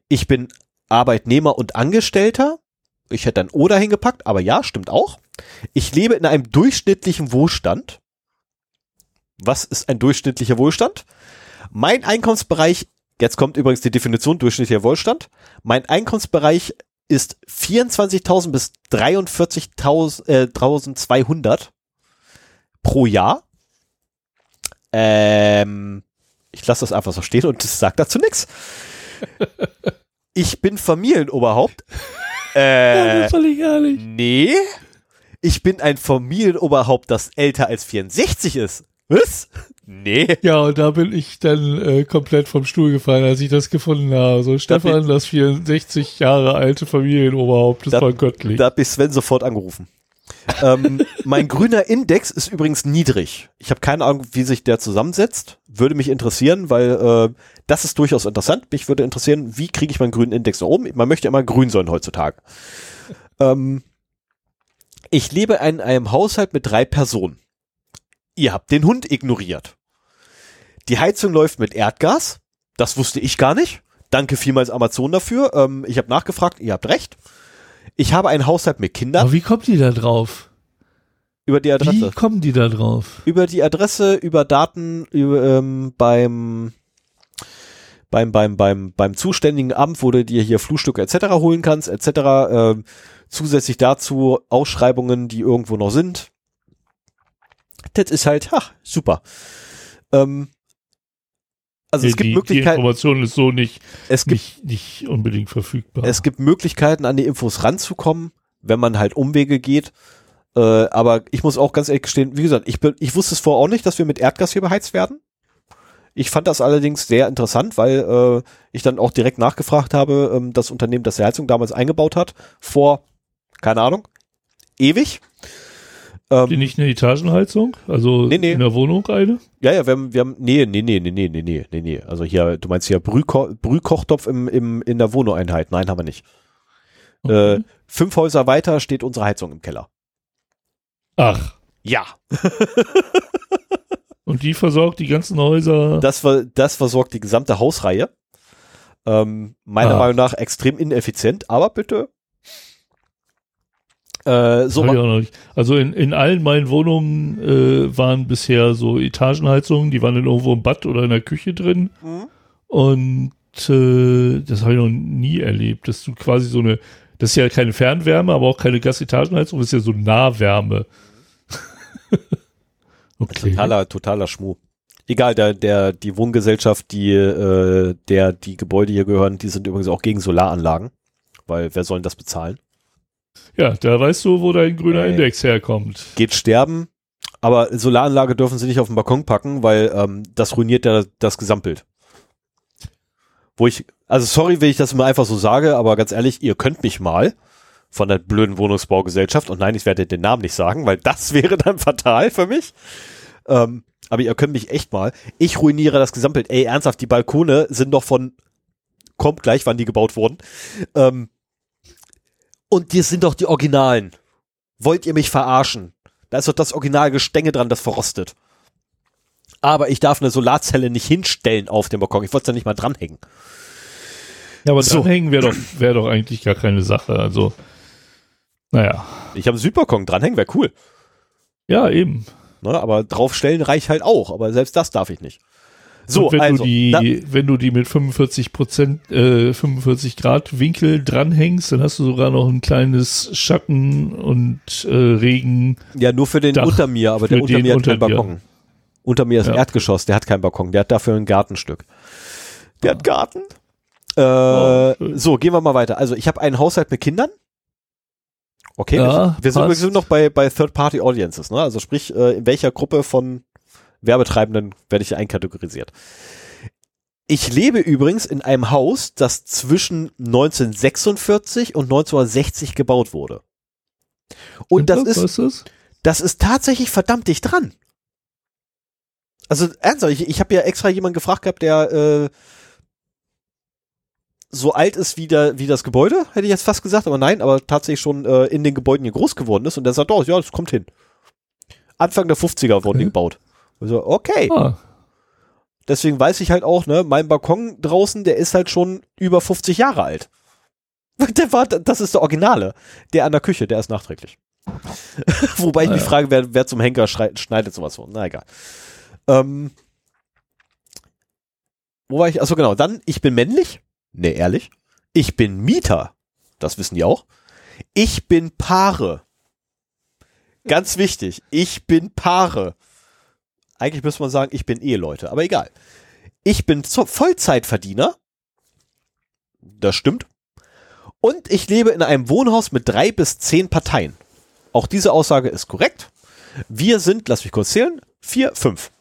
Ich bin Arbeitnehmer und Angestellter. Ich hätte ein Oder hingepackt, aber ja, stimmt auch. Ich lebe in einem durchschnittlichen Wohlstand. Was ist ein durchschnittlicher Wohlstand? Mein Einkommensbereich, jetzt kommt übrigens die Definition durchschnittlicher Wohlstand. Mein Einkommensbereich ist 24.000 bis 43.200 äh, pro Jahr. Ähm, ich lasse das einfach so stehen und sagt dazu nichts. Ich bin Familienoberhaupt. Äh, das völlig ehrlich. Nee. Ich bin ein Familienoberhaupt, das älter als 64 ist. Was? Nee. Ja, und da bin ich dann äh, komplett vom Stuhl gefallen, als ich das gefunden habe. So, Stefan, da das 64 Jahre alte Familienoberhaupt, das da, war göttlich. Da hat mich Sven sofort angerufen ähm, mein grüner Index ist übrigens niedrig. Ich habe keine Ahnung, wie sich der zusammensetzt. Würde mich interessieren, weil äh, das ist durchaus interessant. Mich würde interessieren, wie kriege ich meinen grünen Index nach oben? Man möchte immer grün sein heutzutage. ähm, ich lebe in einem Haushalt mit drei Personen. Ihr habt den Hund ignoriert. Die Heizung läuft mit Erdgas. Das wusste ich gar nicht. Danke vielmals Amazon dafür. Ähm, ich habe nachgefragt, ihr habt recht. Ich habe einen Haushalt mit Kindern. Aber wie kommt die da drauf? Über die Adresse. Wie kommen die da drauf? Über die Adresse, über Daten, über, ähm, beim beim beim beim beim zuständigen Amt, wo du dir hier Flugstücke etc. holen kannst, etc. Äh, zusätzlich dazu Ausschreibungen, die irgendwo noch sind. Das ist halt, ach, super. Ähm, also die, es gibt die, Möglichkeiten. Die Information ist so nicht, es gibt, nicht, nicht unbedingt verfügbar. Es gibt Möglichkeiten, an die Infos ranzukommen, wenn man halt Umwege geht. Äh, aber ich muss auch ganz ehrlich gestehen, wie gesagt, ich, bin, ich wusste es vorher auch nicht, dass wir mit Erdgas hier beheizt werden. Ich fand das allerdings sehr interessant, weil äh, ich dann auch direkt nachgefragt habe, ähm, das Unternehmen, das die Heizung damals eingebaut hat, vor, keine Ahnung, ewig. Ähm, die nicht eine Etagenheizung? Also nee, nee. in der Wohnung eine? Ja, ja, wir haben, wir haben, nee, nee, nee, nee, nee, nee, nee, nee, nee. Also hier, du meinst hier Brühko Brühkochtopf im, im, in der Wohneinheit. Nein, haben wir nicht. Okay. Äh, fünf Häuser weiter steht unsere Heizung im Keller. Ach. Ja. Und die versorgt die ganzen Häuser? Das, das versorgt die gesamte Hausreihe. Ähm, meiner ah. Meinung nach extrem ineffizient, aber bitte äh, so also in, in allen meinen Wohnungen äh, waren bisher so Etagenheizungen, die waren dann irgendwo im Bad oder in der Küche drin. Mhm. Und äh, das habe ich noch nie erlebt, dass du quasi so eine, das ist ja keine Fernwärme, aber auch keine Gasetagenheizung, das ist ja so Nahwärme. okay. Totaler, totaler Schmuh. Egal, der, der, die Wohngesellschaft, die, äh, der, die Gebäude hier gehören, die sind übrigens auch gegen Solaranlagen. Weil wer soll denn das bezahlen? Ja, da weißt du, wo dein grüner äh, Index herkommt. Geht sterben, aber Solaranlage dürfen sie nicht auf den Balkon packen, weil ähm, das ruiniert ja das Gesamtbild. Wo ich, also sorry, wenn ich das immer einfach so sage, aber ganz ehrlich, ihr könnt mich mal von der blöden Wohnungsbaugesellschaft und nein, ich werde den Namen nicht sagen, weil das wäre dann fatal für mich. Ähm, aber ihr könnt mich echt mal. Ich ruiniere das Gesamtbild. Ey, ernsthaft, die Balkone sind doch von, kommt gleich, wann die gebaut wurden. Ähm, und die sind doch die Originalen. Wollt ihr mich verarschen? Da ist doch das Originalgestänge dran, das verrostet. Aber ich darf eine Solarzelle nicht hinstellen auf dem Balkon. Ich wollte es ja nicht mal dranhängen. Ja, aber so. dranhängen wäre doch, wär doch eigentlich gar keine Sache. Also, naja. Ich habe einen Südbalkon, dranhängen wäre cool. Ja, eben. Ne, aber draufstellen reicht halt auch. Aber selbst das darf ich nicht. So, wenn also, du die, wenn du die mit 45 Prozent, äh, 45 Grad Winkel dranhängst, dann hast du sogar noch ein kleines Schatten und äh, Regen. Ja, nur für den Dach unter mir, aber der unter mir hat keinen Balkon. Dir. Unter mir ist ja. Erdgeschoss, der hat keinen Balkon, der hat dafür ein Gartenstück. Der ah. hat Garten. Äh, oh, so, gehen wir mal weiter. Also ich habe einen Haushalt mit Kindern. Okay, ja, wir, sind, wir, sind, noch bei, bei Third-Party-Audiences, ne? Also sprich, äh, in welcher Gruppe von Werbetreibenden werde ich einkategorisiert. Ich lebe übrigens in einem Haus, das zwischen 1946 und 1960 gebaut wurde. Und, und das ist, ist das ist tatsächlich verdammt dicht dran. Also ernsthaft, ich, ich habe ja extra jemanden gefragt gehabt, der äh, so alt ist wie, der, wie das Gebäude, hätte ich jetzt fast gesagt, aber nein, aber tatsächlich schon äh, in den Gebäuden hier groß geworden ist und der sagt, oh ja, das kommt hin. Anfang der 50er wurden okay. die gebaut. Also, okay. Ah. Deswegen weiß ich halt auch, ne, mein Balkon draußen, der ist halt schon über 50 Jahre alt. Der war, das ist der Originale. Der an der Küche, der ist nachträglich. Wobei ich ah, mich ja. frage, wer, wer zum Henker schneidet sowas so. Na egal. Ähm, wo war ich? Achso, genau. Dann, ich bin männlich. Ne, ehrlich. Ich bin Mieter. Das wissen die auch. Ich bin Paare. Ganz wichtig. Ich bin Paare. Eigentlich müsste man sagen, ich bin Eheleute, aber egal. Ich bin Vollzeitverdiener. Das stimmt. Und ich lebe in einem Wohnhaus mit drei bis zehn Parteien. Auch diese Aussage ist korrekt. Wir sind, lass mich kurz zählen, vier, fünf.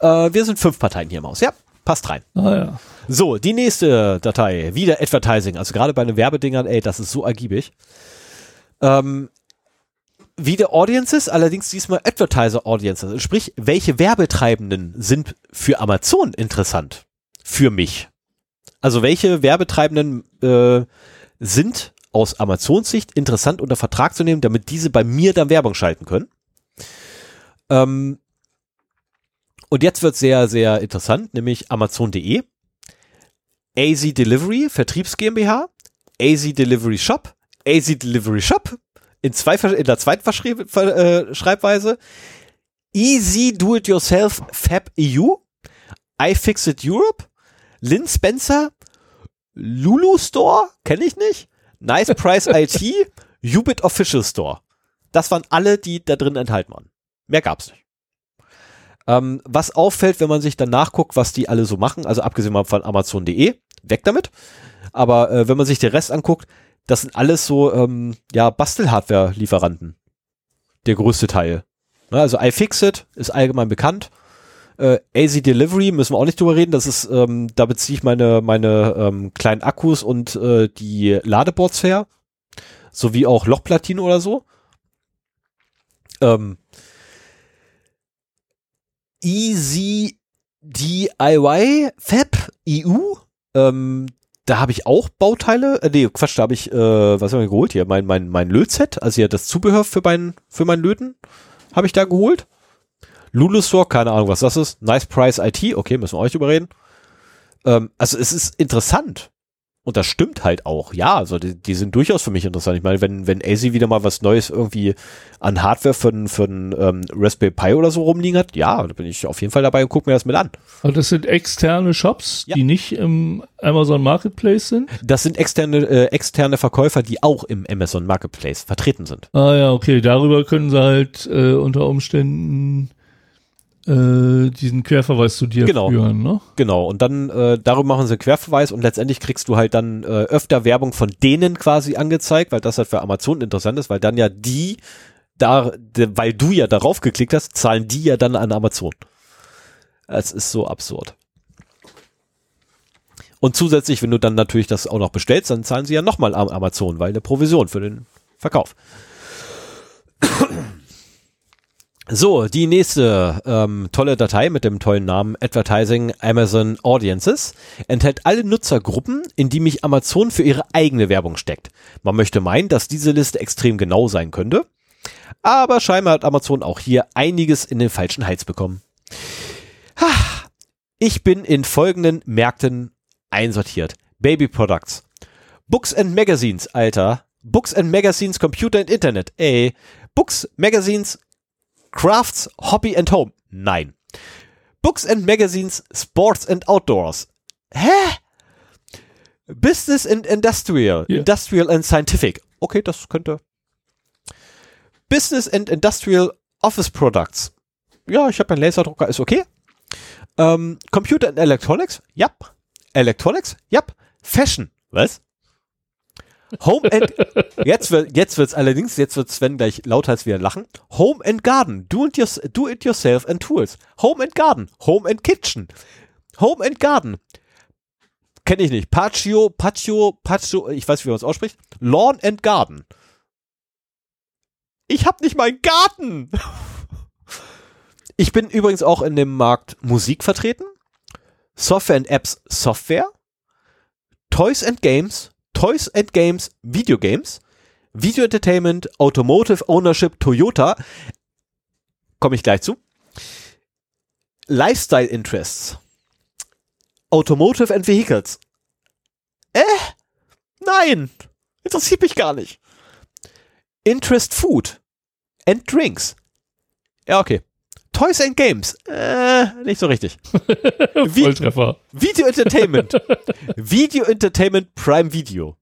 Äh, wir sind fünf Parteien hier im Haus. Ja, passt rein. Ah, ja. So, die nächste Datei, wieder Advertising. Also gerade bei den Werbedingern, ey, das ist so ergiebig. Ähm, wieder Audiences, allerdings diesmal Advertiser Audiences. Sprich, welche Werbetreibenden sind für Amazon interessant? Für mich. Also welche Werbetreibenden äh, sind aus Amazons Sicht interessant unter Vertrag zu nehmen, damit diese bei mir dann Werbung schalten können? Ähm, und jetzt wird sehr, sehr interessant, nämlich Amazon.de, AZ Delivery, Vertriebs GmbH, AZ Delivery Shop, AZ Delivery Shop, in, zwei, in der zweiten äh, Schreibweise. Easy Do It Yourself Fab EU, iFixit Europe, Lynn Spencer, Lulu Store, kenne ich nicht, Nice Price IT, Ubit Official Store. Das waren alle, die da drin enthalten waren. Mehr gab's nicht. Ähm, was auffällt, wenn man sich dann nachguckt, was die alle so machen, also abgesehen von Amazon.de, weg damit. Aber äh, wenn man sich den Rest anguckt, das sind alles so, ähm, ja, Bastelhardware-Lieferanten. der größte Teil. Ne, also iFixit ist allgemein bekannt. Äh, AZ Delivery müssen wir auch nicht drüber reden. Das ist, ähm, da beziehe ich meine, meine ähm, kleinen Akkus und äh, die Ladeboards her. Sowie auch Lochplatinen oder so. Ähm, Easy DIY Fab EU. Ähm, da habe ich auch Bauteile. Äh, nee, Quatsch, da habe ich, äh, was haben wir geholt hier? Mein, mein, mein Lötset, also ja das Zubehör für mein, für mein Löten, habe ich da geholt. Lulu Store, keine Ahnung, was das ist. Nice Price IT, okay, müssen wir euch überreden. Ähm, also es ist interessant. Und das stimmt halt auch. Ja, also die, die sind durchaus für mich interessant. Ich meine, wenn, wenn ASI wieder mal was Neues irgendwie an Hardware für einen für ähm, Raspberry Pi oder so rumliegen hat, ja, da bin ich auf jeden Fall dabei und guck mir das mit an. Also das sind externe Shops, ja. die nicht im Amazon Marketplace sind? Das sind externe, äh, externe Verkäufer, die auch im Amazon Marketplace vertreten sind. Ah ja, okay. Darüber können sie halt äh, unter Umständen äh, diesen Querverweis zu dir genau. führen, ne? Genau, und dann äh, darüber machen sie Querverweis und letztendlich kriegst du halt dann äh, öfter Werbung von denen quasi angezeigt, weil das halt für Amazon interessant ist, weil dann ja die da, de, weil du ja darauf geklickt hast, zahlen die ja dann an Amazon. Es ist so absurd. Und zusätzlich, wenn du dann natürlich das auch noch bestellst, dann zahlen sie ja nochmal an Amazon, weil eine Provision für den Verkauf. So, die nächste ähm, tolle Datei mit dem tollen Namen Advertising Amazon Audiences enthält alle Nutzergruppen, in die mich Amazon für ihre eigene Werbung steckt. Man möchte meinen, dass diese Liste extrem genau sein könnte, aber scheinbar hat Amazon auch hier einiges in den falschen Hals bekommen. Ich bin in folgenden Märkten einsortiert. Baby Products. Books and Magazines, Alter. Books and Magazines, Computer and Internet. Ey. Books, Magazines, Crafts, Hobby and Home. Nein. Books and Magazines, Sports and Outdoors. Hä? Business and Industrial. Yeah. Industrial and Scientific. Okay, das könnte. Business and Industrial Office Products. Ja, ich habe einen Laserdrucker, ist okay. Ähm, Computer and Electronics. Yep. Electronics. Yep. Fashion. Was? Home and jetzt wird jetzt wird's allerdings jetzt wird Sven gleich lauthals wieder lachen. Home and Garden, do it, your, do it yourself and tools. Home and Garden, Home and Kitchen, Home and Garden. Kenne ich nicht. Patio, Patio, Patio, ich weiß, wie man es ausspricht. Lawn and Garden. Ich hab nicht mal einen Garten. Ich bin übrigens auch in dem Markt Musik vertreten. Software and Apps Software. Toys and Games, Toys and Games, Video Games, Video Entertainment, Automotive Ownership, Toyota, komme ich gleich zu. Lifestyle Interests, Automotive and Vehicles. Äh? Nein! Interessiert mich gar nicht. Interest Food and Drinks. Ja, okay. Toys and Games. Äh, nicht so richtig. Volltreffer. Video Entertainment. Video Entertainment Prime Video.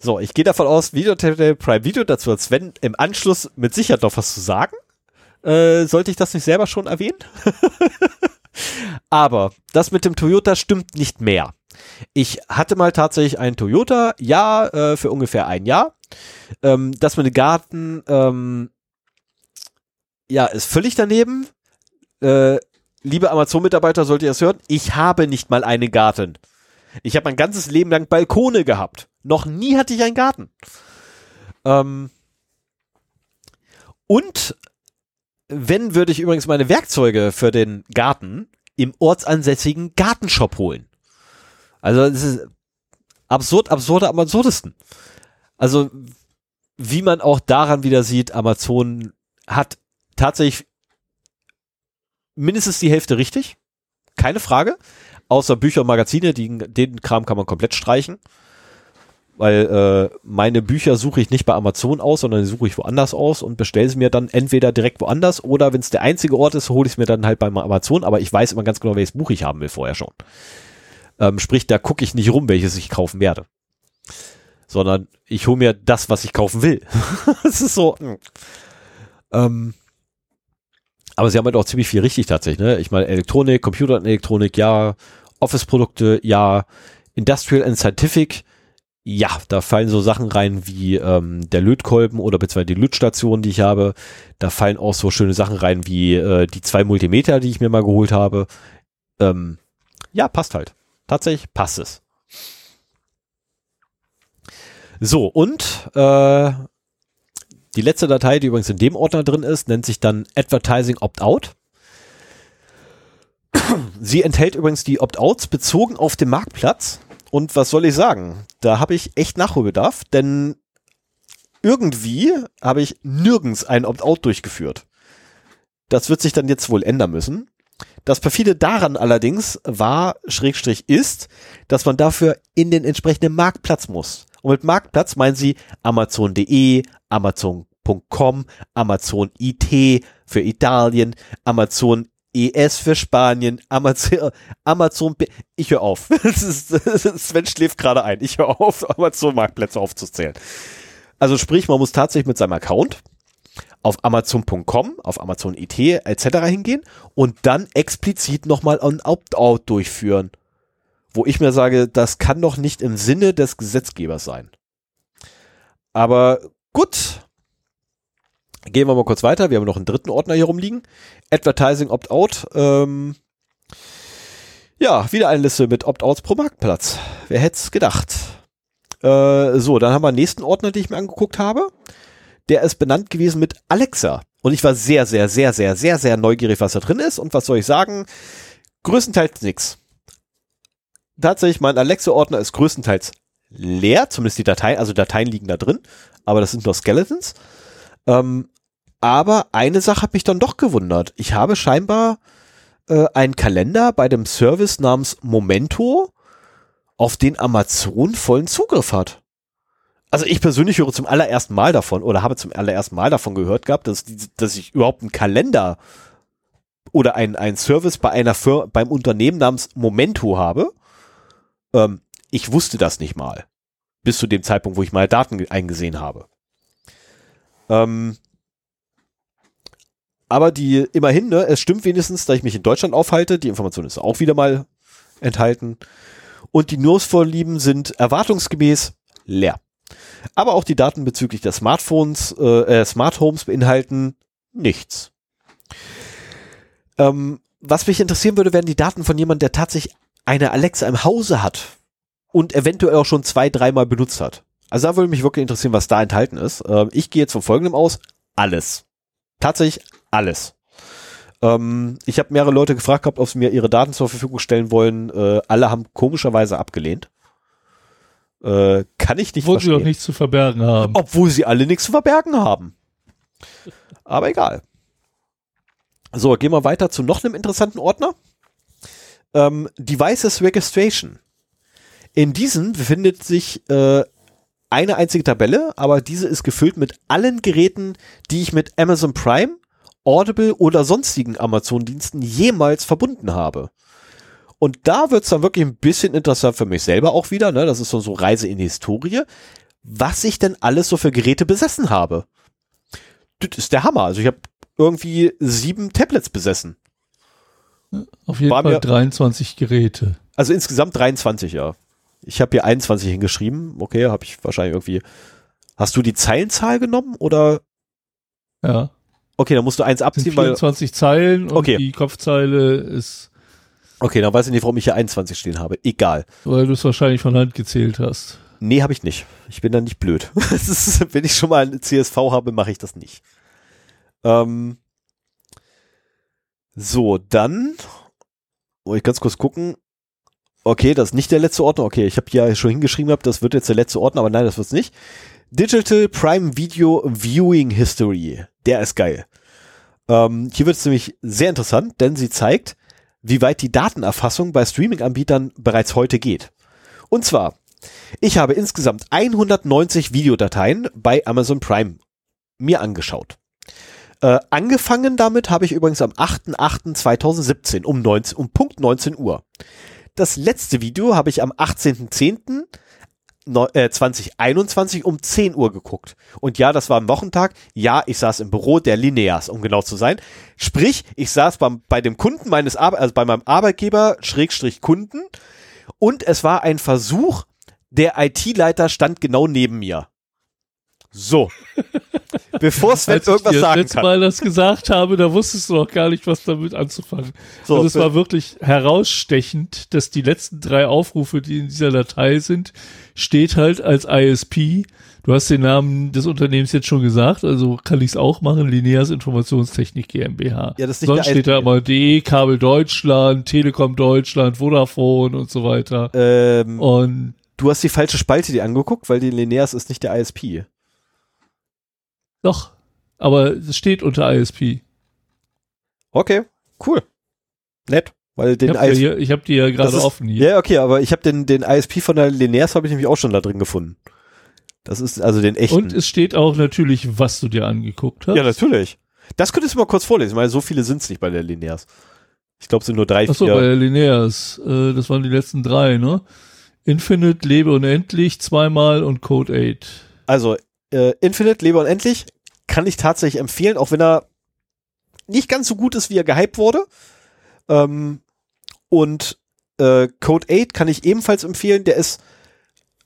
So, ich gehe davon aus, Video Entertainment Prime Video, dazu hat Sven im Anschluss mit Sicherheit noch was zu sagen. Äh, sollte ich das nicht selber schon erwähnen? Aber das mit dem Toyota stimmt nicht mehr. Ich hatte mal tatsächlich einen Toyota, ja, äh, für ungefähr ein Jahr. Ähm, das mit dem Garten, ähm, ja, ist völlig daneben. Äh, liebe Amazon-Mitarbeiter, solltet ihr das hören? Ich habe nicht mal einen Garten. Ich habe mein ganzes Leben lang Balkone gehabt. Noch nie hatte ich einen Garten. Ähm und wenn, würde ich übrigens meine Werkzeuge für den Garten im ortsansässigen Gartenshop holen. Also es ist absurd, absurder am absurdesten. Also wie man auch daran wieder sieht, Amazon hat tatsächlich mindestens die Hälfte richtig. Keine Frage. Außer Bücher und Magazine, die, den Kram kann man komplett streichen. Weil äh, meine Bücher suche ich nicht bei Amazon aus, sondern die suche ich woanders aus und bestelle sie mir dann entweder direkt woanders oder wenn es der einzige Ort ist, hole ich es mir dann halt bei Amazon, aber ich weiß immer ganz genau, welches Buch ich haben will vorher schon. Ähm, sprich, da gucke ich nicht rum, welches ich kaufen werde. Sondern ich hole mir das, was ich kaufen will. das ist so. Hm. Ähm, aber sie haben halt auch ziemlich viel richtig tatsächlich. Ne? Ich meine, Elektronik, Computer und Elektronik, ja. Office-Produkte, ja. Industrial and Scientific, Ja, da fallen so Sachen rein wie ähm, der Lötkolben oder beziehungsweise die Lötstation, die ich habe. Da fallen auch so schöne Sachen rein wie äh, die zwei Multimeter, die ich mir mal geholt habe. Ähm, ja, passt halt. Tatsächlich passt es. So, und äh, die letzte Datei, die übrigens in dem Ordner drin ist, nennt sich dann Advertising Opt-out. Sie enthält übrigens die Opt-outs bezogen auf den Marktplatz. Und was soll ich sagen? Da habe ich echt Nachholbedarf, denn irgendwie habe ich nirgends ein Opt-out durchgeführt. Das wird sich dann jetzt wohl ändern müssen. Das perfide daran allerdings war, Schrägstrich ist, dass man dafür in den entsprechenden Marktplatz muss. Und mit Marktplatz meinen sie Amazon.de, Amazon.com, Amazon IT für Italien, Amazon ES für Spanien, Amazon, Amazon, ich höre auf. Sven schläft gerade ein. Ich höre auf, Amazon Marktplätze aufzuzählen. Also sprich, man muss tatsächlich mit seinem Account auf Amazon.com, auf Amazon IT etc. hingehen und dann explizit nochmal ein Opt-out durchführen. Wo ich mir sage, das kann doch nicht im Sinne des Gesetzgebers sein. Aber gut, Gehen wir mal kurz weiter. Wir haben noch einen dritten Ordner hier rumliegen. Advertising Opt-out. Ähm, ja, wieder eine Liste mit Opt-outs pro Marktplatz. Wer hätte es gedacht? Äh, so, dann haben wir einen nächsten Ordner, den ich mir angeguckt habe. Der ist benannt gewesen mit Alexa. Und ich war sehr, sehr, sehr, sehr, sehr, sehr neugierig, was da drin ist. Und was soll ich sagen? Größtenteils nix. Tatsächlich, mein Alexa-Ordner ist größtenteils leer, zumindest die Dateien, also Dateien liegen da drin, aber das sind nur Skeletons. Ähm, aber eine Sache hat mich dann doch gewundert. Ich habe scheinbar äh, einen Kalender bei dem Service namens Momento, auf den Amazon vollen Zugriff hat. Also ich persönlich höre zum allerersten Mal davon oder habe zum allerersten Mal davon gehört gehabt, dass, dass ich überhaupt einen Kalender oder ein, ein Service bei einer Fir beim Unternehmen namens Momento habe. Ähm, ich wusste das nicht mal. Bis zu dem Zeitpunkt, wo ich meine Daten eingesehen habe. Ähm, aber die, immerhin, ne, es stimmt wenigstens, da ich mich in Deutschland aufhalte. Die Information ist auch wieder mal enthalten. Und die News-Vorlieben sind erwartungsgemäß leer. Aber auch die Daten bezüglich der Smartphones, äh, äh, Smart Homes beinhalten nichts. Ähm, was mich interessieren würde, wären die Daten von jemandem, der tatsächlich eine Alexa im Hause hat und eventuell auch schon zwei, dreimal benutzt hat. Also da würde mich wirklich interessieren, was da enthalten ist. Ähm, ich gehe jetzt von folgendem aus. Alles. Tatsächlich alles. Ähm, ich habe mehrere Leute gefragt gehabt, ob sie mir ihre Daten zur Verfügung stellen wollen. Äh, alle haben komischerweise abgelehnt. Äh, kann ich nicht Obwohl verstehen. sie doch nichts zu verbergen haben. Obwohl sie alle nichts zu verbergen haben. Aber egal. So, gehen wir weiter zu noch einem interessanten Ordner. Ähm, Devices Registration. In diesem befindet sich äh, eine einzige Tabelle, aber diese ist gefüllt mit allen Geräten, die ich mit Amazon Prime Audible oder sonstigen Amazon-Diensten jemals verbunden habe. Und da wird's dann wirklich ein bisschen interessant für mich selber auch wieder, ne? Das ist so, so Reise in die Historie, was ich denn alles so für Geräte besessen habe. Das ist der Hammer. Also ich habe irgendwie sieben Tablets besessen. Auf jeden War Fall mir, 23 Geräte. Also insgesamt 23, ja. Ich habe hier 21 hingeschrieben. Okay, habe ich wahrscheinlich irgendwie. Hast du die Zeilenzahl genommen oder? Ja. Okay, dann musst du eins abziehen, 24 weil, Zeilen und okay. die Kopfzeile ist. Okay, dann weiß ich nicht, warum ich hier 21 stehen habe. Egal. Weil du es wahrscheinlich von Hand gezählt hast. Nee, habe ich nicht. Ich bin da nicht blöd. ist, wenn ich schon mal ein CSV habe, mache ich das nicht. Ähm, so, dann wollte ich ganz kurz gucken. Okay, das ist nicht der letzte Ordner. Okay, ich habe ja schon hingeschrieben gehabt, das wird jetzt der letzte Ordner, aber nein, das wird's nicht. Digital Prime Video Viewing History. Der ist geil. Ähm, hier wird es nämlich sehr interessant, denn sie zeigt, wie weit die Datenerfassung bei Streaming-Anbietern bereits heute geht. Und zwar, ich habe insgesamt 190 Videodateien bei Amazon Prime mir angeschaut. Äh, angefangen damit habe ich übrigens am 8.8.2017 um, 19, um Punkt 19 Uhr. Das letzte Video habe ich am 18.10. 2021 äh, um 10 Uhr geguckt. Und ja, das war ein Wochentag. Ja, ich saß im Büro der Lineas, um genau zu sein. Sprich, ich saß beim, bei dem Kunden meines Ar also bei meinem Arbeitgeber, Schrägstrich Kunden. Und es war ein Versuch, der IT-Leiter stand genau neben mir. So. Bevor Sven Als irgendwas ich dir sagen letzte kann. Mal das gesagt habe, da wusstest du noch gar nicht, was damit anzufangen. So, also es war wirklich herausstechend, dass die letzten drei Aufrufe, die in dieser Datei sind, steht halt als ISP. Du hast den Namen des Unternehmens jetzt schon gesagt, also kann ich es auch machen, Lineas Informationstechnik GmbH. Ja, das ist nicht Sonst steht da immer DE, Kabel Deutschland, Telekom Deutschland, Vodafone und so weiter. Ähm, Und Du hast die falsche Spalte dir angeguckt, weil die Linears ist nicht der ISP. doch, aber es steht unter ISP. Okay, cool. Nett. Weil Ich den habe ISP. ja, ich hab die ja gerade offen hier. Ja, okay, aber ich habe den, den ISP von der Linears habe ich nämlich auch schon da drin gefunden. Das ist also den echten. Und es steht auch natürlich, was du dir angeguckt hast. ja, natürlich. Das könntest du mal kurz vorlesen, weil so viele sind es nicht bei der Linears. Ich glaube, es sind nur drei, Achso, vier. bei der Lineas. Äh, das waren die letzten drei, ne? Infinite, Lebe unendlich, zweimal und Code 8. Also, äh, Infinite, Lebe unendlich, kann ich tatsächlich empfehlen, auch wenn er nicht ganz so gut ist, wie er gehypt wurde. Ähm, und äh, Code 8 kann ich ebenfalls empfehlen, der ist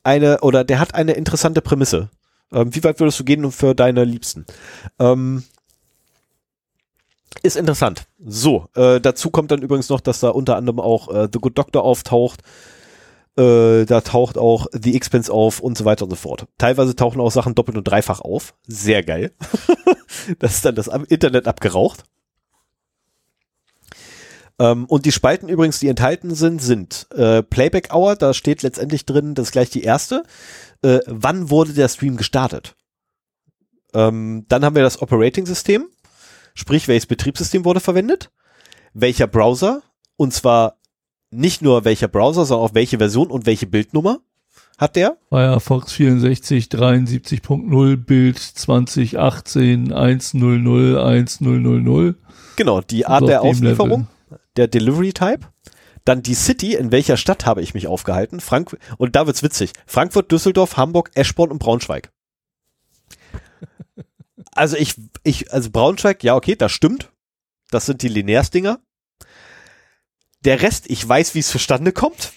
eine, oder der hat eine interessante Prämisse. Ähm, wie weit würdest du gehen für deine Liebsten? Ähm, ist interessant. So, äh, dazu kommt dann übrigens noch, dass da unter anderem auch äh, The Good Doctor auftaucht. Äh, da taucht auch The Expense auf und so weiter und so fort. Teilweise tauchen auch Sachen doppelt und dreifach auf. Sehr geil. das ist dann das Internet abgeraucht. Ähm, und die Spalten übrigens, die enthalten sind, sind äh, Playback Hour, da steht letztendlich drin, das ist gleich die erste. Äh, wann wurde der Stream gestartet? Ähm, dann haben wir das Operating System, sprich, welches Betriebssystem wurde verwendet, welcher Browser, und zwar nicht nur welcher Browser, sondern auch welche Version und welche Bildnummer hat der. Firefox 64, 73.0, Bild 2018, 100, 1000. Genau, die Art der Auslieferung, der Delivery Type. Dann die City, in welcher Stadt habe ich mich aufgehalten? Frank und da wird's witzig. Frankfurt, Düsseldorf, Hamburg, Eschborn und Braunschweig. Also ich, ich, also Braunschweig, ja okay, das stimmt. Das sind die Linears-Dinger. Der Rest, ich weiß, wie es zustande kommt.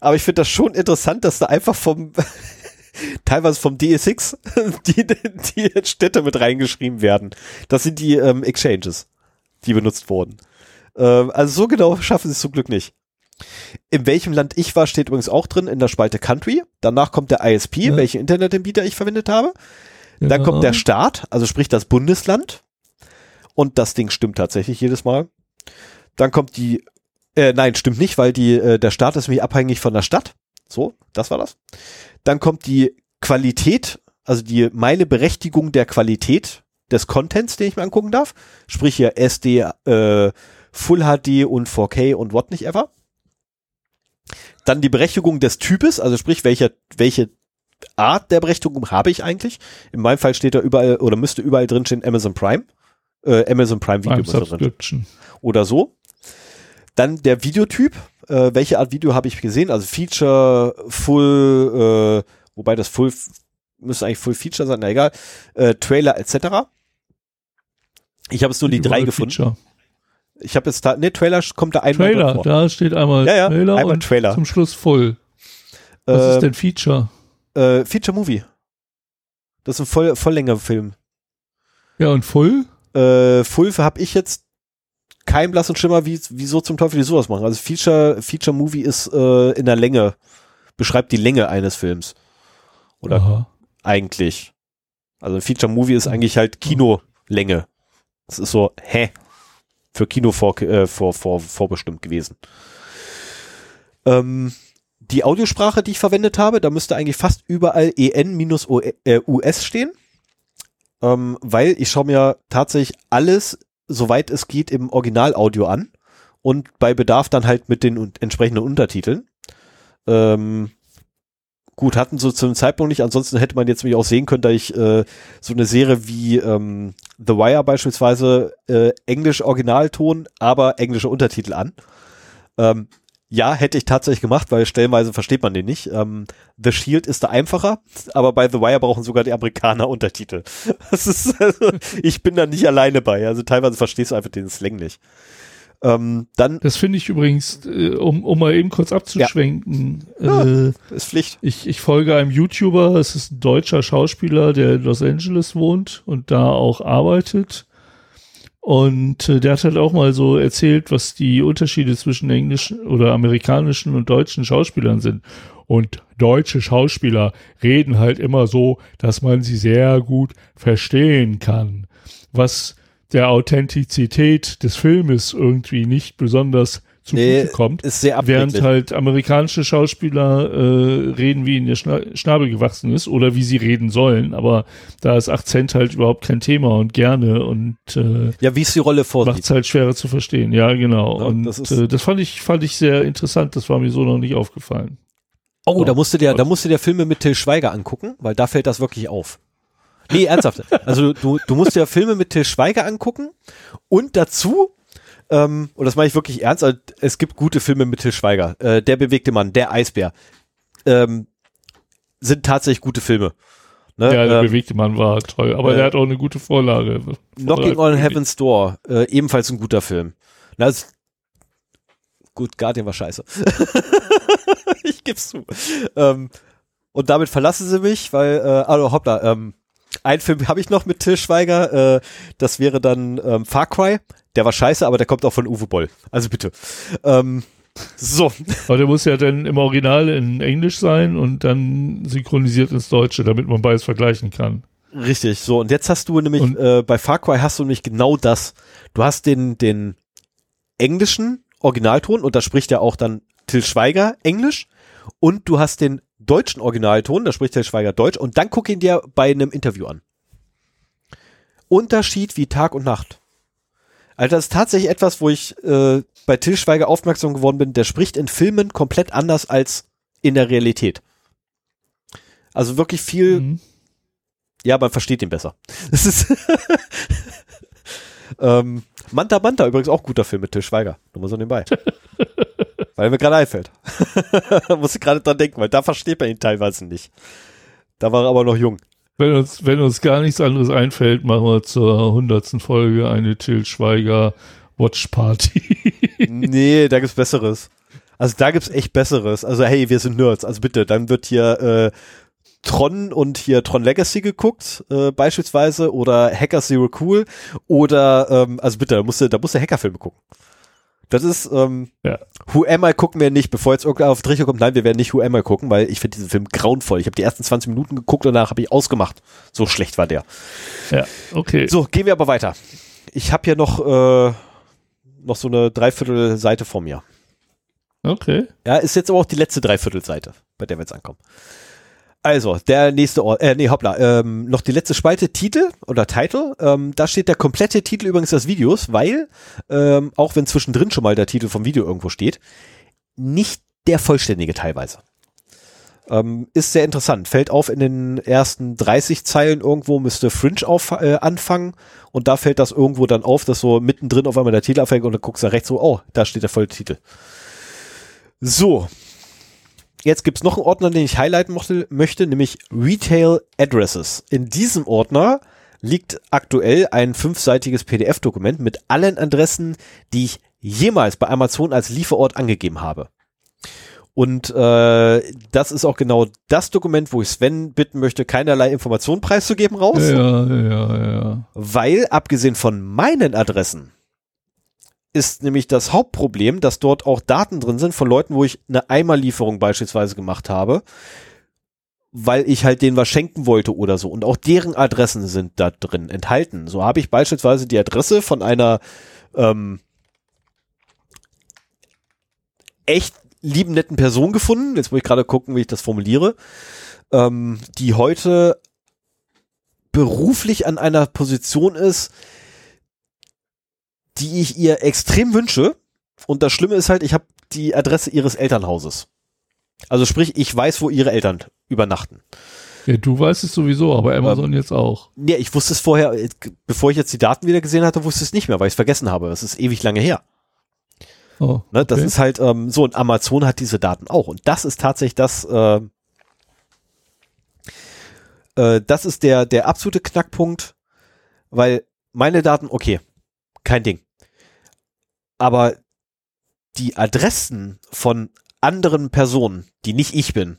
Aber ich finde das schon interessant, dass da einfach vom, teilweise vom DSX, die, die Städte mit reingeschrieben werden. Das sind die ähm, Exchanges, die benutzt wurden. Ähm, also so genau schaffen sie es zum Glück nicht. In welchem Land ich war, steht übrigens auch drin in der Spalte Country. Danach kommt der ISP, Ja. welchen Internetanbieter ich verwendet habe. Dann Ja. kommt der Staat, also sprich das Bundesland. Und das Ding stimmt tatsächlich jedes Mal. Dann kommt die, äh, nein, stimmt nicht, weil die, äh, der Staat ist nämlich abhängig von der Stadt. So, das war das. Dann kommt die Qualität, also die, meine Berechtigung der Qualität des Contents, den ich mir angucken darf. Sprich hier SD, äh, Full HD und 4K und what nicht ever. Dann die Berechtigung des Types, also sprich, welche, welche Art der Berechtigung habe ich eigentlich? In meinem Fall steht da überall oder müsste überall drinstehen Amazon Prime. Äh, Amazon Prime Video drin Subscription. oder so. Dann der Videotyp. Äh, welche Art Video habe ich gesehen? Also Feature, Full, äh, wobei das Full müsste eigentlich Full Feature sein, na egal. Äh, Trailer etc. Ich habe jetzt nur die drei gefunden. Feature. Ich habe jetzt da, ne, Trailer kommt da einmal Trailer, vor. da steht einmal Ja, ja, Trailer einmal und Trailer. zum Schluss voll. Was ist Äh, denn Feature? äh, Feature Movie. Das ist ein voll, Volllängerfilm. Ja, und voll? Äh, Full habe ich jetzt kein blassen Schimmer, wie, wieso zum Teufel die sowas machen. Also Feature, Feature Movie ist äh, in der Länge, beschreibt die Länge eines Films. Oder Aha. eigentlich. Also Feature Movie ist eigentlich halt Kinolänge. Das ist so, hä? Für Kino vor, äh, vor, vor, vorbestimmt gewesen. Ähm, die Audiosprache, die ich verwendet habe, da müsste eigentlich fast überall EN-US stehen. Ähm, weil ich schaue mir tatsächlich alles, soweit es geht, im Originalaudio an und bei Bedarf dann halt mit den entsprechenden Untertiteln. Ähm, gut, hatten so zum Zeitpunkt nicht, ansonsten hätte man jetzt mich auch sehen können, da ich äh, so eine Serie wie ähm, The Wire beispielsweise äh, Englisch Originalton, aber englische Untertitel an. Ähm, ja, hätte ich tatsächlich gemacht, weil stellenweise versteht man den nicht. Ähm, The Shield ist da einfacher, aber bei The Wire brauchen sogar die Amerikaner Untertitel. Das ist, also, ich bin da nicht alleine bei. Also teilweise verstehst du einfach den Slang nicht. Ähm, dann Das finde ich übrigens, äh, um, um mal eben kurz abzuschwenken. Äh, ist Pflicht. ich, ich folge einem YouTuber, es ist ein deutscher Schauspieler, der in Los Angeles wohnt und da auch arbeitet. Und äh, der hat halt auch mal so erzählt, was die Unterschiede zwischen englischen oder amerikanischen und deutschen Schauspielern sind. Und deutsche Schauspieler reden halt immer so, dass man sie sehr gut verstehen kann. Was der Authentizität des Filmes irgendwie nicht besonders zugute Nee, kommt. Ist sehr Während halt amerikanische Schauspieler äh, reden, wie ihnen der Schna Schnabel gewachsen ist oder wie sie reden sollen. Aber da ist Akzent halt überhaupt kein Thema und gerne und äh, Ja, wie es die Rolle macht vorsieht. es halt schwerer zu verstehen. Ja, genau. Ja, und das ist- äh, das fand ich fand ich sehr interessant. Das war mir so noch nicht aufgefallen. Oh, da So. musst du dir, da musst du dir Filme mit Till Schweiger angucken, weil da fällt das wirklich auf. Nee, ernsthaft. Also du, du musst dir Filme mit Till Schweiger angucken und dazu, ähm, und das meine ich wirklich ernst, also es gibt gute Filme mit Till Schweiger. Äh, der bewegte Mann, der Eisbär, ähm, sind tatsächlich gute Filme. Ne? ja, der ähm, bewegte Mann war toll, aber äh, der hat auch eine gute Vorlage. Knocking on Heaven's Door, äh, ebenfalls ein guter Film. Na, ist, gut, Guardian war scheiße. ich geb's zu. Ähm, und damit verlassen sie mich, weil, äh, also hoppla, ähm, ein Film habe ich noch mit Till Schweiger, äh, das wäre dann ähm, Far Cry. Der war scheiße, aber der kommt auch von Uwe Boll. Also bitte. Ähm, so, Aber der muss ja dann im Original in Englisch sein und dann synchronisiert ins Deutsche, damit man beides vergleichen kann. richtig. So, und jetzt hast du nämlich, Und- äh, bei Far Cry hast du nämlich genau das. Du hast den, den englischen Originalton und da spricht ja auch dann Till Schweiger Englisch und du hast den deutschen Originalton, da spricht Till Schweiger Deutsch und dann guck ihn dir bei einem Interview an. Unterschied wie Tag und Nacht. Also das ist tatsächlich etwas, wo ich äh, bei Till Schweiger aufmerksam geworden bin, der spricht in Filmen komplett anders als in der Realität. Also wirklich viel, Mhm. ja, man versteht ihn besser. Das ist ähm, Manta Manta übrigens auch guter Film mit Till Schweiger. Nur mal so nebenbei. weil mir gerade einfällt. Muss ich gerade dran denken, weil da versteht man ihn teilweise nicht. Da war er aber noch jung. Wenn uns, wenn uns gar nichts anderes einfällt, machen wir zur hundertsten Folge eine Till Schweiger Watch Party. nee, da gibt's Besseres. Also da gibt's echt Besseres. Also hey, wir sind Nerds. Also bitte, dann wird hier äh, Tron und hier Tron Legacy geguckt, äh, beispielsweise, oder Hacker Zero Cool, oder ähm, also bitte, da musst du, da musst du Hackerfilme gucken. Das ist, ähm, Ja. Who Am I gucken wir nicht, bevor jetzt irgendwer auf den Trichter kommt. Nein, wir werden nicht Who Am I gucken, weil ich finde diesen Film grauenvoll. Ich habe die ersten 20 Minuten geguckt und danach habe ich ausgemacht. So schlecht war der. ja, okay. So, gehen wir aber weiter. Ich habe hier noch, äh, noch so eine Dreiviertel Seite vor mir. Okay. Ja, ist jetzt aber auch die letzte Dreiviertelseite, bei der wir jetzt ankommen. Also, der nächste Ort, äh, nee, hoppla, ähm, noch die letzte Spalte, Titel oder Title. Ähm, da steht der komplette Titel übrigens des Videos, weil, ähm, auch wenn zwischendrin schon mal der Titel vom Video irgendwo steht, nicht der vollständige teilweise. Ähm, ist sehr interessant. Fällt auf in den ersten 30 Zeilen irgendwo, müsste Fringe auf, äh, anfangen und da fällt das irgendwo dann auf, dass so mittendrin auf einmal der Titel anfängt und dann guckst du rechts so, oh, da steht der volle Titel. So. Jetzt gibt's noch einen Ordner, den ich highlighten mochte, möchte, nämlich Retail Addresses. In diesem Ordner liegt aktuell ein fünfseitiges PDF-Dokument mit allen Adressen, die ich jemals bei Amazon als Lieferort angegeben habe. Und äh, das ist auch genau das Dokument, wo ich Sven bitten möchte, keinerlei Informationen preiszugeben raus, Ja, ja, ja. weil abgesehen von meinen Adressen ist nämlich das Hauptproblem, dass dort auch Daten drin sind von Leuten, wo ich eine Eimerlieferung beispielsweise gemacht habe, weil ich halt denen was schenken wollte oder so. Und auch deren Adressen sind da drin enthalten. So habe ich beispielsweise die Adresse von einer ähm, echt lieben, netten Person gefunden. Jetzt muss ich gerade gucken, wie ich das formuliere. Ähm, die heute beruflich an einer Position ist, die ich ihr extrem wünsche. Und das Schlimme ist halt, ich habe die Adresse ihres Elternhauses. Also sprich, ich weiß, wo ihre Eltern übernachten. Ja, du weißt es sowieso, aber Amazon jetzt auch. Ja, ich wusste es vorher, äh, bevor ich jetzt die Daten wieder gesehen hatte, wusste ich es nicht mehr, weil ich es vergessen habe. Das ist ewig lange her. Oh, Ne? Das okay. ist halt ähm, so, und Amazon hat diese Daten auch. Und das ist tatsächlich das, äh, äh, das ist der, der absolute Knackpunkt, weil meine Daten, okay, kein Ding. Aber die Adressen von anderen Personen, die nicht ich bin,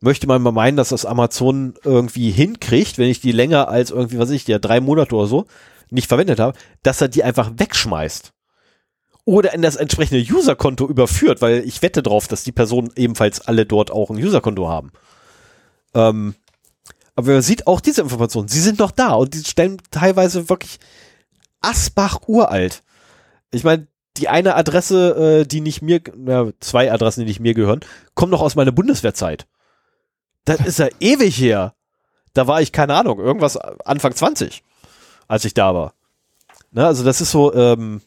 möchte man mal meinen, dass das Amazon irgendwie hinkriegt, wenn ich die länger als irgendwie, was weiß ich, ja, drei Monate oder so nicht verwendet habe, dass er die einfach wegschmeißt. Oder in das entsprechende Userkonto überführt, weil ich wette drauf, dass die Personen ebenfalls alle dort auch ein Userkonto haben. Ähm, aber man sieht auch diese Informationen, sie sind noch da und die stellen teilweise wirklich Asbach uralt. Ich meine, die eine Adresse, äh, die nicht mir, ja, zwei Adressen, die nicht mir gehören, kommen noch aus meiner Bundeswehrzeit. Das ist ja ewig her. Da war ich, keine Ahnung, irgendwas Anfang 20, als ich da war. Ne, also das ist so, ähm,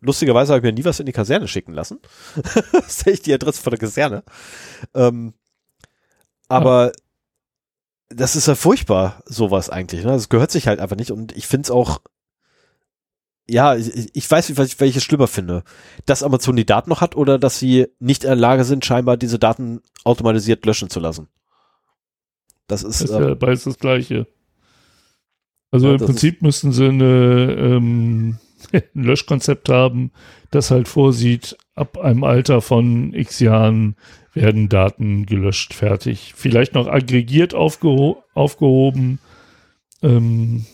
lustigerweise habe ich mir nie was in die Kaserne schicken lassen. das ist echt die Adresse von der Kaserne. Ähm, aber ja. das ist ja furchtbar, sowas eigentlich. Ne? Das gehört sich halt einfach nicht und ich finde es auch ja, ich, ich weiß nicht, ich schlimmer finde. Dass Amazon die Daten noch hat oder dass sie nicht in der Lage sind, scheinbar diese Daten automatisiert löschen zu lassen. Das ist, das ist ja ähm, beides das Gleiche. Also ja, im Prinzip müssten sie eine, ähm, ein Löschkonzept haben, das halt vorsieht, ab einem Alter von x Jahren werden Daten gelöscht, fertig. Vielleicht noch aggregiert aufgeho aufgehoben. Ähm,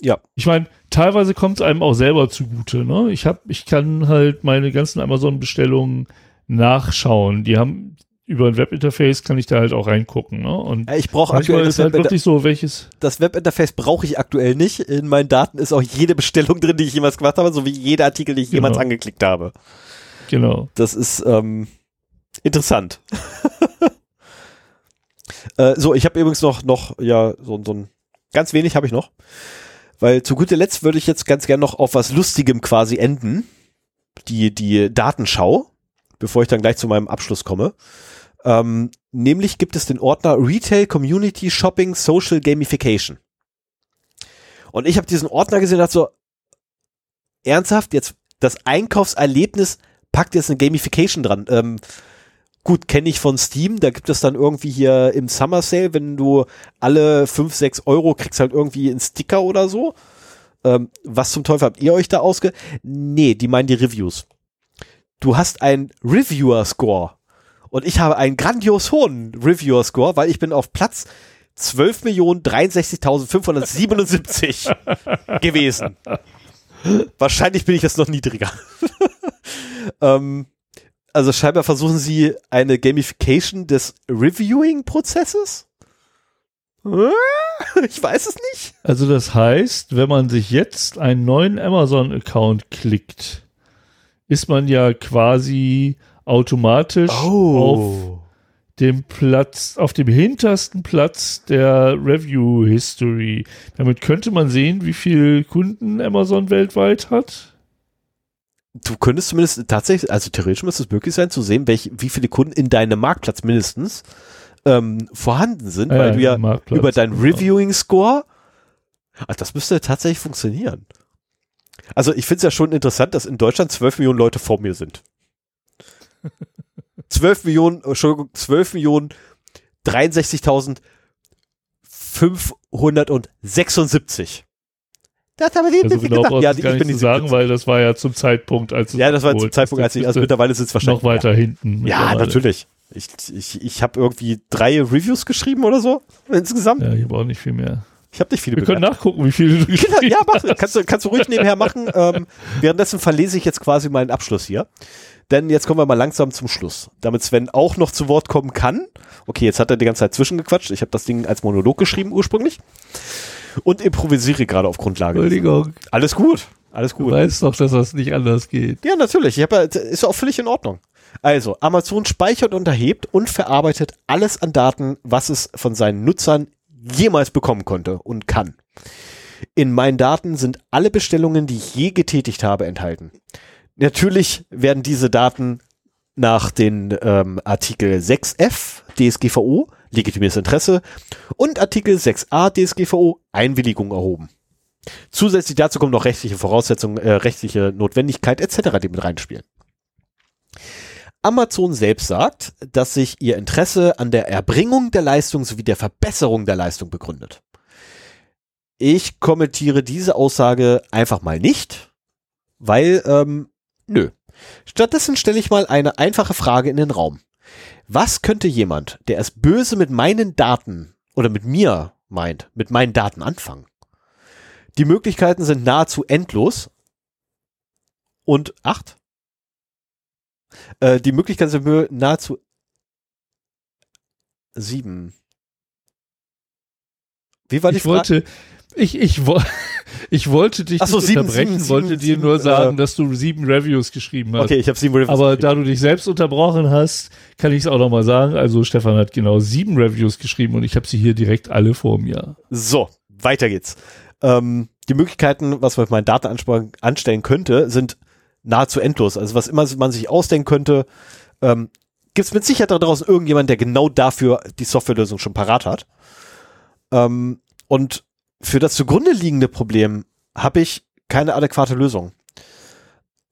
ja. Ich meine, teilweise kommt es einem auch selber zugute. Ne? Ich hab, ich kann halt meine ganzen Amazon-Bestellungen nachschauen. Die haben über ein Webinterface kann ich da halt auch reingucken. Ne? Und ja, ich brauche aktuell ist halt wirklich so welches. Das Webinterface brauche ich aktuell nicht. In meinen Daten ist auch jede Bestellung drin, die ich jemals gemacht habe, sowie jeder Artikel, den ich genau. jemals angeklickt habe. Genau. Das ist ähm, interessant. äh, so, ich habe übrigens noch noch ja so, so ein ganz wenig habe ich noch. Weil zu guter Letzt würde ich jetzt ganz gern noch auf was Lustigem quasi enden. Die, die Datenschau, bevor ich dann gleich zu meinem Abschluss komme. Ähm, nämlich gibt es den Ordner Retail Community Shopping Social Gamification. Und ich habe diesen Ordner gesehen und dachte so, ernsthaft, jetzt das Einkaufserlebnis packt jetzt eine Gamification dran. Ähm, Gut, kenne ich von Steam, da gibt es dann irgendwie hier im Summer Sale, wenn du alle 5, 6 Euro kriegst halt irgendwie einen Sticker oder so. Ähm, was zum Teufel habt ihr euch da ausge... Nee, die meinen die Reviews. Du hast einen Reviewer-Score. Und ich habe einen grandios hohen Reviewer-Score, weil ich bin auf Platz 12.063.577 gewesen. Wahrscheinlich bin ich jetzt noch niedriger. ähm, also scheinbar versuchen sie eine Gamification des Reviewing-Prozesses? Ich weiß es nicht. Also das heißt, wenn man sich jetzt einen neuen Amazon-Account klickt, ist man ja quasi automatisch oh. auf dem Platz, auf dem hintersten Platz der Review History. Damit könnte man sehen, wie viele Kunden Amazon weltweit hat du könntest zumindest tatsächlich, also theoretisch müsste es möglich sein, zu sehen, welche, wie viele Kunden in deinem Marktplatz mindestens ähm, vorhanden sind, ja, weil du ja über deinen genau. Reviewing-Score, also das müsste tatsächlich funktionieren. Also ich finde es ja schon interessant, dass in Deutschland 12 Millionen Leute vor mir sind. 12 Millionen, Entschuldigung, 12 Millionen 63.576. Das haben wir also genau gedacht. Ja, ich gar nicht zu sagen, weil das war ja zum Zeitpunkt, als Ja, das war zum Zeitpunkt, als ich, also mittlerweile ist es wahrscheinlich. Noch weiter ja. hinten. Ja, natürlich. Ich, ich, ich habe irgendwie drei Reviews geschrieben oder so insgesamt. Ja, ich habe auch nicht viel mehr. Ich habe nicht viele Wir können nachgucken, wie viele du geschrieben hast. Ja, mach, kannst du, kannst du ruhig nebenher machen. Ähm, währenddessen verlese ich jetzt quasi meinen Abschluss hier. Denn jetzt kommen wir mal langsam zum Schluss. Damit Sven auch noch zu Wort kommen kann. Okay, jetzt hat er die ganze Zeit zwischengequatscht. Ich habe das Ding als Monolog geschrieben ursprünglich und improvisiere gerade auf Grundlage. Entschuldigung. Alles gut. Alles gut. Du weißt doch, dass das nicht anders geht. Ja, natürlich. Ich hab, ist auch völlig in Ordnung. Also, Amazon speichert und erhebt und verarbeitet alles an Daten, was es von seinen Nutzern jemals bekommen konnte und kann. In meinen Daten sind alle Bestellungen, die ich je getätigt habe, enthalten. Natürlich werden diese Daten nach den ähm, Artikel 6f DSGVO legitimes Interesse und Artikel 6a DSGVO Einwilligung erhoben. Zusätzlich dazu kommen noch rechtliche Voraussetzungen, äh, rechtliche Notwendigkeit etc., die mit reinspielen. Amazon selbst sagt, dass sich ihr Interesse an der Erbringung der Leistung sowie der Verbesserung der Leistung begründet. Ich kommentiere diese Aussage einfach mal nicht, weil ähm, Nö. Stattdessen stelle ich mal eine einfache Frage in den Raum. Was könnte jemand, der es böse mit meinen Daten oder mit mir meint, mit meinen Daten anfangen? Die Möglichkeiten sind nahezu endlos. Und acht? Äh, die Möglichkeiten sind nahezu sieben. Wie war die ich Frage? Wollte, ich, ich, ich wollte dich so, nicht sieben, unterbrechen, sieben, wollte sieben, dir nur sagen, dass du sieben Reviews geschrieben hast. Okay, ich habe sieben Reviews Aber da du dich selbst unterbrochen hast, kann ich es auch nochmal sagen. Also Stefan hat genau sieben Reviews geschrieben und ich habe sie hier direkt alle vor mir. So, weiter geht's. Ähm, die Möglichkeiten, was man mit meinen Daten anstellen könnte, sind nahezu endlos. Also was immer man sich ausdenken könnte, ähm, gibt es mit Sicherheit da draußen irgendjemand, der genau dafür die Softwarelösung schon parat hat. Ähm, und für das zugrunde liegende Problem habe ich keine adäquate Lösung.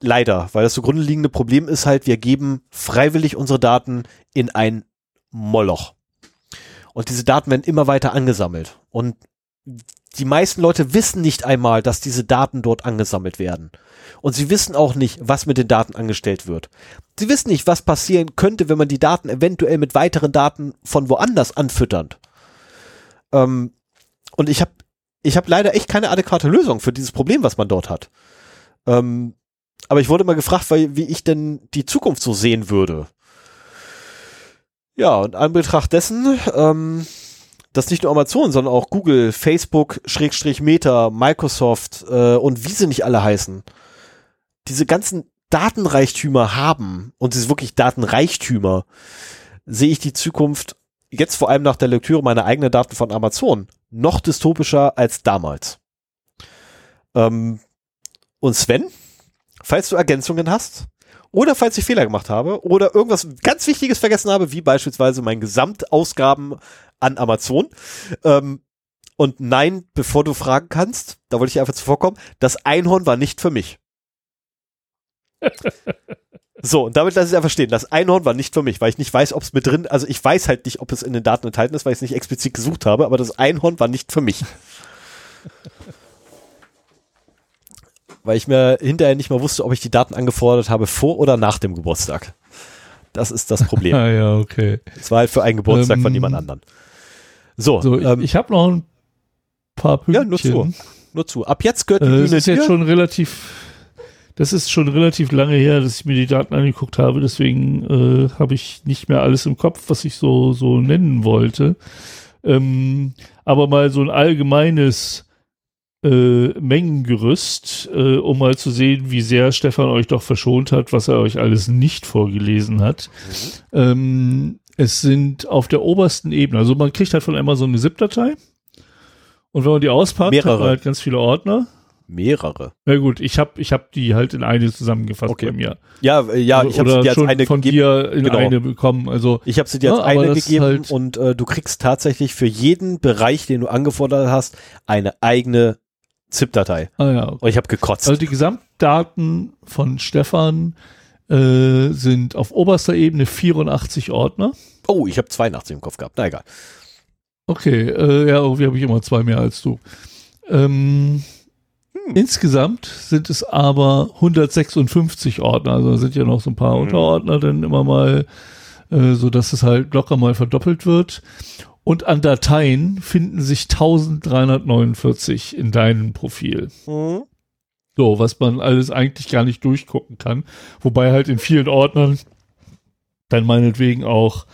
Leider, weil das zugrunde liegende Problem ist halt, wir geben freiwillig unsere Daten in ein Moloch. Und diese Daten werden immer weiter angesammelt. Und die meisten Leute wissen nicht einmal, dass diese Daten dort angesammelt werden. Und sie wissen auch nicht, was mit den Daten angestellt wird. Sie wissen nicht, was passieren könnte, wenn man die Daten eventuell mit weiteren Daten von woanders anfüttert. Ähm, und ich habe ich hab leider echt keine adäquate Lösung für dieses Problem, was man dort hat. Ähm, aber ich wurde mal gefragt, weil, wie ich denn die Zukunft so sehen würde. Ja, und an Betracht dessen, ähm, dass nicht nur Amazon, sondern auch Google, Facebook, Schrägstrich Meta, Microsoft äh, und wie sie nicht alle heißen, diese ganzen Datenreichtümer haben und sie sind wirklich Datenreichtümer, sehe ich die Zukunft jetzt vor allem nach der Lektüre meiner eigenen Daten von Amazon noch dystopischer als damals. Ähm, und Sven, falls du Ergänzungen hast, oder falls ich Fehler gemacht habe oder irgendwas ganz Wichtiges vergessen habe, wie beispielsweise mein Gesamtausgaben an Amazon. Ähm, und nein, bevor du fragen kannst, da wollte ich einfach zuvorkommen, das Einhorn war nicht für mich. so, und damit lasse ich einfach stehen. Das Einhorn war nicht für mich, weil ich nicht weiß, ob es mit drin, also ich weiß halt nicht, ob es in den Daten enthalten ist, weil ich es nicht explizit gesucht habe, aber das Einhorn war nicht für mich. weil ich mir hinterher nicht mal wusste, ob ich die Daten angefordert habe vor oder nach dem Geburtstag. Das ist das Problem. ah ja, okay. Es war halt für einen Geburtstag ähm, von jemand anderem. So, so ähm, ich, ich habe noch ein paar Pünktchen. Ja, nur zu. Nur zu. Ab jetzt gehört die äh, Bühne Das ist jetzt schon relativ, das ist schon relativ lange her, dass ich mir die Daten angeguckt habe. Deswegen äh, habe ich nicht mehr alles im Kopf, was ich so so nennen wollte. Ähm, aber mal so ein allgemeines äh, Mengengerüst, äh, um mal zu sehen, wie sehr Stefan euch doch verschont hat, was er euch alles nicht vorgelesen hat. Mhm. Ähm, es sind auf der obersten Ebene, also man kriegt halt von Amazon eine ZIP-Datei und wenn man die auspackt, Mehrere. hat man halt ganz viele Ordner. Mehrere. Na gut, ich habe ich hab die halt in eine zusammengefasst okay. bei mir. Ja, äh, ja, ich habe sie dir als eine von gegeben. dir in genau. eine bekommen. Also ich habe sie dir als ja, eine gegeben halt und äh, du kriegst tatsächlich für jeden Bereich, den du angefordert hast, eine eigene ZIP-Datei. Ah, ja. Und ich habe gekotzt. Also die Gesamtdaten von Stefan äh, sind auf oberster Ebene 84 Ordner. Oh, ich habe 82 im Kopf gehabt. Na egal. Okay, äh, ja, irgendwie habe ich immer zwei mehr als du. Ähm, hm. Insgesamt sind es aber 156 Ordner, also sind ja noch so ein paar hm. Unterordner dann immer mal, äh, so dass es halt locker mal verdoppelt wird. Und an Dateien finden sich 1349 in deinem Profil. Mhm. So, was man alles eigentlich gar nicht durchgucken kann. Wobei halt in vielen Ordnern dann meinetwegen auch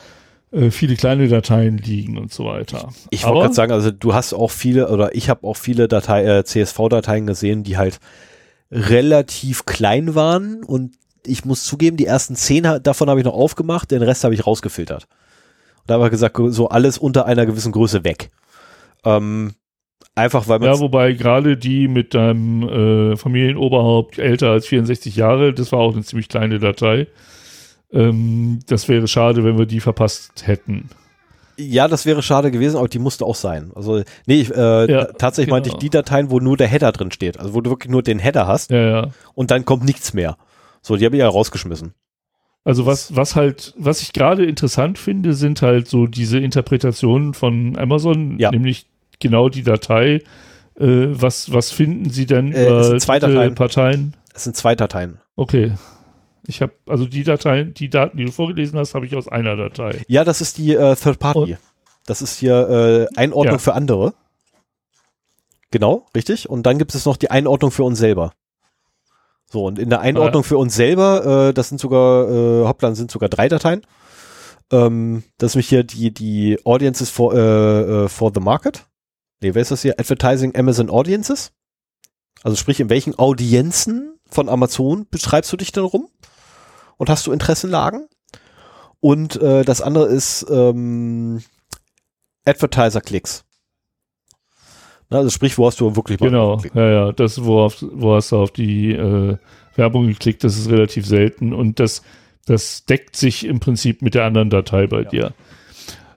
viele kleine Dateien liegen und so weiter. Ich wollte gerade sagen, also du hast auch viele oder ich habe auch viele Datei, äh, CSV-Dateien gesehen, die halt relativ klein waren und ich muss zugeben, die ersten zehn davon habe ich noch aufgemacht, den Rest habe ich rausgefiltert. Und da habe ich gesagt, so alles unter einer gewissen Größe weg. Ähm, Einfach weil man. Ja, wobei gerade die mit deinem äh, Familienoberhaupt älter als 64 Jahre, das war auch eine ziemlich kleine Datei. Ähm, das wäre schade, wenn wir die verpasst hätten. Ja, das wäre schade gewesen, aber die musste auch sein. Also, nee, ich, äh, ja, tatsächlich genau. meinte ich die Dateien, wo nur der Header drin steht. Also, wo du wirklich nur den Header hast. Ja, ja. Und dann kommt nichts mehr. So, die habe ich ja rausgeschmissen. Also was, was halt, was ich gerade interessant finde, sind halt so diese Interpretationen von Amazon, ja. nämlich genau die Datei. Äh, was, was finden Sie denn äh, über zwei Dateien. Parteien? Es sind zwei Dateien. Okay. Ich habe, also die Dateien, die Daten, die du vorgelesen hast, habe ich aus einer Datei. Ja, das ist die äh, Third Party. Und- das ist hier äh, Einordnung Ja. für andere. Genau, richtig. Und dann gibt es noch die Einordnung für uns selber. So, und in der Einordnung für uns selber, äh, das sind sogar, äh, Hauptland sind sogar drei Dateien. Ähm, das ist nämlich hier die, die Audiences for, äh, äh, for the Market. Nee, wer ist das hier? Advertising Amazon Audiences. Also sprich, in welchen Audienzen von Amazon betreibst du dich denn rum? Und hast du Interessenlagen? Und äh, das andere ist ähm, Advertiser-Klicks. Also sprich, wo hast du wirklich Genau, geklickt? ja, ja, das, worauf, wo hast du auf die äh, Werbung geklickt, das ist relativ selten und das, das deckt sich im Prinzip mit der anderen Datei bei Ja. dir.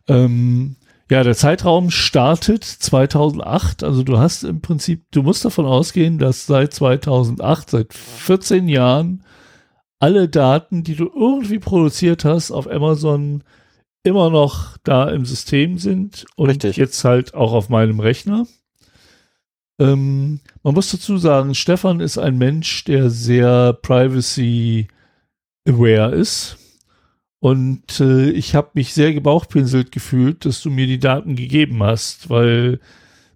Ähm, ja, der Zeitraum startet 2008, also du hast im Prinzip, du musst davon ausgehen, dass seit 2008, seit 14 Jahren, alle Daten, die du irgendwie produziert hast, auf Amazon immer noch da im System sind und Richtig. jetzt halt auch auf meinem Rechner. Ähm, man muss dazu sagen, Stefan ist ein Mensch, der sehr privacy aware ist. Und äh, ich habe mich sehr gebauchpinselt gefühlt, dass du mir die Daten gegeben hast, weil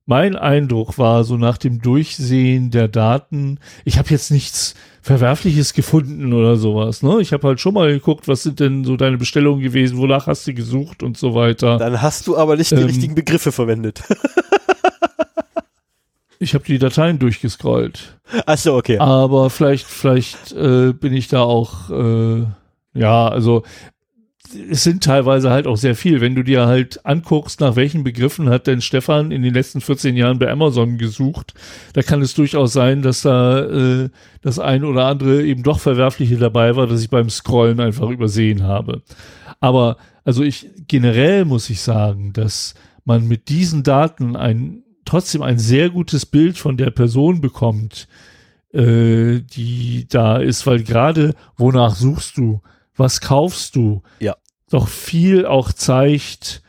mein Eindruck war so nach dem Durchsehen der Daten, ich habe jetzt nichts Verwerfliches gefunden oder sowas. Ne? Ich habe halt schon mal geguckt, was sind denn so deine Bestellungen gewesen, wonach hast du gesucht und so weiter. Dann hast du aber nicht die Ähm, richtigen Begriffe verwendet. Ich habe die Dateien durchgescrollt. Achso, okay. Aber vielleicht, vielleicht äh, bin ich da auch, äh, ja, also es sind teilweise halt auch sehr viel. Wenn du dir halt anguckst, nach welchen Begriffen hat denn Stefan in den letzten 14 Jahren bei Amazon gesucht, da kann es durchaus sein, dass da äh, das ein oder andere eben doch Verwerfliche dabei war, dass ich beim Scrollen einfach übersehen habe. Aber also ich generell muss ich sagen, dass man mit diesen Daten ein trotzdem ein sehr gutes Bild von der Person bekommt, äh, die da ist, weil gerade wonach suchst du, was kaufst du, Ja. doch viel auch zeigt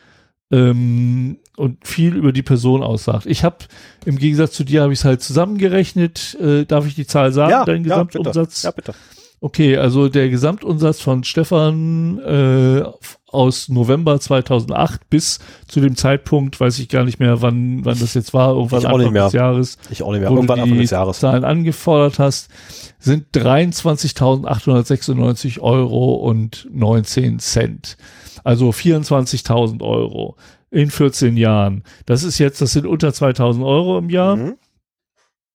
ähm, und viel über die Person aussagt. Ich habe im Gegensatz zu dir habe ich es halt zusammengerechnet. Äh, darf ich die Zahl sagen? ja, Dein ja, Gesamtumsatz? bitte. Ja, bitte. Okay, also der Gesamtumsatz von Stefan äh, aus November 2008 bis zu dem Zeitpunkt, weiß ich gar nicht mehr, wann, wann das jetzt war, irgendwann Anfang des Jahres, Ich auch nicht mehr. Irgendwann Anfang des Jahres. Zahlen angefordert hast, sind 23.896 Euro und 19 Cent. Also 24.000 Euro in 14 Jahren. Das ist jetzt, das sind unter 2.000 Euro im Jahr. Mhm.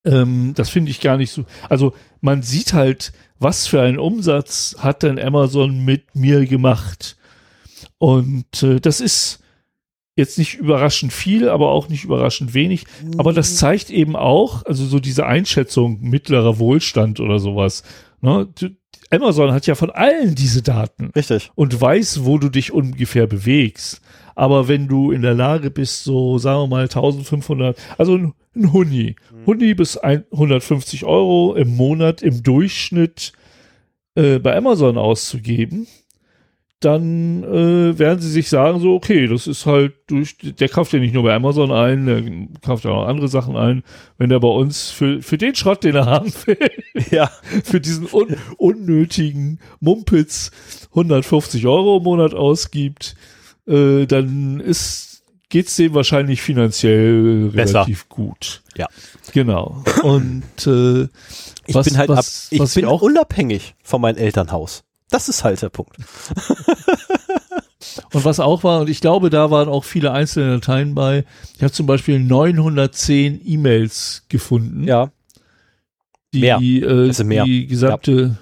Ähm, das finde ich gar nicht so. Also man sieht halt, was für einen Umsatz hat denn Amazon mit mir gemacht. Und äh, das ist jetzt nicht überraschend viel, aber auch nicht überraschend wenig. Aber das zeigt eben auch, also so diese Einschätzung mittlerer Wohlstand oder sowas. Ne? Amazon hat ja von allen diese Daten Richtig. und weiß, wo du dich ungefähr bewegst. Aber wenn du in der Lage bist, so sagen wir mal 1500, also ein, ein Huni, Huni bis 150 Euro im Monat im Durchschnitt äh, bei Amazon auszugeben, dann äh, werden sie sich sagen, so, okay, das ist halt durch, der kauft ja nicht nur bei Amazon ein, der kauft ja auch andere Sachen ein. Wenn der bei uns für, für den Schrott, den er haben will, Ja. für diesen un unnötigen Mumpitz 150 Euro im Monat ausgibt, äh, dann ist geht's dem wahrscheinlich finanziell Besser. relativ gut. Ja. Genau. Und äh, Ich Was- bin halt was- ab, ich was bin ich auch- unabhängig von meinem Elternhaus. Das ist halt der Punkt. Und was auch war, und ich glaube, da waren auch viele einzelne Dateien bei. Ich habe zum Beispiel 910 E-Mails gefunden, Ja. die, mehr. Äh, sind mehr. die gesamte,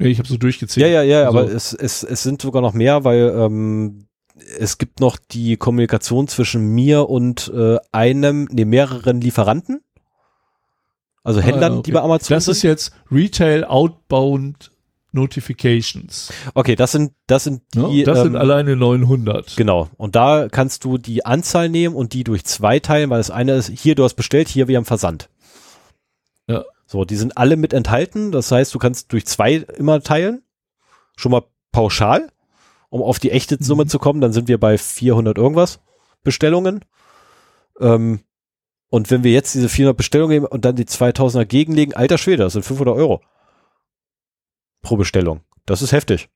ja. ich habe so durchgezählt. Ja, ja, ja, Also- aber es, es, es sind sogar noch mehr, weil ähm, es gibt noch die Kommunikation zwischen mir und äh, einem, nee, mehreren Lieferanten. Also Händlern, Ah, okay. die bei Amazon Das sind. ist jetzt Retail Outbound Notifications. okay, das sind, das sind die, das ähm, sind alleine 900. Genau. Und da kannst du die Anzahl nehmen und die durch zwei teilen, weil das eine ist, hier du hast bestellt, hier wir haben Versand. Ja. So, die sind alle mit enthalten. Das heißt, du kannst durch zwei immer teilen. Schon mal pauschal, um auf die echte Summe Mhm. zu kommen. Dann sind wir bei 400 irgendwas Bestellungen. Ähm, Und wenn wir jetzt diese 400 Bestellungen nehmen und dann die 2000er gegenlegen, alter Schwede, das sind 500 Euro pro Bestellung. Das ist heftig.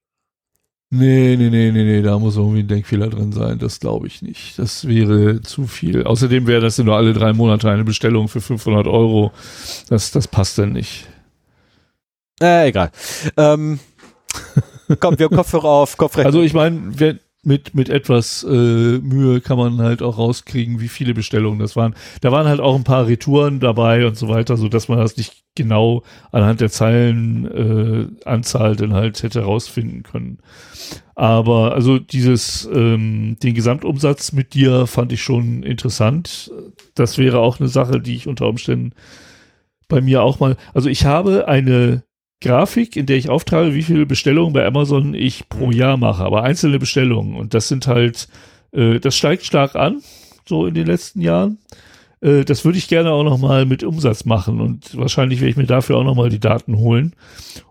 Nee, nee, nee, nee, nee, da muss irgendwie ein Denkfehler drin sein. Das glaube ich nicht. Das wäre zu viel. Außerdem wäre das nur alle drei Monate eine Bestellung für 500 Euro. Das, das passt dann nicht. Äh, egal. Ähm, komm, wir haben Kopfhörer auf, Kopfrechner. Also ich meine, mit, mit etwas äh, Mühe kann man halt auch rauskriegen, wie viele Bestellungen das waren. Da waren halt auch ein paar Retouren dabei und so weiter, so dass man das nicht genau anhand der Zeilenanzahl äh, dann halt hätte rausfinden können. Aber also dieses, ähm, den Gesamtumsatz mit dir fand ich schon interessant. Das wäre auch eine Sache, die ich unter Umständen bei mir auch mal, also ich habe eine Grafik, in der ich auftrage, wie viele Bestellungen bei Amazon ich pro Jahr mache, aber einzelne Bestellungen. Und das sind halt, äh, das steigt stark an, so in den letzten Jahren. Äh, das würde ich gerne auch nochmal mit Umsatz machen und wahrscheinlich werde ich mir dafür auch nochmal die Daten holen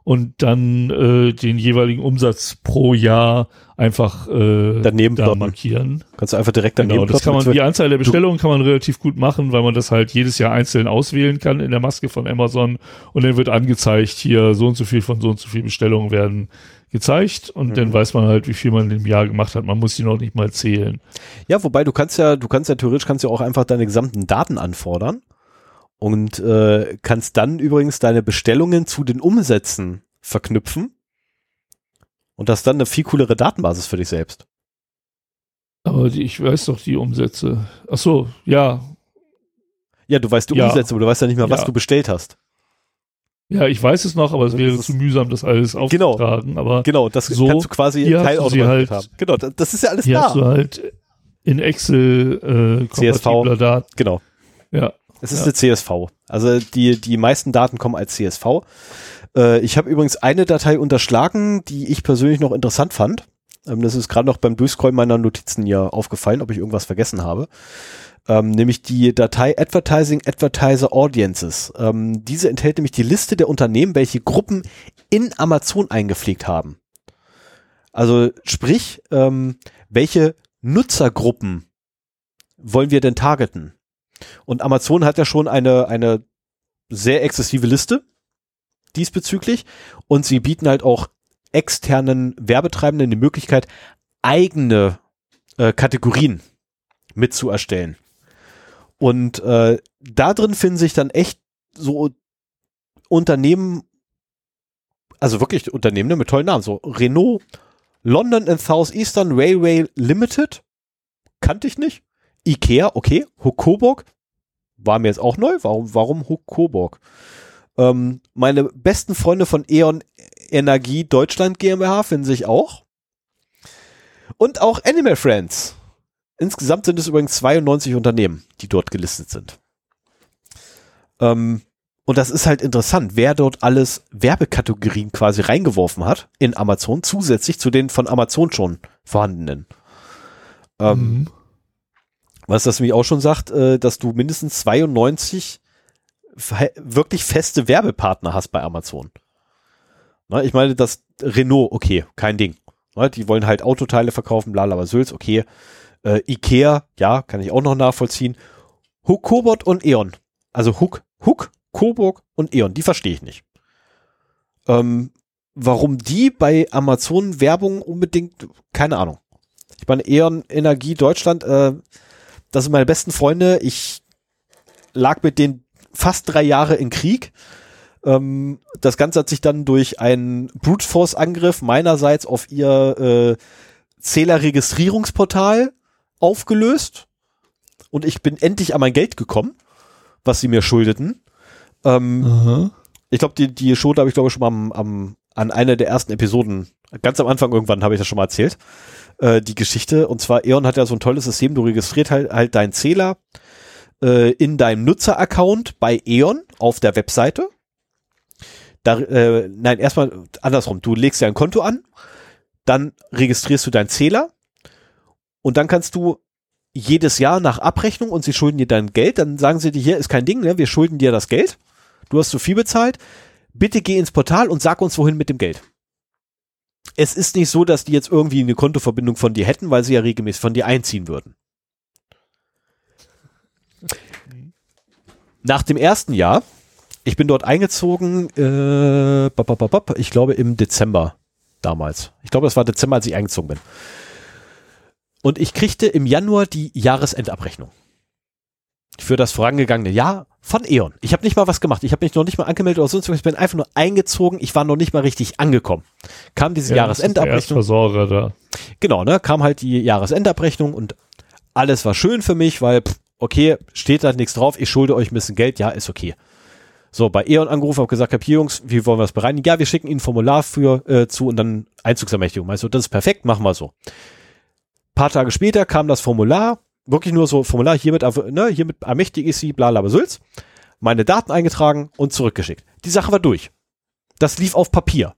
und dann äh, den jeweiligen Umsatz pro Jahr einfach äh, daneben da markieren. Kannst du einfach direkt daneben genau, das kann man, Die Anzahl der Bestellungen kann man relativ gut machen, weil man das halt jedes Jahr einzeln auswählen kann in der Maske von Amazon und dann wird angezeigt, hier so und so viel von so und so viel Bestellungen werden gezeigt und mhm. dann weiß man halt, wie viel man im Jahr gemacht hat. Man muss die noch nicht mal zählen. Ja, wobei du kannst ja, du kannst ja theoretisch kannst ja auch einfach deine gesamten Daten anfordern und äh, kannst dann übrigens deine Bestellungen zu den Umsätzen verknüpfen und das dann eine viel coolere Datenbasis für dich selbst. Aber die, ich weiß doch die Umsätze. Ach so, ja. Ja, du weißt die ja. Umsätze, aber du weißt ja nicht mehr, was ja. du bestellt hast. Ja, ich weiß es noch, aber es wäre zu mühsam, das alles genau. aufzutragen. Aber genau, das so, kannst du quasi teilautomatisch halt, haben. Genau, das, ist ja alles hier da. hast du halt in Excel äh, CSV, Daten. Genau. Ja. Es ist ja. eine CSV. Also die, die meisten Daten kommen als CSV. Äh, ich habe übrigens eine Datei unterschlagen, die ich persönlich noch interessant fand. Ähm, das ist gerade noch beim Durchscrollen meiner Notizen hier aufgefallen, ob ich irgendwas vergessen habe ähm, nämlich die Datei Advertising Advertiser Audiences. Ähm, diese enthält nämlich die Liste der Unternehmen, welche Gruppen in Amazon eingepflegt haben. Also sprich, ähm, welche Nutzergruppen wollen wir denn targeten? Und Amazon hat ja schon eine, eine sehr exzessive Liste diesbezüglich und sie bieten halt auch externen Werbetreibenden die Möglichkeit, eigene äh, Kategorien mit zu erstellen. Und äh, da drin finden sich dann echt so Unternehmen, also wirklich Unternehmen ne, mit tollen Namen, so Renault, London and South Eastern Railway Limited, kannte ich nicht. Ikea, okay, Hokoburg, war mir jetzt auch neu. Warum, warum Hokoburg? Ähm, meine besten Freunde von E.ON Energie Deutschland GmbH finden sich auch. Und auch Animal Friends. Insgesamt sind es übrigens 92 Unternehmen, die dort gelistet sind. Ähm, und das ist halt interessant, wer dort alles Werbekategorien quasi reingeworfen hat in Amazon, zusätzlich zu den von Amazon schon vorhandenen. Ähm, mhm. Was das nämlich auch schon sagt, äh, dass du mindestens 92 wirklich feste Werbepartner hast bei Amazon. Na, ich meine, das Renault, okay, kein Ding. Na, die wollen halt Autoteile verkaufen, bla, bla, Sülz, okay. Äh, Ikea, ja, kann ich auch noch nachvollziehen. Hook, Kobot und E.ON. Also Hook, Hook, Coburg und E.ON, die verstehe ich nicht. Ähm, warum die bei Amazon Werbung unbedingt, keine Ahnung. Ich meine, E.ON Energie Deutschland, äh, das sind meine besten Freunde. Ich lag mit denen fast drei Jahre in Krieg. Ähm, das Ganze hat sich dann durch einen Brute Force Angriff meinerseits auf ihr äh, Zählerregistrierungsportal aufgelöst und ich bin endlich an mein Geld gekommen, was sie mir schuldeten. Ähm, ich glaube, die, die Schuld habe ich glaube ich schon mal am, am, an einer der ersten Episoden, ganz am Anfang irgendwann habe ich das schon mal erzählt, äh, die Geschichte. Und zwar E.ON hat ja so ein tolles System, du registriert halt, halt deinen Zähler äh, in deinem Nutzer-Account bei E.ON auf der Webseite. Da, äh, nein, erstmal andersrum. Du legst ja ein Konto an, dann registrierst du deinen Zähler und dann kannst du jedes Jahr nach Abrechnung und sie schulden dir dein Geld, dann sagen sie dir, hier ist kein Ding, ne? wir schulden dir das Geld, du hast zu viel bezahlt, bitte geh ins Portal und sag uns wohin mit dem Geld. Es ist nicht so, dass die jetzt irgendwie eine Kontoverbindung von dir hätten, weil sie ja regelmäßig von dir einziehen würden. Nach dem ersten Jahr, ich bin dort eingezogen, äh, ich glaube im Dezember damals. Ich glaube, es war Dezember, als ich eingezogen bin. Und ich kriegte im Januar die Jahresendabrechnung für das vorangegangene Jahr von E.ON. Ich habe nicht mal was gemacht. Ich habe mich noch nicht mal angemeldet oder sonst was. Ich bin einfach nur eingezogen. Ich war noch nicht mal richtig angekommen. Kam diese Ja, Jahresendabrechnung. Das ist der da. Genau, ne? Kam halt die Jahresendabrechnung und alles war schön für mich, weil, pff, okay, steht da nichts drauf, ich schulde euch ein bisschen Geld, ja, ist okay. So, bei E.ON angerufen, habe gesagt, hab, hier Jungs, wie wollen wir das bereinigen? Ja, wir schicken Ihnen ein Formular für äh, zu und dann Einzugsermächtigung. Meinst du, das ist perfekt, machen wir so. Paar Tage später kam das Formular, wirklich nur so Formular, hiermit, ne, hiermit ermächtige ich Sie, bla bla Sülz. Meine Daten eingetragen und zurückgeschickt. Die Sache war durch. Das lief auf Papier.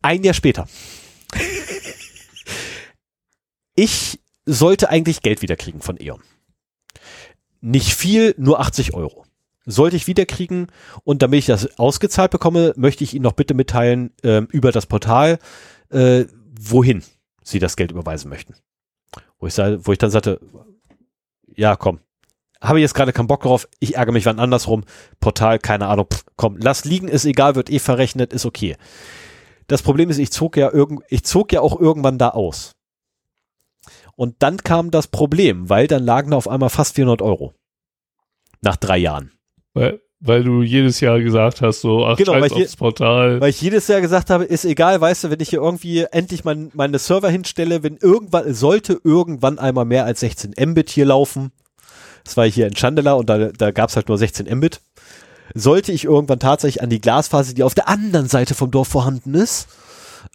Ein Jahr später. ich sollte eigentlich Geld wiederkriegen von E.ON. Nicht viel, nur 80 Euro. Sollte ich wiederkriegen und damit ich das ausgezahlt bekomme, möchte ich Ihnen noch bitte mitteilen ähm, über das Portal, äh, wohin Sie das Geld überweisen möchten. Wo ich, wo ich dann sagte, ja komm, habe ich jetzt gerade keinen Bock drauf, ich ärgere mich wann andersrum, Portal, keine Ahnung, pff, komm, lass liegen, ist egal, wird eh verrechnet, ist okay. Das Problem ist, ich zog ja irgend, ich zog ja auch irgendwann da aus. Und dann kam das Problem, weil dann lagen da auf einmal fast 400 Euro. Nach drei Jahren. Weil, weil du jedes Jahr gesagt hast, so, ach, Genau, weil scheiß aufs Portal. Weil ich jedes Jahr gesagt habe, ist egal, weißt du, wenn ich hier irgendwie endlich mein, meine Server hinstelle, wenn irgendwann, sollte irgendwann einmal mehr als 16 Mbit hier laufen. Das war hier in Chandler und da, da gab es halt nur 16 Mbit. Sollte ich irgendwann tatsächlich an die Glasfaser, die auf der anderen Seite vom Dorf vorhanden ist,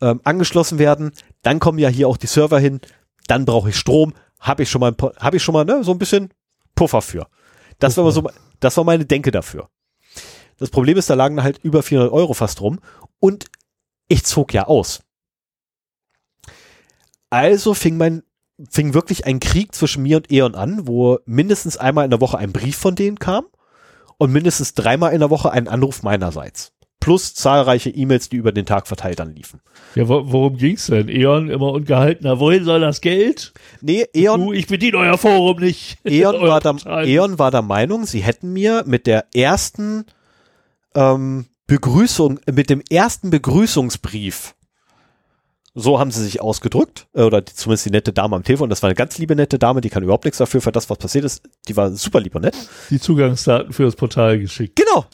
ähm, angeschlossen werden, dann kommen ja hier auch die Server hin, dann brauche ich Strom, habe ich schon mal, ein Po- hab ich schon mal ne, so ein bisschen Puffer für. Das war, mal so, das war meine Denke dafür. Das Problem ist, da lagen halt über 400 Euro fast rum und ich zog ja aus. Also fing mein, fing wirklich ein Krieg zwischen mir und E.ON an, wo mindestens einmal in der Woche ein Brief von denen kam und mindestens dreimal in der Woche ein Anruf meinerseits. Plus zahlreiche E-Mails, die über den Tag verteilt dann liefen. Ja, wo, worum ging's denn? E.ON immer ungehaltener, wohin soll das Geld? Nee, E.ON, Du, ich bediene euer Forum nicht. E.ON, war der. E.ON war der Meinung, sie hätten mir mit der ersten ähm, Begrüßung, mit dem ersten Begrüßungsbrief, so haben sie sich ausgedrückt, äh, oder die, zumindest die nette Dame am Telefon, das war eine ganz liebe nette Dame, die kann überhaupt nichts dafür, für das, was passiert ist, die war super lieb und nett. Die Zugangsdaten für das Portal geschickt. Genau.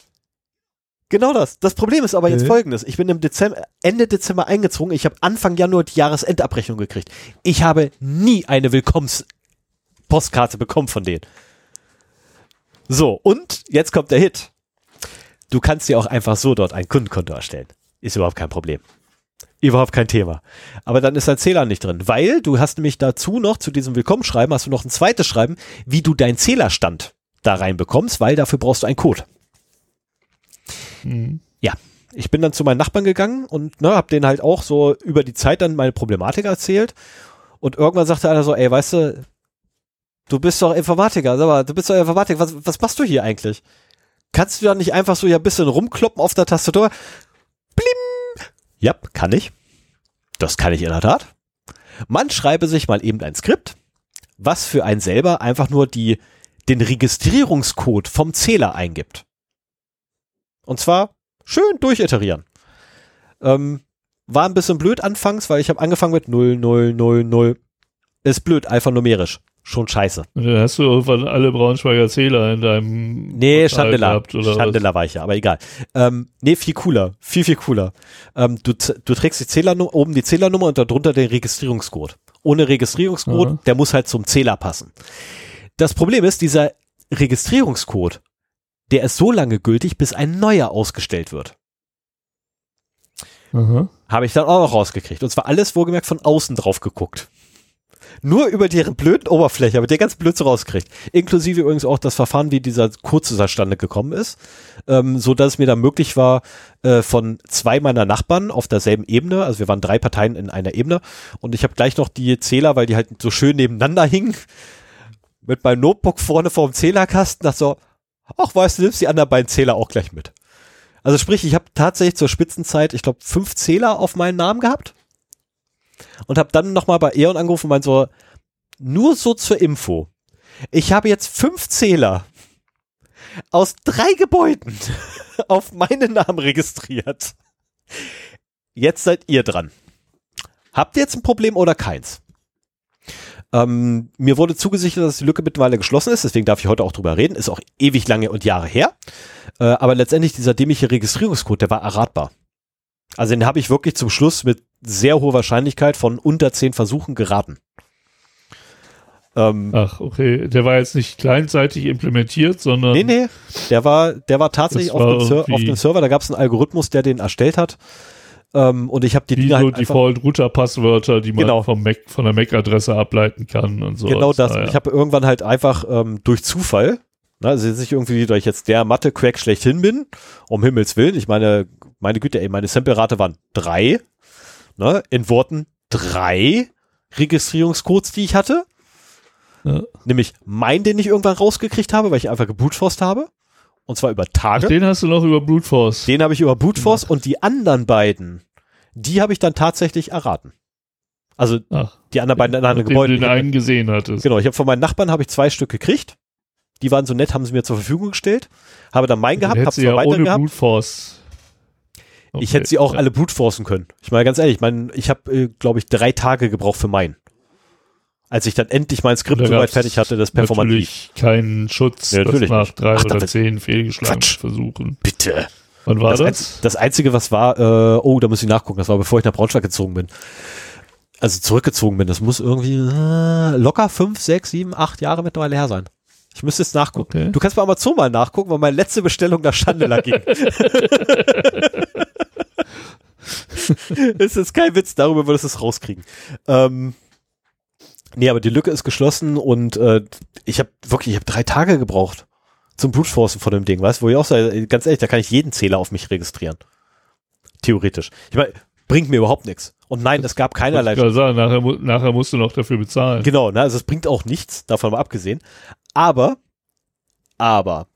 Genau das. Das Problem ist aber jetzt Mhm. folgendes. Ich bin im Dezember, Ende Dezember eingezogen. Ich habe Anfang Januar die Jahresendabrechnung gekriegt. Ich habe nie eine Willkommenspostkarte bekommen von denen. So, und jetzt kommt der Hit. Du kannst dir auch einfach so dort ein Kundenkonto erstellen. Ist überhaupt kein Problem. Überhaupt kein Thema. Aber dann ist dein Zähler nicht drin, weil du hast nämlich dazu noch, zu diesem Willkommenschreiben, hast du noch ein zweites Schreiben, wie du deinen Zählerstand da reinbekommst, weil dafür brauchst du einen Code. Hm. ich bin dann zu meinen Nachbarn gegangen und ne, hab denen halt auch so über die Zeit dann meine Problematik erzählt. Und irgendwann sagte einer so, ey, weißt du, du bist doch Informatiker, sag mal, du bist doch Informatiker, was, was machst du hier eigentlich? Kannst du da nicht einfach so ja ein bisschen rumkloppen auf der Tastatur? Blim! Ja, kann ich. Das kann ich in der Tat. Man schreibe sich mal eben ein Skript, was für einen selber einfach nur die, den Registrierungscode vom Zähler eingibt. Und zwar schön durchiterieren. Ähm, war ein bisschen blöd anfangs, weil ich habe angefangen mit 0, 0, 0, 0. Ist blöd, alphanumerisch. Schon scheiße. Hast du irgendwann alle Braunschweiger Zähler in deinem Nee, Portal Chandela. gehabt, oder was? Chandela war ich ja, aber egal. Ähm, nee, viel cooler. Viel, viel cooler. Ähm, du, du trägst die Zählernummer, oben die Zählernummer und darunter den Registrierungscode. Ohne Registrierungscode, Aha. der muss halt zum Zähler passen. Das Problem ist, dieser Registrierungscode, der ist so lange gültig, bis ein neuer ausgestellt wird. Habe ich dann auch noch rausgekriegt. Und zwar alles wohlgemerkt von außen drauf geguckt. Nur über deren blöden Oberfläche, aber der ganz blöd so rausgekriegt. Inklusive übrigens auch das Verfahren, wie dieser Code zustande gekommen ist. Ähm, so dass es mir dann möglich war, äh, von zwei meiner Nachbarn auf derselben Ebene, also wir waren drei Parteien in einer Ebene, und ich habe gleich noch die Zähler, weil die halt so schön nebeneinander hingen, mit meinem Notebook vorne vor dem Zählerkasten, dachte so, ach weißt du, nimmst die anderen beiden Zähler auch gleich mit. Also sprich, ich habe tatsächlich zur Spitzenzeit, ich glaube, fünf Zähler auf meinen Namen gehabt und habe dann nochmal bei E.ON angerufen und meinte so, nur so zur Info. Ich habe jetzt fünf Zähler aus drei Gebäuden auf meinen Namen registriert. Jetzt seid ihr dran. Habt ihr jetzt ein Problem oder keins? Ähm, mir wurde zugesichert, dass die Lücke mittlerweile geschlossen ist, deswegen darf ich heute auch drüber reden. Ist auch ewig lange und Jahre her. Äh, aber letztendlich dieser dämliche Registrierungscode, der war erratbar. Also den habe ich wirklich zum Schluss mit sehr hoher Wahrscheinlichkeit von unter zehn Versuchen geraten. Ähm, Ach, okay. Der war jetzt nicht kleinseitig implementiert, sondern. Nee, nee. Der war, der war tatsächlich auf, dem Ser auf, dem Server, da gab es einen Algorithmus, der den erstellt hat. Ähm, und ich habe die Wie Dinge so halt Default-Router-Passwörter, die man genau. vom Mac, von der MAC-Adresse ableiten kann und so. Genau das. Ah, ja. Ich habe irgendwann halt einfach ähm, durch Zufall, ne, also nicht irgendwie, da ich jetzt der Mathe-Crack schlechthin bin, um Himmels Willen, ich meine, meine Güte, ey, meine Sample-Rate waren drei, ne, in Worten drei Registrierungscodes, die ich hatte. Ja. Nämlich mein, den ich irgendwann rausgekriegt habe, weil ich einfach gebootforst habe. Und zwar über Tage. Ach, den hast du noch über Brute Force. Den habe ich über Brute Force ja. und die anderen beiden, die habe ich dann tatsächlich erraten. Also Ach, die anderen beiden in anderen Gebäuden. Du den einen gesehen hattest. Genau, ich habe von meinen Nachbarn habe ich zwei Stück gekriegt. Die waren so nett, haben sie mir zur Verfügung gestellt. Habe dann meinen gehabt, habe es ja weiter ohne gehabt. Brute Force. Okay, ich hätte sie auch ja. alle brute forcen können. Ich meine ganz ehrlich, ich, mein, ich habe, äh, glaube ich, drei Tage gebraucht für meinen als ich dann endlich mein Skript soweit fertig hatte, das performant Natürlich keinen Schutz ja, natürlich nach drei Ach, oder zehn fehlgeschlagenen Versuchen. Bitte. Wann war das? Das, das Einzige, was war, äh, oh, da muss ich nachgucken, das war bevor ich nach Braunschweig gezogen bin. Also zurückgezogen bin, das muss irgendwie äh, locker fünf, sechs, sieben, acht Jahre mittlerweile her sein. Ich müsste jetzt nachgucken. Okay. Du kannst bei Amazon mal nachgucken, weil meine letzte Bestellung nach Chandler ging. das ist kein Witz, darüber würdest du es rauskriegen. Ähm, Nee, aber die Lücke ist geschlossen und äh, ich habe wirklich, ich habe drei Tage gebraucht zum Brute von dem Ding, weißt wo ich auch sage, ganz ehrlich, da kann ich jeden Zähler auf mich registrieren. Theoretisch. Ich meine, bringt mir überhaupt nichts. Und nein, es gab keinerlei. Ich sagen, nachher, nachher musst du noch dafür bezahlen. Genau, ne, also es bringt auch nichts, davon mal abgesehen. Aber, aber,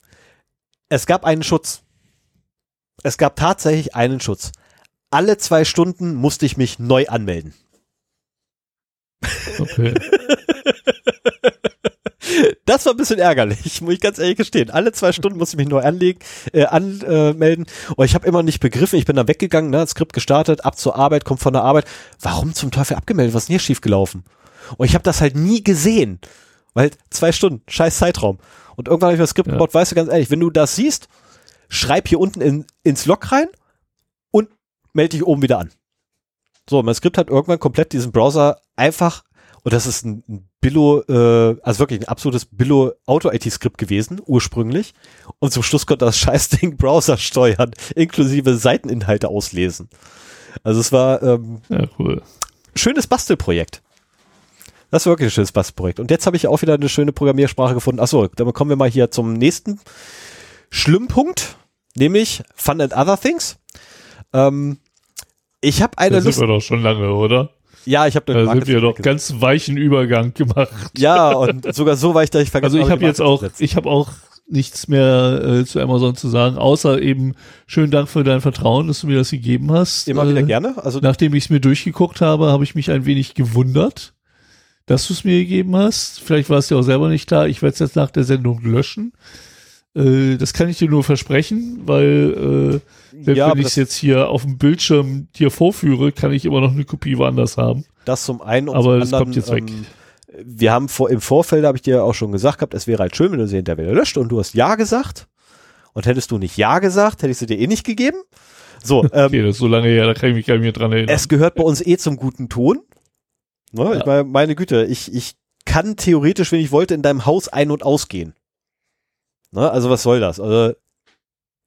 es gab einen Schutz. Es gab tatsächlich einen Schutz. Alle zwei Stunden musste ich mich neu anmelden. Okay. Das war ein bisschen ärgerlich, muss ich ganz ehrlich gestehen. Alle zwei Stunden musste ich mich neu anlegen, äh, anmelden. Und ich habe immer nicht begriffen, ich bin da weggegangen, ne, Skript gestartet, ab zur Arbeit, kommt von der Arbeit. Warum zum Teufel abgemeldet? Was ist denn hier schiefgelaufen? Und ich habe das halt nie gesehen. Weil zwei Stunden, scheiß Zeitraum. Und irgendwann habe ich das Skript ja. gebaut, weißt du ganz ehrlich, wenn du das siehst, schreib hier unten in, ins Log rein melde dich oben wieder an. So, mein Skript hat irgendwann komplett diesen Browser einfach, und das ist ein, ein Billo, äh, also wirklich ein absolutes Billo Auto-IT-Skript gewesen, ursprünglich. Und zum Schluss konnte das Scheißding Browser steuern, inklusive Seiteninhalte auslesen. Also es war ähm, ja, cool. schönes Bastelprojekt. Das war wirklich ein schönes Bastelprojekt. Und jetzt habe ich auch wieder eine schöne Programmiersprache gefunden. Achso, dann kommen wir mal hier zum nächsten Schlimmpunkt, nämlich Fun and Other Things. Ähm, ich habe eine das Lust. sind wir doch schon lange, oder? Ja, ich habe Da sind wir doch ganz weichen Übergang gemacht. Ja, und sogar so weich, dass ich vergessen. Also ich habe jetzt auch, ich habe auch nichts mehr äh, zu Amazon zu sagen, außer eben schönen Dank für dein Vertrauen, dass du mir das gegeben hast. Immer äh, wieder gerne. Also nachdem ich es mir durchgeguckt habe, habe ich mich ein wenig gewundert, dass du es mir gegeben hast. Vielleicht war es dir auch selber nicht klar. Ich werde es jetzt nach der Sendung löschen. Äh, das kann ich dir nur versprechen, weil äh, ja, wenn ich es jetzt hier auf dem Bildschirm dir vorführe, kann ich immer noch eine Kopie woanders haben. Das zum einen und Aber zum anderen, kommt jetzt weg. Ähm, wir haben vor, im Vorfeld, habe ich dir auch schon gesagt gehabt, es wäre halt schön, wenn du sie hinterher wieder löscht und du hast Ja gesagt. Und hättest du nicht Ja gesagt, hätte ich sie dir eh nicht gegeben. So, ähm, okay, das ist so lange her, da kann ich mich gar nicht mehr dran erinnern. Es gehört bei uns eh zum guten Ton. Ne, ja. Ich meine, meine Güte, ich, ich kann theoretisch, wenn ich wollte, in deinem Haus ein- und ausgehen. Ne? Also was soll das? Also,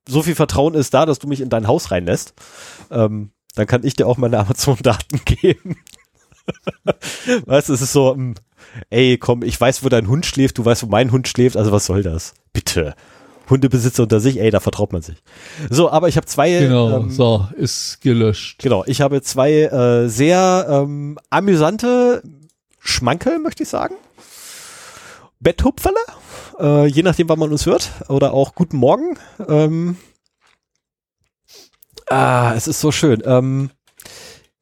so viel Vertrauen ist da, dass du mich in dein Haus reinlässt. Ähm, dann kann ich dir auch meine Amazon-Daten geben. weißt du, es ist so, ähm, ey, komm, ich weiß, wo dein Hund schläft, du weißt, wo mein Hund schläft, also was soll das? Bitte. Hundebesitzer unter sich, ey, da vertraut man sich. So, aber ich habe zwei. Genau, ähm, so, ist gelöscht. Genau, ich habe zwei äh, sehr ähm, amüsante Schmankel, möchte ich sagen. Betthupferle äh, je nachdem, wann man uns hört. Oder auch Guten Morgen. Ähm, ah, es ist so schön. Ähm,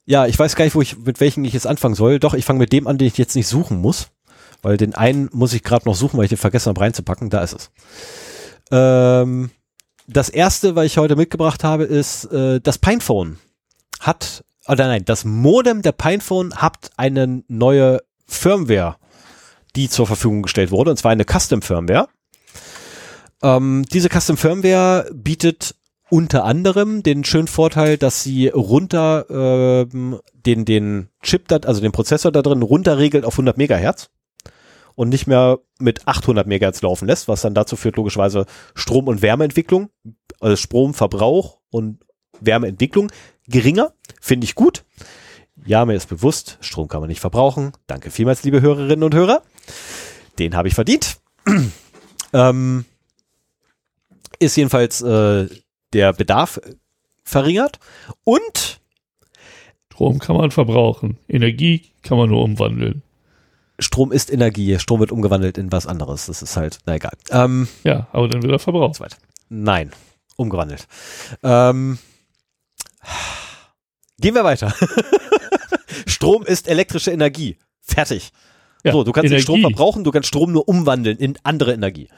ja, ich weiß gar nicht, wo ich, mit welchen ich jetzt anfangen soll. Doch, ich fange mit dem an, den ich jetzt nicht suchen muss. Weil den einen muss ich gerade noch suchen, weil ich den vergessen habe reinzupacken. Da ist es. Ähm, das erste, was ich heute mitgebracht habe, ist äh, das Pinephone. Hat, oder nein, das Modem der Pinephone hat eine neue Firmware, die zur Verfügung gestellt wurde, und zwar eine Custom Firmware. Ähm, diese Custom Firmware bietet unter anderem den schönen Vorteil, dass sie runter ähm, den den Chip, da, also den Prozessor da drin runterregelt auf 100 Megahertz und nicht mehr mit 800 Megahertz laufen lässt, was dann dazu führt logischerweise Strom- und Wärmeentwicklung, also Stromverbrauch und Wärmeentwicklung geringer, finde ich gut. Ja, mir ist bewusst, Strom kann man nicht verbrauchen. Danke vielmals, liebe Hörerinnen und Hörer. Den habe ich verdient. ähm, ist jedenfalls äh, der Bedarf verringert und Strom kann man verbrauchen. Energie kann man nur umwandeln. Strom ist Energie. Strom wird umgewandelt in was anderes. Das ist halt, na egal. Ähm, Ja, aber dann wird er verbraucht. Nein, umgewandelt. Ähm, gehen wir weiter. Strom ist elektrische Energie. Fertig. Ja, so, du kannst den Energie. Strom verbrauchen, du kannst Strom nur umwandeln in andere Energie.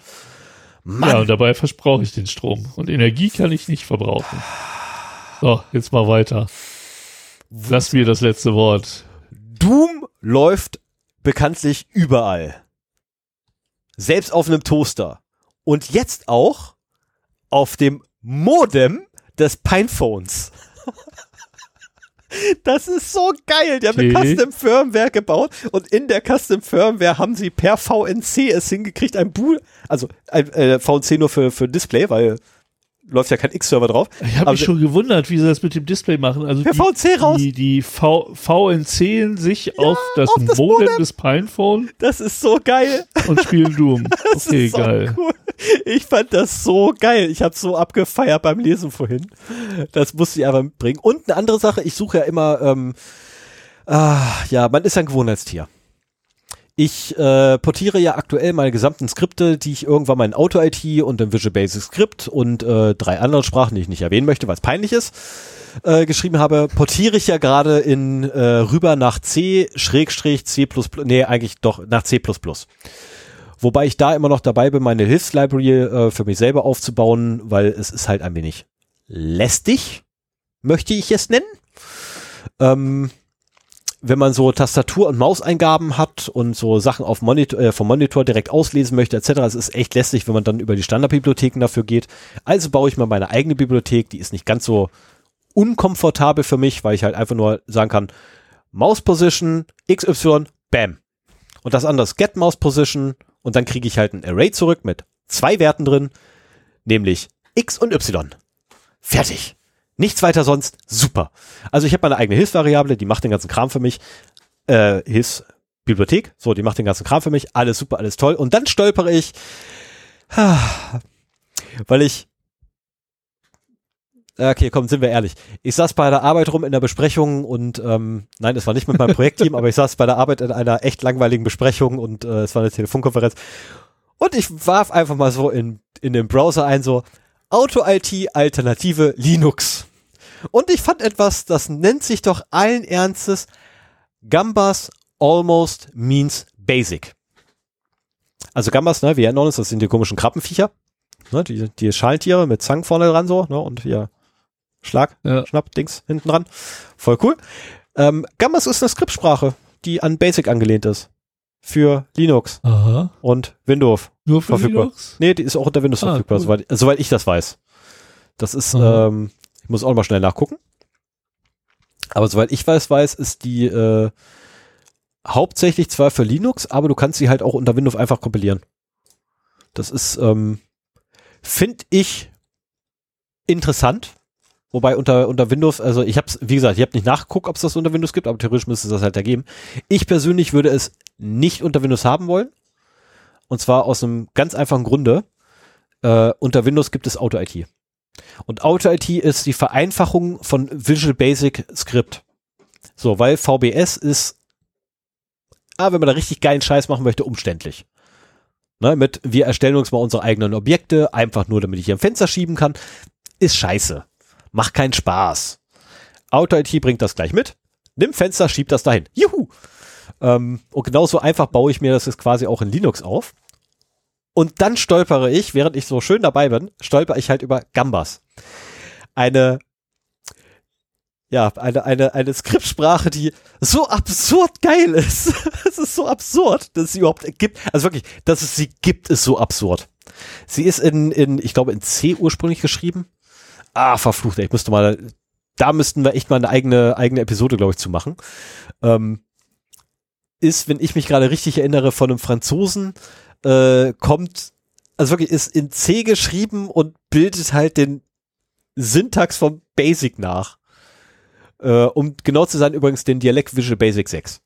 Mann, Ja, und dabei versprauche ich den Strom. Und Energie kann ich nicht verbrauchen. So, jetzt mal weiter. Lass mir das letzte Wort. Doom läuft bekanntlich überall. Selbst auf einem Toaster. Und jetzt auch auf dem Modem des Pinephones. Das ist so geil. Die haben eine Okay. Custom Firmware gebaut und in der Custom Firmware haben sie per VNC es hingekriegt, ein Boot, also ein äh, VNC nur für, für Display, weil läuft ja kein X-Server drauf. Ich habe Aber mich schon gewundert, wie sie das mit dem Display machen. Also die, VNC raus. die, die v, VNCen sich auf das, auf das Modem, Modem. des Pinephone Das ist so geil. und spielen Doom. Das okay, ist so geil. Cool. Ich fand das so geil. Ich habe so abgefeiert beim Lesen vorhin. Das musste ich einfach mitbringen. Und eine andere Sache, ich suche ja immer, ähm, ah, ja, man ist ein Gewohnheitstier. Ich äh, portiere ja aktuell meine gesamten Skripte, die ich irgendwann mal in Auto-IT und im Visual Basic Script und äh, drei anderen Sprachen, die ich nicht erwähnen möchte, weil es peinlich ist, äh, geschrieben habe, portiere ich ja gerade in äh, rüber nach C, Schrägstrich, C++, nee, eigentlich doch nach C++. Wobei ich da immer noch dabei bin, meine Hilfslibrary äh, für mich selber aufzubauen, weil es ist halt ein wenig lästig, möchte ich es nennen. Ähm, wenn man so Tastatur- und Mauseingaben hat und so Sachen auf Monitor, äh, vom Monitor direkt auslesen möchte, etc., es ist echt lästig, wenn man dann über die Standardbibliotheken dafür geht. Also baue ich mal meine eigene Bibliothek, die ist nicht ganz so unkomfortabel für mich, weil ich halt einfach nur sagen kann, Mouse Position, XY, Bam. Und das andere ist Get Mouse Position und dann kriege ich halt ein Array zurück mit zwei Werten drin, nämlich X und Y. Fertig. Nichts weiter sonst. Super. Also ich habe meine eigene Hilfsvariable, die macht den ganzen Kram für mich. Äh, Hilfsbibliothek, so, die macht den ganzen Kram für mich. Alles super, alles toll. Und dann stolpere ich, weil ich Okay, komm, sind wir ehrlich. Ich saß bei der Arbeit rum in der Besprechung und ähm, nein, es war nicht mit meinem Projektteam, aber ich saß bei der Arbeit in einer echt langweiligen Besprechung und äh, es war eine Telefonkonferenz. Und ich warf einfach mal so in, in den Browser ein, so Auto-IT Alternative Linux. Und ich fand etwas, das nennt sich doch allen Ernstes Gambas Almost Means Basic. Also Gambas, ne, wir erinnern uns, das sind die komischen Krabbenviecher. Ne, die, die Schalentiere mit Zangen vorne dran so, ne, und hier Schlag, Ja. Schnapp, Dings hinten dran. Voll cool. Ähm, Gambas ist eine Skriptsprache, die an Basic angelehnt ist. Für Linux Aha. und Windows. Nur für Verfügbar. Linux? Nee, die ist auch unter Windows Ah, verfügbar, cool. soweit, soweit ich das weiß. Das ist, ähm, ich muss auch noch mal schnell nachgucken. Aber soweit ich weiß, weiß, ist die äh, hauptsächlich zwar für Linux, aber du kannst sie halt auch unter Windows einfach kompilieren. Das ist, ähm, finde ich interessant. Wobei unter, unter Windows, also ich habe es, wie gesagt, ich habe nicht nachgeguckt, ob es das unter Windows gibt, aber theoretisch müsste es das halt ergeben. Ich persönlich würde es nicht unter Windows haben wollen. Und zwar aus einem ganz einfachen Grunde. Äh, unter Windows gibt es Auto-IT. Und Auto-IT ist die Vereinfachung von Visual Basic Script. So, weil VBS ist, ah, wenn man da richtig geilen Scheiß machen möchte, umständlich. Ne, mit, wir erstellen uns mal unsere eigenen Objekte, einfach nur, damit ich hier ein Fenster schieben kann, ist scheiße. Macht keinen Spaß. Auto-IT bringt das gleich mit. Nimm Fenster, schieb das dahin. Juhu! Ähm, und genauso einfach baue ich mir das jetzt quasi auch in Linux auf. Und dann stolpere ich, während ich so schön dabei bin, stolper ich halt über Gambas. Eine ja, eine, eine, eine Skriptsprache, die so absurd geil ist. es ist so absurd, dass es sie überhaupt gibt. Also wirklich, dass es sie gibt, ist so absurd. Sie ist in, in ich glaube, in C ursprünglich geschrieben. Ah, verflucht, ey, ich müsste mal, da müssten wir echt mal eine eigene, eigene Episode, glaube ich, zu machen. Ähm, ist, wenn ich mich gerade richtig erinnere, von einem Franzosen, äh, kommt, also wirklich ist in C geschrieben und bildet halt den Syntax vom Basic nach. Äh, um genau zu sein, übrigens den Dialekt Visual Basic 6.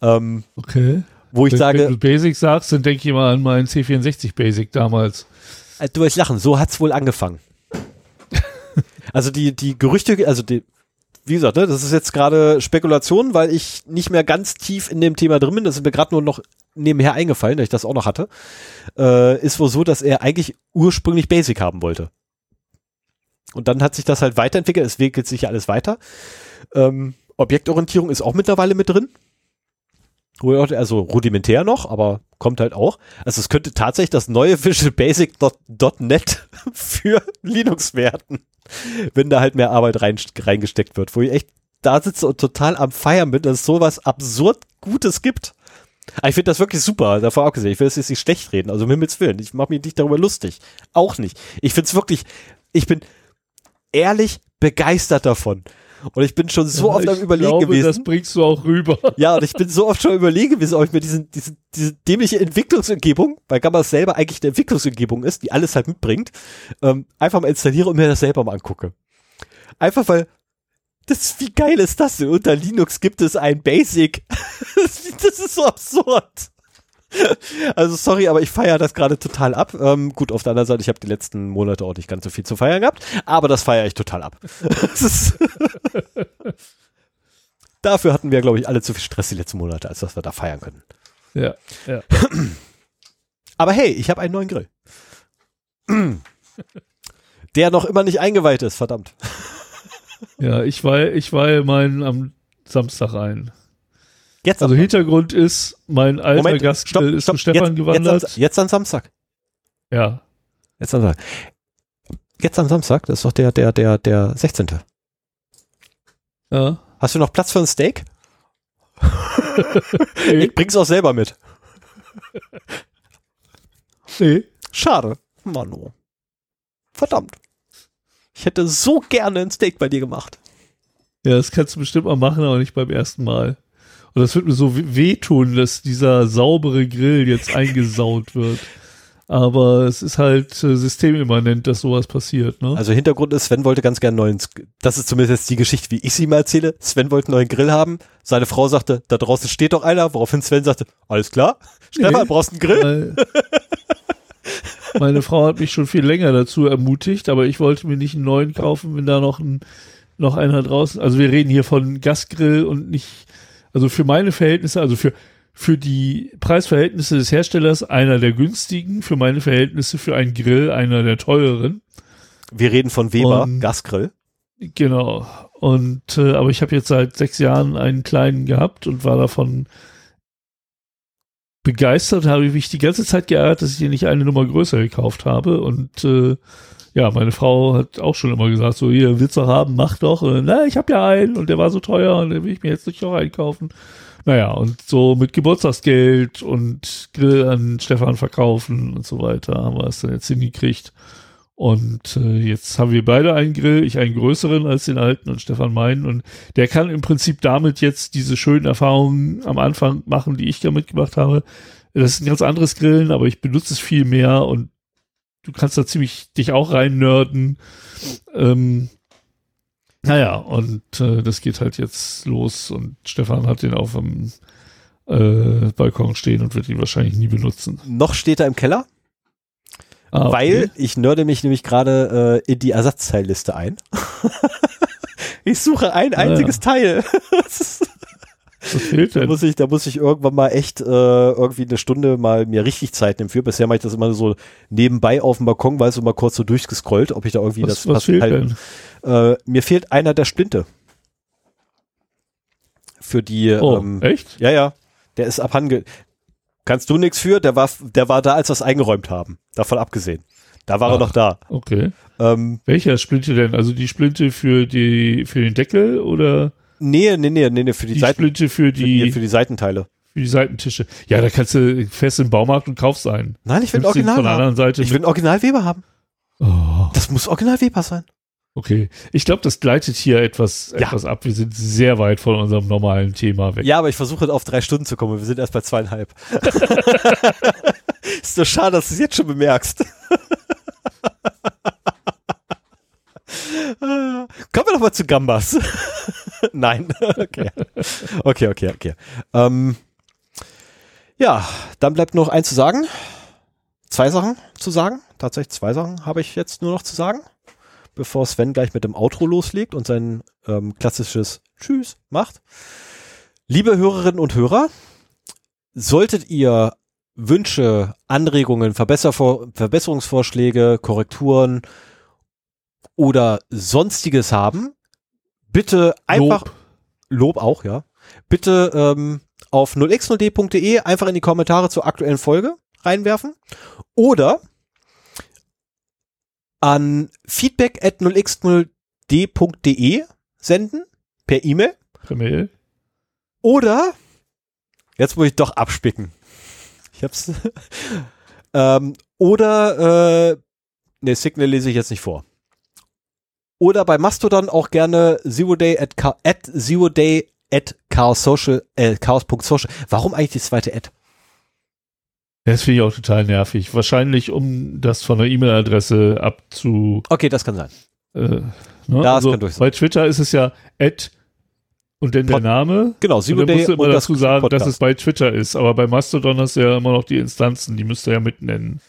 Ähm, okay. Wo ich wenn, sage. Wenn du Basic sagst, dann denke ich immer an meinen C64 Basic damals. Äh, du wirst lachen, so hat's wohl angefangen. Also die, die Gerüchte, also die, wie gesagt, ne, das ist jetzt gerade Spekulation, weil ich nicht mehr ganz tief in dem Thema drin bin. Das ist mir gerade nur noch nebenher eingefallen, dass ich das auch noch hatte. Äh, ist wohl so, dass er eigentlich ursprünglich Basic haben wollte. Und dann hat sich das halt weiterentwickelt, es entwickelt sich ja alles weiter. Ähm, Objektorientierung ist auch mittlerweile mit drin. Also rudimentär noch, aber kommt halt auch. Also es könnte tatsächlich das neue Visual Basic .NET für Linux werden, wenn da halt mehr Arbeit rein, reingesteckt wird, wo ich echt da sitze und total am Feiern bin, dass es sowas absurd Gutes gibt. Aber ich finde das wirklich super, davor auch gesehen. Ich will das jetzt nicht schlecht reden, also um Himmels Willen. Ich mache mich nicht darüber lustig. Auch nicht. Ich finde es wirklich, ich bin ehrlich begeistert davon. Und ich bin schon so ja, oft am Überlegen glaube, gewesen. Das bringst du auch rüber. Ja, und ich bin so oft schon überlegen gewesen, ob ich mir diesen, diese, diese dämliche Entwicklungsumgebung, weil Gamma selber eigentlich eine Entwicklungsumgebung ist, die alles halt mitbringt, ähm, einfach mal installiere und mir das selber mal angucke. Einfach weil, das, wie geil ist das denn? Unter Linux gibt es ein Basic. das ist so absurd. Also sorry, aber ich feiere das gerade total ab. Ähm, gut, auf der anderen Seite, ich habe die letzten Monate auch nicht ganz so viel zu feiern gehabt, aber das feiere ich total ab. Dafür hatten wir, glaube ich, alle zu viel Stress die letzten Monate, als dass wir da feiern können. Ja, ja. Aber hey, ich habe einen neuen Grill. Der noch immer nicht eingeweiht ist, verdammt. Ja, ich weihe ich weihe meinen am Samstag ein. Jetzt also Hintergrund ist, mein alter Moment, Gast stopp, ist stopp, zu Stefan jetzt, gewandert. Jetzt, jetzt am Samstag. Ja. Jetzt am Samstag. Jetzt am Samstag, das ist doch der, der, der, der 16. Ja. Hast du noch Platz für ein Steak? nee. Ich bring's auch selber mit. Nee. Schade. Mano. Verdammt. Ich hätte so gerne ein Steak bei dir gemacht. Ja, das kannst du bestimmt mal machen, aber nicht beim ersten Mal. Und das wird mir so wehtun, dass dieser saubere Grill jetzt eingesaut wird. Aber es ist halt äh, systemimmanent, dass sowas passiert. Ne? Also Hintergrund ist, Sven wollte ganz gerne einen neuen, das ist zumindest die Geschichte, wie ich sie mal erzähle. Sven wollte einen neuen Grill haben. Seine Frau sagte, da draußen steht doch einer, woraufhin Sven sagte, alles klar, Stefan, nee, brauchst einen Grill? meine Frau hat mich schon viel länger dazu ermutigt, aber ich wollte mir nicht einen neuen kaufen, wenn da noch ein, noch einer draußen, also wir reden hier von Gasgrill und nicht also für meine Verhältnisse, also für, für die Preisverhältnisse des Herstellers einer der günstigen, für meine Verhältnisse für einen Grill einer der teuren. Wir reden von Weber, Und, Gasgrill. Genau. Und äh, aber ich habe jetzt seit sechs Jahren einen kleinen gehabt und war davon begeistert, habe ich mich die ganze Zeit geärgert, dass ich hier nicht eine Nummer größer gekauft habe. Und äh, ja, meine Frau hat auch schon immer gesagt, so, hier, willst du haben, mach doch. Und, na, ich habe ja einen und der war so teuer und den will ich mir jetzt nicht noch einkaufen. Naja, und so mit Geburtstagsgeld und Grill an Stefan verkaufen und so weiter haben wir es dann jetzt hingekriegt. Und äh, jetzt haben wir beide einen Grill, ich einen größeren als den alten und Stefan meinen. Und der kann im Prinzip damit jetzt diese schönen Erfahrungen am Anfang machen, die ich damit gemacht habe. Das ist ein ganz anderes Grillen, aber ich benutze es viel mehr und du kannst da ziemlich dich auch rein nerden. Ähm, naja, und äh, das geht halt jetzt los und Stefan hat den auf dem äh, Balkon stehen und wird ihn wahrscheinlich nie benutzen. Noch steht er im Keller, ah, okay. weil ich nörde mich nämlich gerade äh, in die Ersatzteilliste ein. ich suche ein einziges ah, ja. Teil. Da muss ich, da muss ich irgendwann mal echt äh, irgendwie eine Stunde mal mir richtig Zeit nehmen für. Bisher mache ich das immer so nebenbei auf dem Balkon, weil so mal kurz so durchgescrollt, ob ich da irgendwie was, das was fehlt denn? Äh, mir fehlt einer der Splinte. Für die. Oh, ähm, echt? Ja, ja. Der ist abhange. Kannst du nichts für? Der war, der war da, als wir es eingeräumt haben. Davon abgesehen. Da war er Ach. noch da. Okay. Ähm, Welcher Splinte denn? Also die Splinte für die für den Deckel oder nee, nee, nee, nee, nee, für die, die, Seiten, Splinte für für die, die, für die Seitenteile. für die Seitentische? Ja, da kannst du fest im Baumarkt und kaufst einen. Nein, ich will ein Nimmst Original von der anderen Seite. Ich will ein Original Weber haben. oh, Das muss Original Weber sein. okay. Ich glaube, das gleitet hier etwas, Ja. etwas ab. Wir sind sehr weit von unserem normalen Thema weg. Ja, aber ich versuche auf drei Stunden zu kommen. Wir sind erst bei zweieinhalb. Ist so schade, dass du es jetzt schon bemerkst. Kommen wir doch mal zu Gambas. Nein. Okay. Okay, okay, okay. Ähm, ja, dann bleibt noch eins zu sagen. Zwei Sachen zu sagen. Tatsächlich zwei Sachen habe ich jetzt nur noch zu sagen. Bevor Sven gleich mit dem Outro loslegt und sein ähm, klassisches Tschüss macht. Liebe Hörerinnen und Hörer, solltet ihr Wünsche, Anregungen, Verbesservor Verbesserungsvorschläge, Korrekturen oder sonstiges haben, bitte einfach Lob. Lob auch, ja. Bitte ähm, auf 0x0d.de einfach in die Kommentare zur aktuellen Folge reinwerfen oder an feedback at 0x0d.de senden per E-Mail Per Mail. oder jetzt muss ich doch abspicken. Ich hab's. ähm, oder äh, ne, Signal lese ich jetzt nicht vor. Oder bei Mastodon auch gerne zero day at, at zero day at chaos social äh, chaos.social. Warum eigentlich die zweite Ad? Das finde ich auch total nervig. Wahrscheinlich, um das von der E-Mail-Adresse abzu. Okay, das kann sein. Äh, ne? Das also kann durch sein. bei Twitter ist es ja Ad und dann der Pod- Name. Genau, Und zero dann day musst du immer und dazu sagen, Podcast. dass es bei Twitter ist. Aber bei Mastodon hast du ja immer noch die Instanzen, die müsst ihr ja mitnennen.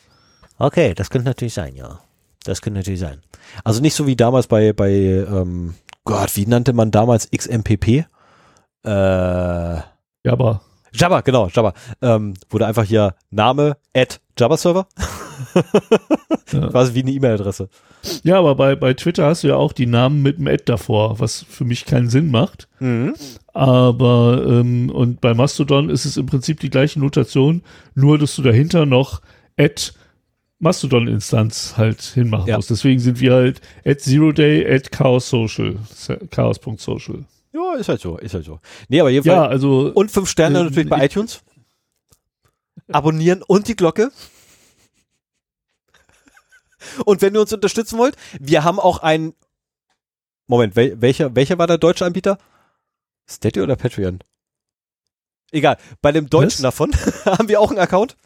Okay, das könnte natürlich sein, ja. Das könnte natürlich sein. Also nicht so wie damals bei, bei ähm, Gott, wie nannte man damals XMPP? Äh, Ja, aber Jabba, genau, Jabba. Ähm, wurde einfach hier Name at Jabba Server. Ja. Quasi wie eine E-Mail-Adresse. ja, aber bei, bei Twitter hast du ja auch die Namen mit dem Ad davor, was für mich keinen Sinn macht. Mhm. Aber ähm, und bei Mastodon ist es im Prinzip die gleiche Notation, nur dass du dahinter noch at Mastodon-Instanz halt hinmachen Ja. musst. Deswegen sind wir halt at zero day at chaos social, chaos.social. Ja, ist halt so, ist halt so. Nee, aber Ja, jedenfalls. also und fünf Sterne ähm, natürlich bei iTunes. Abonnieren und die Glocke. Und wenn ihr uns unterstützen wollt, wir haben auch ein. Moment, wel, welcher, welcher war der deutsche Anbieter? Steady oder Patreon? Egal, bei dem deutschen Was? davon haben wir auch einen Account.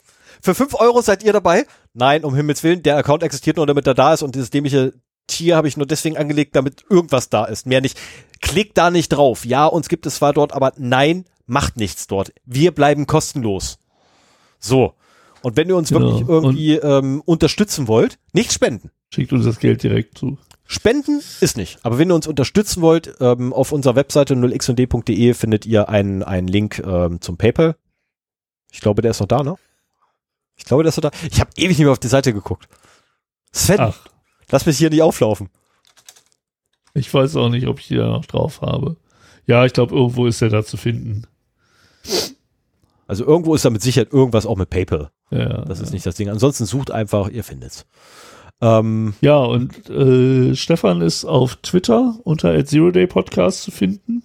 Für 5 Euro seid ihr dabei? Nein, um Himmels Willen, der Account existiert nur, damit er da ist und dieses dämliche Tier habe ich nur deswegen angelegt, damit irgendwas da ist. Mehr nicht. Klickt da nicht drauf. Ja, uns gibt es zwar dort, aber nein, macht nichts dort. Wir bleiben kostenlos. So. Und wenn ihr uns Genau. wirklich irgendwie ähm, unterstützen wollt, nicht spenden. schickt uns das Geld direkt zu. Spenden ist nicht. Aber wenn ihr uns unterstützen wollt, ähm, auf unserer Webseite 0xd.de findet ihr einen, einen Link ähm, zum PayPal. Ich glaube, der ist noch da, ne? Ich glaube, ist noch da. Ich habe ewig nicht mehr auf die Seite geguckt. Sven, Ach, lass mich hier nicht auflaufen. ich weiß auch nicht, ob ich die da noch drauf habe. Ja, ich glaube, irgendwo ist der da zu finden. Also irgendwo ist da mit Sicherheit irgendwas auch mit PayPal. Ja, Das ja. ist nicht das Ding. Ansonsten sucht einfach, ihr findet's. Ähm, Ja, und äh, Stefan ist auf Twitter unter Zero Day Podcast zu finden.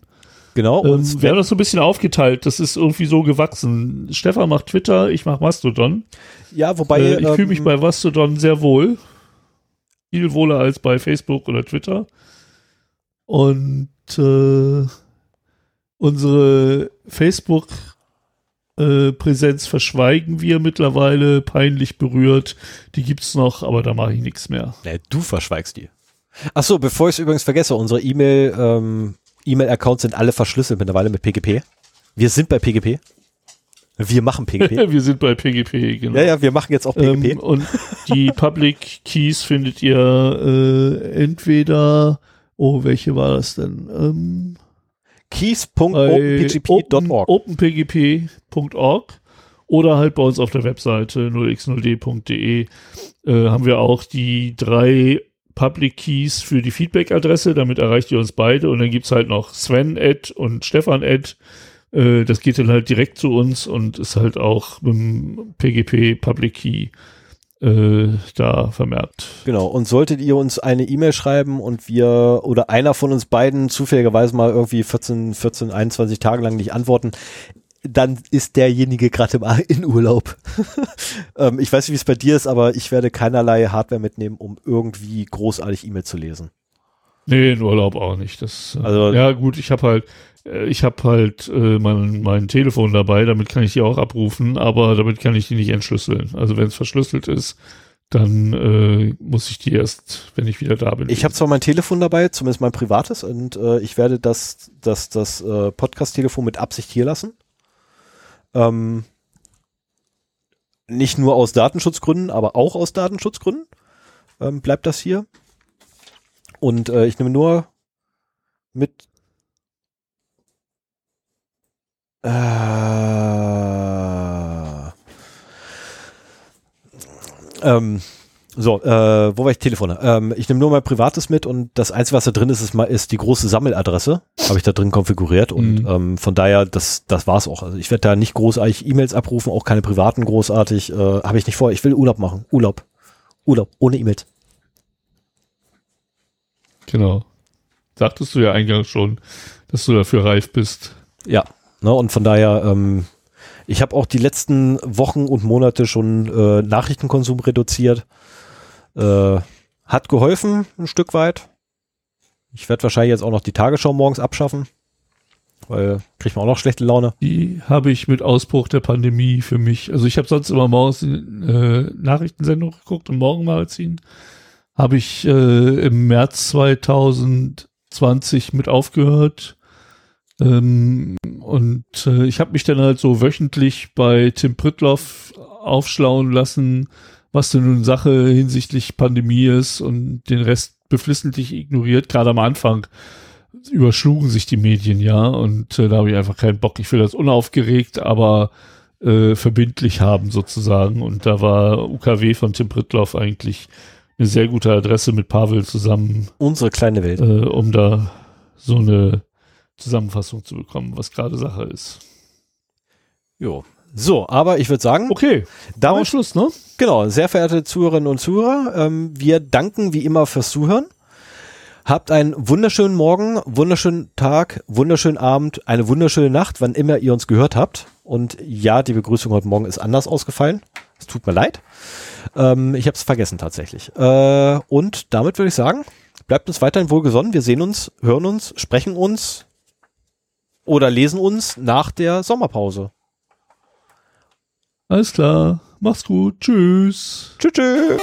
Genau. Und Ähm, wir haben das so ein bisschen aufgeteilt. Das ist irgendwie so gewachsen. Stefan macht Twitter, ich mache Mastodon. ja, wobei äh, ich fühle mich ähm, bei Mastodon sehr wohl. Viel wohler als bei Facebook oder Twitter. Und äh, unsere Facebook äh, Präsenz verschweigen wir mittlerweile, peinlich berührt. Die gibt's noch, aber da mache ich nichts mehr. Nee, du verschweigst die. Ach so, bevor ich es übrigens vergesse, unsere E-Mail, ähm, E-Mail-Accounts sind alle verschlüsselt mittlerweile mit PGP. Wir sind bei PGP. Wir machen PGP. wir sind bei PGP, genau. ja, ja, wir machen jetzt auch PGP. Ähm, und die Public Keys findet ihr äh, entweder, oh, welche war das denn? Ähm, keys.openpgp.org. open- openpgp.org oder halt bei uns auf der Webseite 0x0d.de äh, haben wir auch die drei Public Keys für die Feedback-Adresse, damit erreicht ihr uns beide und dann gibt's halt noch Sven Ad und Stefan Ad, Äh, das geht dann halt direkt zu uns und ist halt auch mit dem PGP Public Key äh, da vermerkt. Genau. Und solltet ihr uns eine E-Mail schreiben und wir oder einer von uns beiden zufälligerweise mal irgendwie 14, 14, 21 Tage lang nicht antworten, dann ist derjenige gerade in Urlaub. ähm, ich weiß nicht, wie es bei dir ist, aber ich werde keinerlei Hardware mitnehmen, um irgendwie großartig E-Mail zu lesen. Nee, in Urlaub auch nicht. Das, äh, also, ja gut, ich habe halt, äh, ich habe halt äh, mein, mein Telefon dabei, damit kann ich die auch abrufen, aber damit kann ich die nicht entschlüsseln. Also wenn es verschlüsselt ist, dann äh, muss ich die erst, wenn ich wieder da bin. Ich habe zwar mein Telefon dabei, zumindest mein privates, und äh, ich werde das, das, das äh, Podcast-Telefon mit Absicht hier lassen. Ähm, nicht nur aus Datenschutzgründen, aber auch aus Datenschutzgründen ähm, bleibt das hier. Und äh, ich nehme nur mit äh, ähm, so, äh, wo war ich? Telefone. Ähm, ich nehme nur mein privates mit und das Einzige, was da drin ist, ist, mal, ist die große Sammeladresse. Habe ich da drin konfiguriert und mhm. ähm, von daher, das, das war's auch. Also ich werde da nicht großartig E-Mails abrufen, auch keine privaten großartig. Äh, Habe ich nicht vor. Ich will Urlaub machen. Urlaub. Urlaub, ohne E-Mails. Genau. Sagtest du ja eingangs schon, dass du dafür reif bist. Ja, ne, und von daher, ähm, ich habe auch die letzten Wochen und Monate schon äh, Nachrichtenkonsum reduziert. Äh, hat geholfen, ein Stück weit. Ich werde wahrscheinlich jetzt auch noch die Tagesschau morgens abschaffen, weil kriegt man auch noch schlechte Laune. Die habe ich mit Ausbruch der Pandemie für mich. Also ich habe sonst immer morgens äh, Nachrichtensendung geguckt und Morgenmagazin. Habe ich äh, im März 2020 mit aufgehört. Ähm, und äh, ich habe mich dann halt so wöchentlich bei Tim Pritloff aufschlauen lassen, was denn nun Sache hinsichtlich Pandemie ist und den Rest beflissentlich ignoriert. Gerade am Anfang überschlugen sich die Medien ja und äh, da habe ich einfach keinen Bock. Ich will das unaufgeregt, aber äh, verbindlich haben sozusagen. Und da war UKW von Tim Pritloff eigentlich eine sehr gute Adresse mit Pavel zusammen. Unsere kleine Welt. Äh, um da so eine Zusammenfassung zu bekommen, was gerade Sache ist. Jo, so, aber ich würde sagen, okay, damit Schluss, ne? Genau, sehr verehrte Zuhörerinnen und Zuhörer, ähm, wir danken wie immer fürs Zuhören. Habt einen wunderschönen Morgen, wunderschönen Tag, wunderschönen Abend, eine wunderschöne Nacht, wann immer ihr uns gehört habt. Und ja, die Begrüßung heute Morgen ist anders ausgefallen. Es tut mir leid. Ähm, ich habe es vergessen tatsächlich. Äh, und damit würde ich sagen, bleibt uns weiterhin wohlgesonnen. Wir sehen uns, hören uns, sprechen uns oder lesen uns nach der Sommerpause. Alles klar. Mach's gut. Tschüss. Tschüss. tschüss.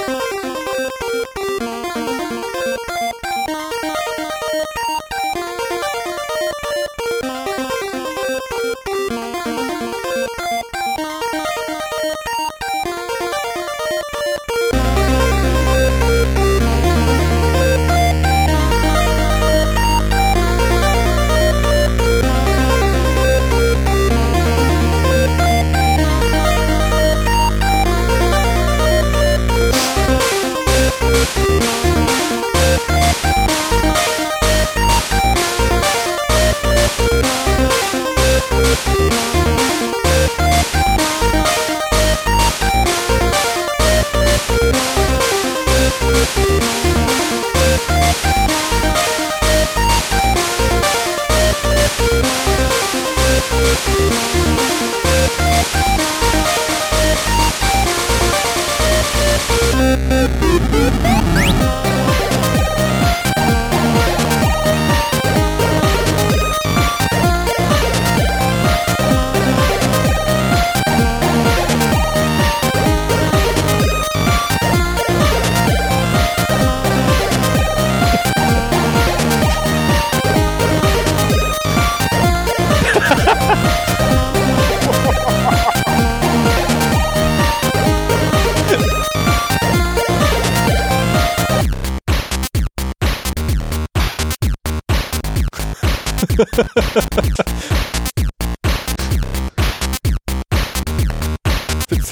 Bin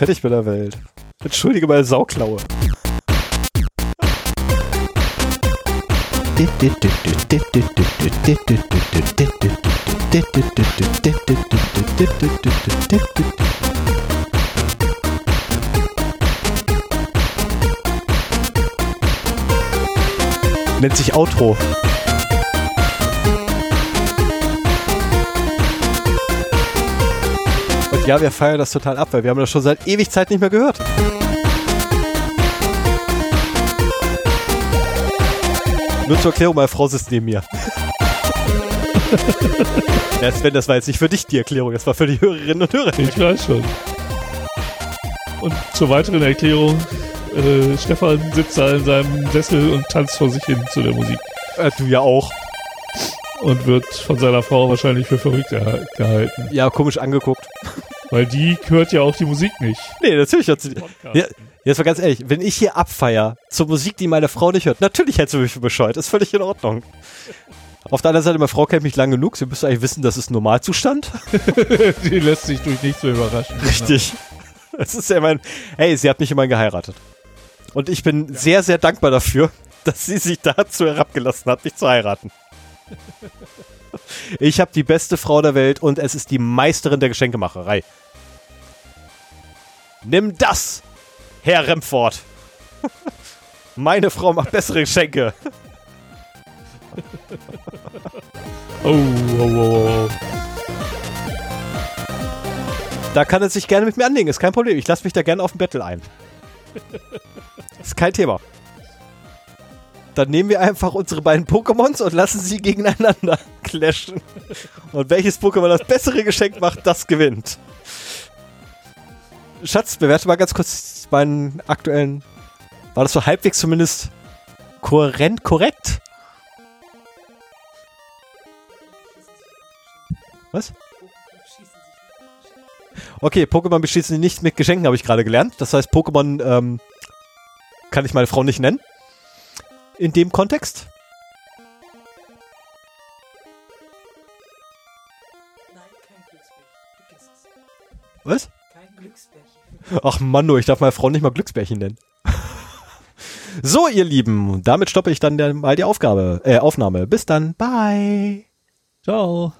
fertig mit der Welt. Entschuldige meine Sauklaue. Nennt sich Outro. Ja, wir feiern das total ab, weil wir haben das schon seit ewig Zeit nicht mehr gehört. Nur zur Erklärung, meine Frau sitzt neben mir. ja, Sven, das war jetzt nicht für dich die Erklärung, das war für die Hörerinnen und Hörer. Ich weiß schon. Und zur weiteren Erklärung, äh, Stefan sitzt da in seinem Sessel und tanzt vor sich hin zu der Musik. Äh, du ja auch. Und wird von seiner Frau wahrscheinlich für verrückt gehalten. Ja, komisch angeguckt. Weil die hört ja auch die Musik nicht. Nee, natürlich hat sie. Podcast. Ja, jetzt mal ganz ehrlich, wenn ich hier abfeier zur Musik, die meine Frau nicht hört, natürlich hältst du mich für bescheuert. Ist völlig in Ordnung. Auf der anderen Seite, meine Frau kennt mich lang genug. Sie müsste eigentlich wissen, das ist Normalzustand. die lässt sich durch nichts mehr überraschen. Richtig. Das ist ja mein. Hey, sie hat mich immerhin geheiratet. Und ich bin sehr, sehr dankbar dafür, dass sie sich dazu herabgelassen hat, mich zu heiraten. Ich habe die beste Frau der Welt und es ist die Meisterin der Geschenkemacherei. Nimm das, Herr Remford. Meine Frau macht bessere Geschenke. Oh, oh, oh, oh. Da kann er sich gerne mit mir anlegen, ist kein Problem. Ich lasse mich da gerne auf ein Battle ein. Ist kein Thema. Dann nehmen wir einfach unsere beiden Pokémons und lassen sie gegeneinander clashen. Und welches Pokémon das bessere Geschenk macht, das gewinnt. Schatz, bewerte mal ganz kurz meinen aktuellen. War das so halbwegs zumindest kohärent korrekt? Was? Okay, Pokémon beschließen sie nicht mit Geschenken, habe ich gerade gelernt. Das heißt, Pokémon ähm, kann ich meine Frau nicht nennen. In dem Kontext. Nein, kein Glücksbärchen. Was? Kein Glücksbärchen. Ach Mann, nur, ich darf meine Frau nicht mal Glücksbärchen nennen. so, ihr Lieben, damit stoppe ich dann mal die Aufgabe, äh, Aufnahme. Bis dann, bye. Ciao.